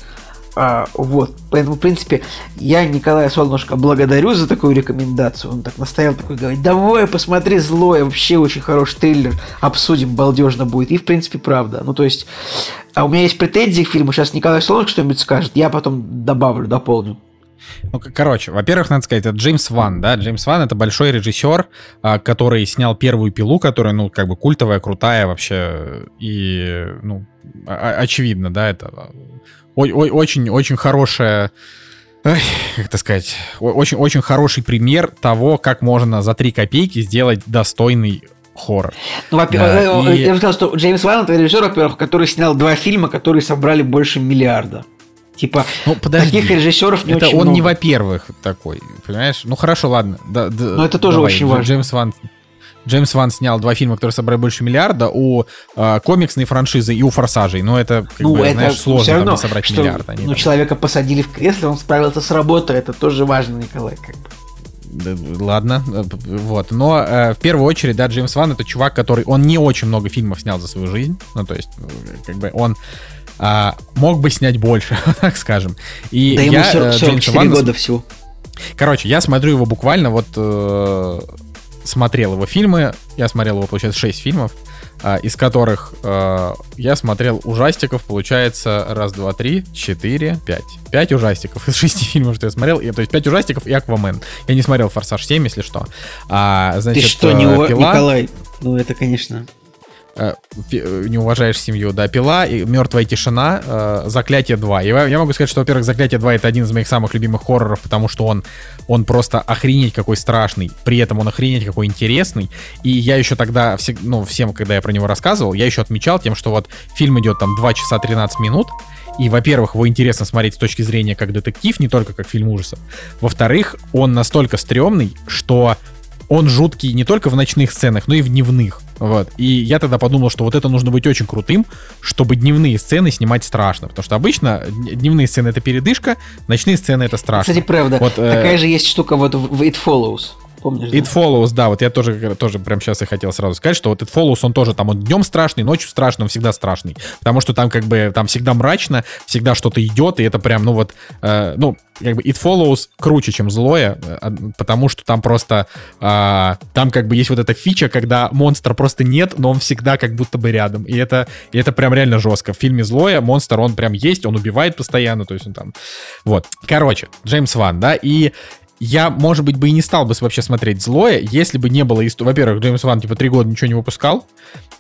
А, вот. Поэтому, в принципе, я Николая Солнышко благодарю за такую рекомендацию. Он так настоял, такой говорит, давай посмотри злое, вообще очень хороший триллер, обсудим, балдежно будет. И, в принципе, правда. Ну, то есть, а у меня есть претензии к фильму, сейчас Николай Солнышко что-нибудь скажет, я потом добавлю, дополню. Ну, короче, во-первых, надо сказать, это Джеймс Ван, да, Джеймс Ван это большой режиссер, а, который снял первую пилу, которая, ну, как бы культовая, крутая вообще, и, ну, очевидно, да, это очень-очень хорошая как это сказать, очень-очень хороший пример того, как можно за 3 копейки сделать достойный хоррор. Ну, во-первых, да, э, и... я бы сказал, что Джеймс Ван это режиссер, во-первых, который снял два фильма, которые собрали больше миллиарда. Типа, ну, подожди. таких режиссеров не это очень он много. не во-первых такой, понимаешь? Ну хорошо, ладно. Да, да, Но это тоже давай, очень важно. Джеймс Ван, Джеймс Ван снял два фильма, которые собрали больше миллиарда, у э, комиксной франшизы и у Форсажей. Но это, как ну, бы, это знаешь, сложно равно, там, собрать что, миллиард. Они ну, там... человека посадили в кресло, он справился с работой, это тоже важно, Николай. Как бы. Ладно, э, вот. Но э, в первую очередь, да, Джеймс Ван это чувак, который... Он не очень много фильмов снял за свою жизнь. Ну, то есть, как бы он а, мог бы снять больше, *laughs* так скажем. И да я, ему 40, 44 Ванна... года всего. Короче, я смотрю его буквально вот э, смотрел его фильмы. Я смотрел его, получается, 6 фильмов, э, из которых э, я смотрел ужастиков, получается, раз, два, три, четыре, пять. Пять ужастиков из шести *laughs* фильмов, что я смотрел. И, то есть пять ужастиков и Аквамен. Я не смотрел Форсаж 7, если что. А, значит, Ты что, не э, Пила... Николай? Ну, это, конечно... Э, не уважаешь семью, да, пила, и мертвая тишина, э, заклятие 2. И я могу сказать, что, во-первых, заклятие 2 это один из моих самых любимых хорроров, потому что он, он просто охренеть какой страшный, при этом он охренеть какой интересный. И я еще тогда, ну, всем, когда я про него рассказывал, я еще отмечал тем, что вот фильм идет там 2 часа 13 минут, и, во-первых, его интересно смотреть с точки зрения как детектив, не только как фильм ужасов. Во-вторых, он настолько стрёмный, что он жуткий не только в ночных сценах, но и в дневных. Вот. И я тогда подумал, что вот это нужно быть очень крутым, чтобы дневные сцены снимать страшно. Потому что обычно дневные сцены это передышка, ночные сцены это страшно. Кстати, правда. Вот, э, Такая э... же есть штука вот в It Follows. Помнишь, It да? Follows, да, вот я тоже, тоже прям сейчас и хотел сразу сказать, что вот It Follows, он тоже там, он днем страшный, ночью страшный, он всегда страшный, потому что там как бы, там всегда мрачно, всегда что-то идет, и это прям, ну вот, э, ну, как бы It Follows круче, чем Злое, э, потому что там просто, э, там как бы есть вот эта фича, когда монстра просто нет, но он всегда как будто бы рядом, и это, и это прям реально жестко. В фильме Злое монстр, он прям есть, он убивает постоянно, то есть он там, вот. Короче, Джеймс Ван, да, и я, может быть, бы и не стал бы вообще смотреть злое, если бы не было... Во-первых, Джеймс Ван, типа, три года ничего не выпускал.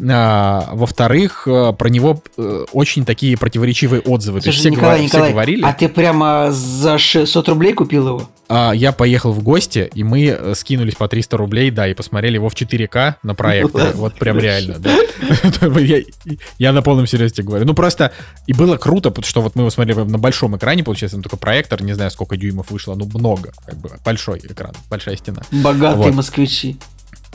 А, во-вторых, э, про него э, очень такие противоречивые отзывы. Слушай, То есть все, Николай, Николай, все говорили... А ты прямо за 600 рублей купил его? А, я поехал в гости, и мы э, скинулись по 300 рублей, да, и посмотрели его в 4К на проекторе. Вот прям реально, да. *laughs* Я на полном серьезе говорю. Ну просто, и было круто, потому что вот мы его смотрели на большом экране, получается, там только проектор, не знаю, сколько дюймов вышло, ну много, как бы, большой экран, большая стена. Богатые москвичи.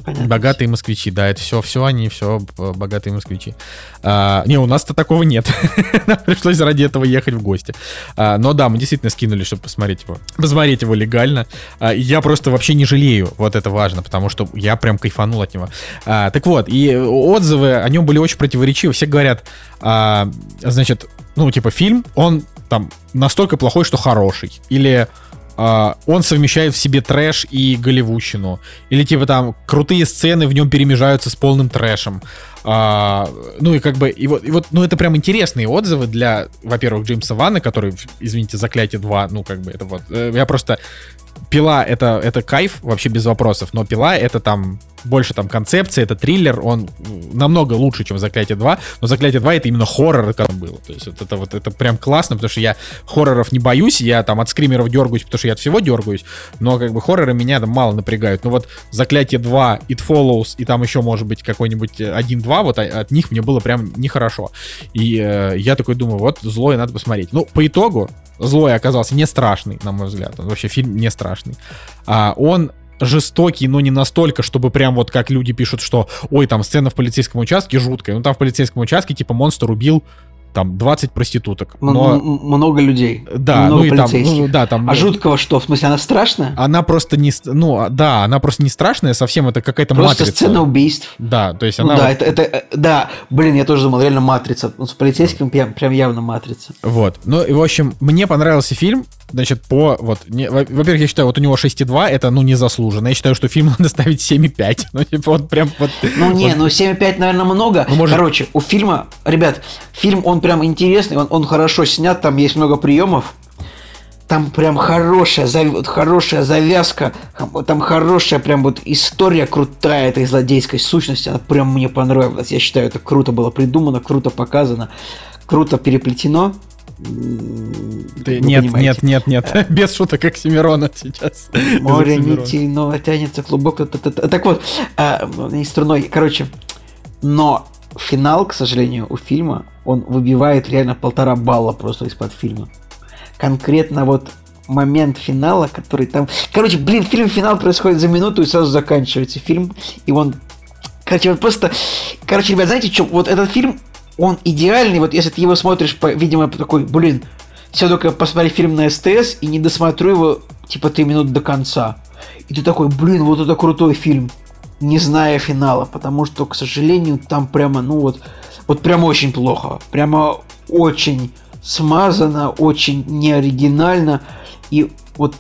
Понятно. Богатые москвичи, да, это все, все они, все богатые москвичи. А, не, у нас-то такого нет. *laughs* Пришлось ради этого ехать в гости. А, но да, мы действительно скинули, чтобы посмотреть его. Посмотреть его легально. А, я просто вообще не жалею, вот это важно, потому что я прям кайфанул от него. А, так вот, и отзывы о нем были очень противоречивы. Все говорят, а, значит, ну, типа, фильм, он там настолько плохой, что хороший. Или Uh, он совмещает в себе трэш и голливудщину. Или типа там крутые сцены в нем перемежаются с полным трэшем. Uh, ну и как бы, и вот, и вот, ну это прям интересные отзывы для, во-первых, Джеймса Ванна, который, извините, Заклятие 2, ну как бы это вот, э, я просто Пила это, это кайф, вообще без вопросов, но пила это там больше там концепция, это триллер, он намного лучше, чем Заклятие 2, но Заклятие 2 это именно хоррор, как было. То есть вот это вот это прям классно, потому что я хорроров не боюсь, я там от скримеров дергаюсь, потому что я от всего дергаюсь, но как бы хорроры меня там мало напрягают. Но вот Заклятие 2, It Follows и там еще может быть какой-нибудь 1-2, вот от них мне было прям нехорошо. И э, я такой думаю, вот злое надо посмотреть. Ну, по итогу, злой оказался не страшный, на мой взгляд. Он вообще фильм не страшный. А, он жестокий, но не настолько, чтобы прям вот как люди пишут, что ой, там сцена в полицейском участке жуткая. Ну там в полицейском участке типа монстр убил там 20 проституток. Но... Много людей. Да, много ну и там, ну, да, там... А жуткого что? В смысле, она страшная? Она просто не... Ну, а, да, она просто не страшная совсем, это какая-то просто матрица. сцена убийств. Да, то есть ну, она... да, вот... это, это, да, блин, я тоже думал, реально матрица. Ну, с полицейским прям, прям явно матрица. Вот, ну и, в общем, мне понравился фильм, значит, по... Вот, не, во-первых, я считаю, вот у него 6,2, это, ну, незаслуженно. Я считаю, что фильм *laughs* надо ставить 7,5. Ну, типа, вот прям вот... Ну, *laughs* не, вот. ну 7,5, наверное, много. Ну, может... Короче, у фильма, ребят, фильм, он прям интересный, он, он хорошо снят, там есть много приемов. Там прям хорошая, зав... хорошая завязка, там хорошая прям вот история крутая этой злодейской сущности, она прям мне понравилась. Я считаю, это круто было придумано, круто показано, круто переплетено. Ты, нет, нет, нет, нет, *laughs* без шуток, как Семирона сейчас. *laughs* Море нитей, но тянется клубок. Так вот, а, не струной, короче, но финал, к сожалению, у фильма, он выбивает реально полтора балла просто из-под фильма. Конкретно вот момент финала, который там... Короче, блин, фильм финал происходит за минуту и сразу заканчивается фильм, и он... Короче, вот просто... Короче, ребят, знаете что? Вот этот фильм, он идеальный, вот если ты его смотришь, по, видимо, такой, блин, все только посмотри фильм на СТС и не досмотрю его, типа, три минуты до конца. И ты такой, блин, вот это крутой фильм не зная финала, потому что, к сожалению, там прямо, ну вот, вот прямо очень плохо, прямо очень смазано, очень неоригинально, и вот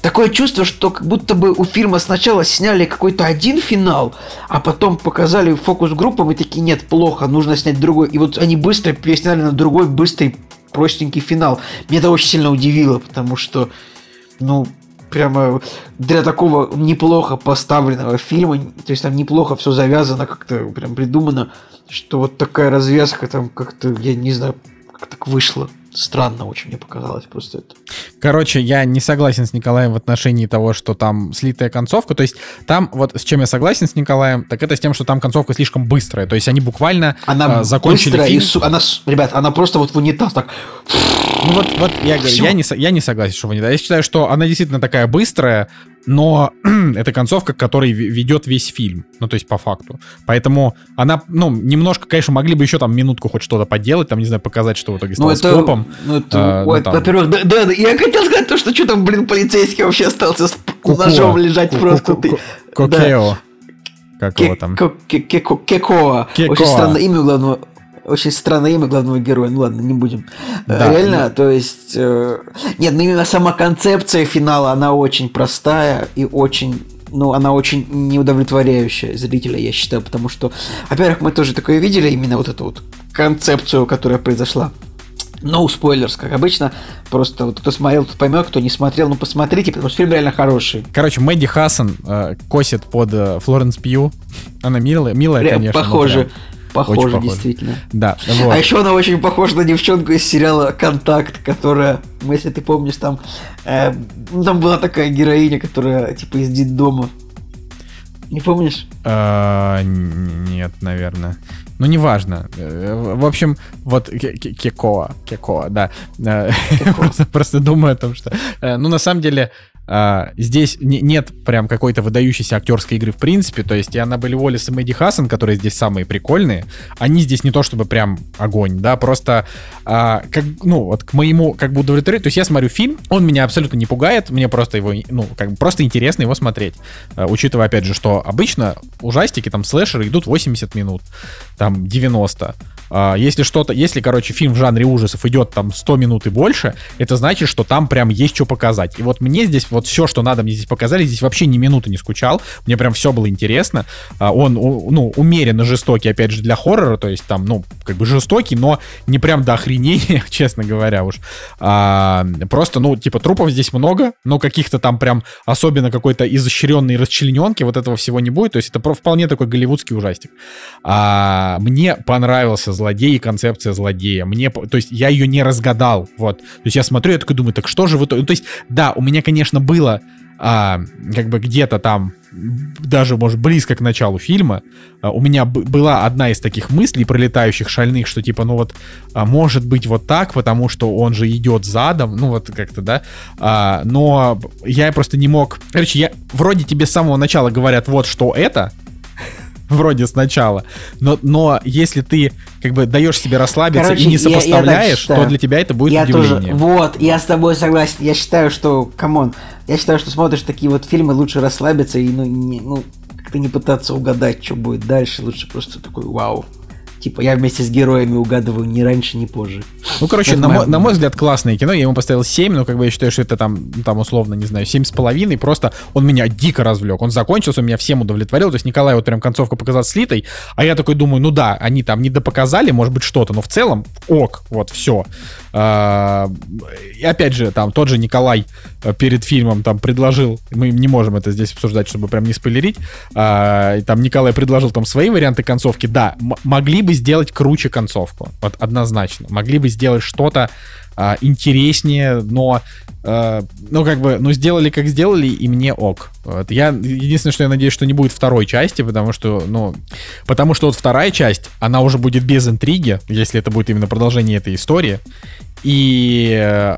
такое чувство, что как будто бы у фильма сначала сняли какой-то один финал, а потом показали фокус-группам и такие, нет, плохо, нужно снять другой. И вот они быстро пересняли на другой быстрый простенький финал. Меня это очень сильно удивило, потому что, ну, прямо для такого неплохо поставленного фильма, то есть там неплохо все завязано, как-то прям придумано, что вот такая развязка там как-то, я не знаю, как так вышло. Странно очень мне показалось просто это. Короче, я не согласен с Николаем в отношении того, что там слитая концовка. То есть там, вот с чем я согласен с Николаем, так это с тем, что там концовка слишком быстрая. То есть они буквально она э, закончили фильм. И, она, ребят, она просто вот в унитаз так... Ну вот, вот я говорю, я не, я не согласен, что в унитаз. Я считаю, что она действительно такая быстрая, но *clears throat* это концовка, которой ведет весь фильм, ну, то есть по факту. Поэтому она, ну, немножко, конечно, могли бы еще там минутку хоть что-то поделать, там, не знаю, показать, что в итоге стало ну, это, скопом. Ну, это, а, ой, ну, там... во-первых, да, да, я хотел сказать то, что что там, блин, полицейский вообще остался с Кукуа. ножом лежать Ку- просто. Ку- Кокео. Как его там? Кекоа. Очень странное имя главного очень странное имя главного героя. Ну ладно, не будем. Да, Реально, да. то есть... Э, нет, ну именно сама концепция финала, она очень простая и очень ну, она очень неудовлетворяющая зрителя, я считаю, потому что, во-первых, мы тоже такое видели, именно вот эту вот концепцию, которая произошла. No spoilers, как обычно. Просто вот кто смотрел, тот поймет, кто не смотрел, ну посмотрите, потому что фильм реально хороший. Короче, Мэдди Хассан э, косит под э, Флоренс Пью. Она милая, милая, Прям конечно. Похоже. Похоже, очень действительно. Да. Вот. А еще она очень похожа на девчонку из сериала Контакт, которая, ну, если ты помнишь, там, э, ну, там была такая героиня, которая типа из детдома. Не помнишь? А, нет, наверное. Ну, неважно. Э, в общем, вот Кекоа, Кекоа, да. Э, *laughs* просто, просто думаю о том, что... Э, ну, на самом деле, а, здесь не, нет прям какой-то выдающейся актерской игры в принципе. То есть и Аннабель Уоллес и Мэдди Хассан, которые здесь самые прикольные, они здесь не то чтобы прям огонь, да, просто а, как, ну, вот к моему как бы удовлетворению. То есть я смотрю фильм, он меня абсолютно не пугает, мне просто его, ну, как бы просто интересно его смотреть. А, учитывая, опять же, что обычно ужастики, там, слэшеры идут 80 минут, там, 90. А, если что-то, если, короче, фильм в жанре ужасов идет там 100 минут и больше, это значит, что там прям есть что показать. И вот мне здесь вот все, что надо, мне здесь показали, здесь вообще ни минуты не скучал, мне прям все было интересно. А, он, ну, умеренно жестокий, опять же, для хоррора, то есть там, ну, как бы жестокий, но не прям до охренения, *laughs* честно говоря уж. А, просто, ну, типа, трупов здесь много, но каких-то там прям особенно какой-то изощренной расчлененки, вот этого всего не будет, то есть это вполне такой голливудский ужастик. А, мне понравился злодей и концепция злодея. Мне, то есть я ее не разгадал, вот. То есть я смотрю, я такой думаю, так что же вы... Ну, то есть, да, у меня, конечно, было а, как бы где-то там даже, может, близко к началу фильма, а, у меня была одна из таких мыслей, пролетающих шальных, что типа, ну вот, а, может быть вот так, потому что он же идет задом, ну вот как-то, да, а, но я просто не мог... Короче, я вроде тебе с самого начала говорят вот что это, *laughs* вроде сначала. Но, но если ты как бы даешь себе расслабиться Короче, и не сопоставляешь, я, я то для тебя это будет я удивление. Тоже, вот, я с тобой согласен. Я считаю, что, come on, я считаю, что смотришь такие вот фильмы, лучше расслабиться и ну, не, ну как-то не пытаться угадать, что будет дальше. Лучше просто такой вау. Типа, я вместе с героями угадываю ни раньше, ни позже. Ну, короче, на, мой, на мой взгляд, классное кино. Я ему поставил 7, но как бы я считаю, что это там, там условно, не знаю, 7,5. Просто он меня дико развлек. Он закончился, он меня всем удовлетворил. То есть Николаю вот прям концовка показалась слитой. А я такой думаю, ну да, они там не допоказали, может быть, что-то, но в целом ок, вот, все. А, и опять же, там тот же Николай э, перед фильмом там предложил, мы не можем это здесь обсуждать, чтобы прям не спойлерить, а, там Николай предложил там свои варианты концовки, да, могли бы сделать круче концовку, вот однозначно, могли бы сделать что-то а, интереснее, но Uh, ну, как бы, ну, сделали, как сделали, и мне ок. Вот. Я, единственное, что я надеюсь, что не будет второй части, потому что, ну, потому что вот вторая часть, она уже будет без интриги, если это будет именно продолжение этой истории. И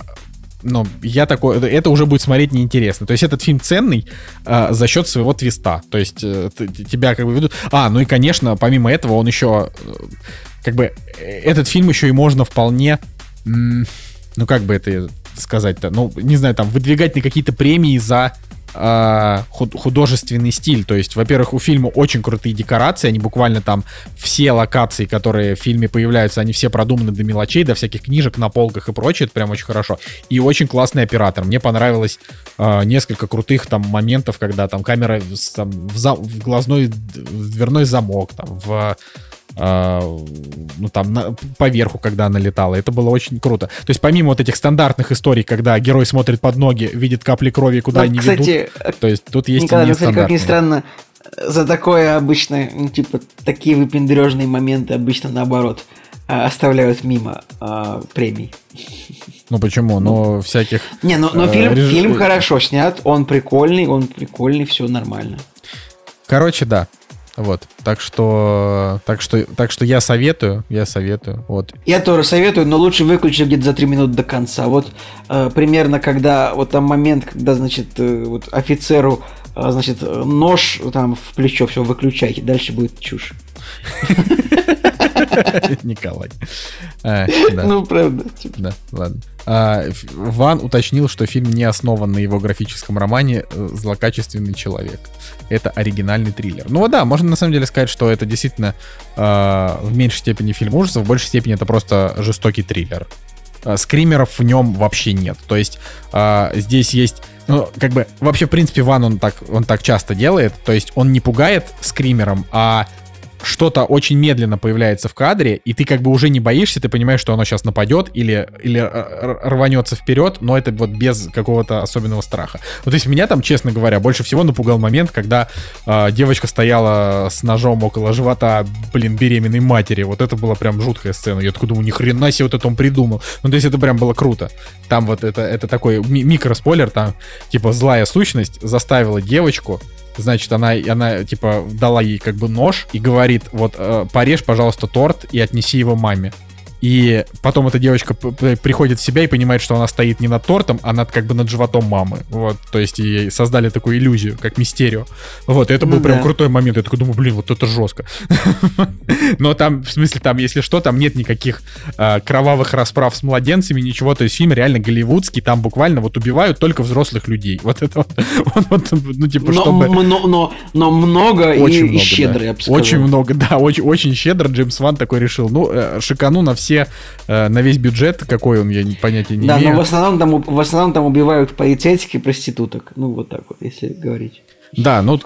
ну, я такой, это уже будет смотреть неинтересно. То есть этот фильм ценный э, за счет своего твиста. То есть э, тебя как бы ведут... А, ну и, конечно, помимо этого он еще... Э, как бы этот фильм еще и можно вполне... М- ну, как бы это сказать-то? Ну, не знаю, там, выдвигать на какие-то премии за э, художественный стиль. То есть, во-первых, у фильма очень крутые декорации, они буквально там все локации, которые в фильме появляются, они все продуманы до мелочей, до всяких книжек на полках и прочее, это прям очень хорошо. И очень классный оператор. Мне понравилось э, несколько крутых там моментов, когда там камера там, в, в глазной, в дверной замок, там, в а, ну там на, поверху, когда она летала. Это было очень круто. То есть помимо вот этих стандартных историй, когда герой смотрит под ноги, видит капли крови, куда ну, они кстати, ведут. То есть тут есть Николай, и кстати, как ни странно, за такое обычно, ну, типа, такие выпендрежные моменты обычно наоборот а, оставляют мимо а, премий. Ну почему? Ну, ну всяких... Не, ну, но, э, фильм, реж... фильм хорошо снят, он прикольный, он прикольный, все нормально. Короче, да. Вот, так что, так что, так что я советую, я советую, вот. Я тоже советую, но лучше выключить где-то за три минуты до конца. Вот э, примерно, когда вот там момент, когда, значит, э, вот офицеру, э, значит, нож там в плечо, все выключайте, дальше будет чушь. *laughs* *laughs* Николай. А, ну, правда. Да, ладно. А, Ван уточнил, что фильм не основан на его графическом романе э, «Злокачественный человек». Это оригинальный триллер. Ну да, можно на самом деле сказать, что это действительно а, в меньшей степени фильм ужасов, в большей степени это просто жестокий триллер. Скримеров в нем вообще нет. То есть здесь есть ну, как бы, вообще, в принципе, Ван он так, он так часто делает. То есть он не пугает скримером, а что-то очень медленно появляется в кадре, и ты как бы уже не боишься, ты понимаешь, что оно сейчас нападет или, или рванется вперед, но это вот без какого-то особенного страха. Вот то есть меня там, честно говоря, больше всего напугал момент, когда э, девочка стояла с ножом около живота, блин, беременной матери. Вот это была прям жуткая сцена. Я такой думаю, ни хрена себе вот это он придумал. Ну, то есть это прям было круто. Там вот это, это такой ми- микроспойлер, там, типа, злая сущность заставила девочку Значит, она, она, типа, дала ей как бы нож и говорит, вот, э, порежь, пожалуйста, торт и отнеси его маме. И потом эта девочка приходит в себя и понимает, что она стоит не над тортом, а над как бы над животом мамы. Вот, то есть ей создали такую иллюзию, как мистерию. Вот, и это был Ну прям да. крутой момент. Я такой думаю, блин, вот это жестко. *laughs* Но там, в смысле, там, если что, там нет никаких а, кровавых расправ с младенцами, ничего. То есть фильм реально голливудский, там буквально вот убивают только взрослых людей. Вот это вот, *laughs* ну, типа, чтобы... но, но, но много и, щедро, я бы сказал. Очень много, да, очень, очень щедро Джеймс Ван такой решил. Ну, э, шикану на все, э, на весь бюджет, какой он, я понятия не Да, имею. но в основном, там, в основном там убивают полицейских и проституток. Ну, вот так вот, если говорить. Да, ну,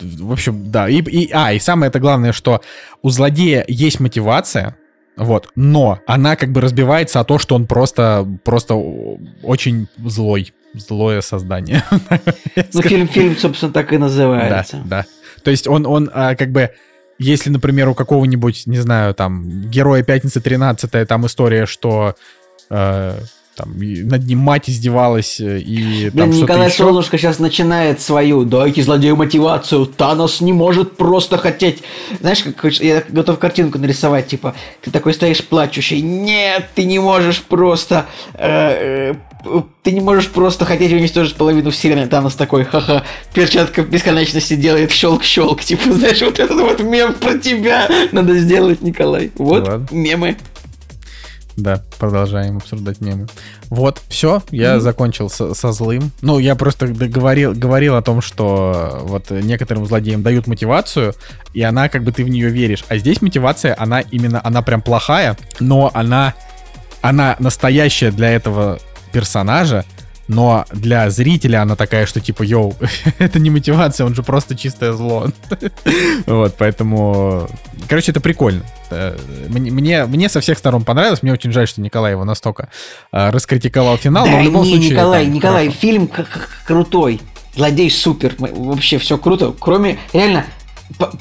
в общем, да. И, и- а, и самое это главное, что у злодея есть мотивация, вот, но она как бы разбивается о то, что он просто, просто очень злой, злое создание. Ну, *laughs* фильм, фильм, собственно, так и Да, называется. да. То есть он, он а, как бы, если, например, у какого-нибудь, не знаю, там, героя Пятницы 13 там история, что э, там, над ним мать издевалась э, и Блин, там Николай еще. Солнышко сейчас начинает свою «Дайте злодею мотивацию, Танос не может просто хотеть...» Знаешь, как я готов картинку нарисовать, типа, ты такой стоишь плачущий, «Нет, ты не можешь просто... э, э, ты не можешь просто хотеть уничтожить половину вселенной». Танос такой, ха-ха, перчатка бесконечности делает щелк-щелк. Типа, *laughs* знаешь, вот этот вот мем про тебя надо сделать, Николай. Вот Ладно. мемы. Да, продолжаем обсуждать мемы. Вот, все, я закончил со, со злым. Ну, я просто говорил, говорил о том, что вот некоторым злодеям дают мотивацию, и она как бы ты в нее веришь. А здесь мотивация, она именно, она прям плохая, но она, она настоящая для этого персонажа, но для зрителя она такая, что типа, йоу, *laughs* это не мотивация, он же просто чистое зло. *laughs* Вот, поэтому... Короче, это прикольно. Э, Мне, мне, мне со всех сторон понравилось. Мне очень жаль, что Николай его настолько э, раскритиковал финал, но Да, в любом не, случае... Николай, там Николай, хорошо. фильм крутой. Злодей супер. Вообще все круто. Кроме, реально,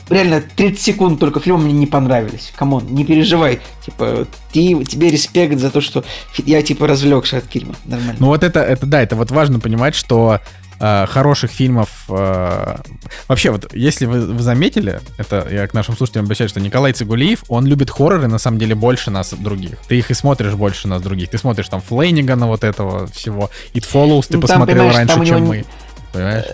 реально 30 секунд только фильма мне не понравились. Come on, не переживай. Типа, ты, тебе респект за то, что я типа развлекся от фильма. Нормально. Ну вот это, это да, это вот важно понимать, что э, хороших фильмов... э, Вообще, вот если вы, вы заметили, это я к нашим слушателям обращаюсь, что Николай Цигулиев, он любит хорроры на самом деле больше нас других. Ты их и смотришь больше нас других. Ты смотришь там Флэнагана вот этого всего. It Follows ты Ну, там, посмотрел раньше, него чем не- мы. Понимаешь?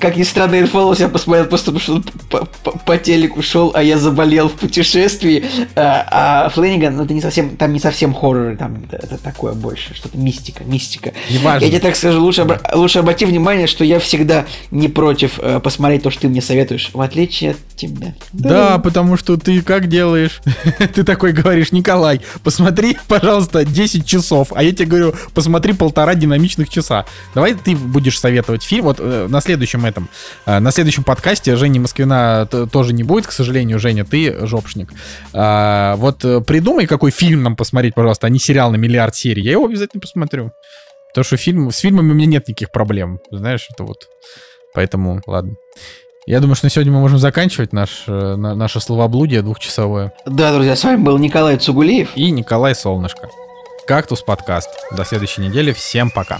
Как ни странно, Infamous я посмотрел просто потому, что он по, по- по телеку шел, а я заболел в путешествии. А, а Флэниган, ну это не совсем, там не совсем хорроры, там это, это такое больше, что-то мистика, мистика. Неважно. Я тебе так скажу, лучше, обра- лучше обрати внимание, что я всегда не против э, посмотреть то, что ты мне советуешь, в отличие от тебя. Да, потому что ты как делаешь? *laughs* ты такой говоришь, Николай, посмотри, пожалуйста, 10 часов, а я тебе говорю, посмотри полтора динамичных часа. Давай ты будешь советовать фильм. Вот э, на следующем этом, э, на следующем подкасте Жени Москвина тоже не будет, к сожалению, Женя, ты жопшник. А, вот э, придумай, какой фильм нам посмотреть, пожалуйста, а не сериал на миллиард серий. Я его обязательно посмотрю. Потому что фильм, с фильмами у меня нет никаких проблем. Знаешь, это вот. Поэтому, ладно. Я думаю, что на сегодня мы можем заканчивать наш, на- наше словоблудие двухчасовое. Да, друзья, с вами был Николай Цугулиев. И Николай Солнышко. Кактус подкаст. До следующей недели. Всем пока.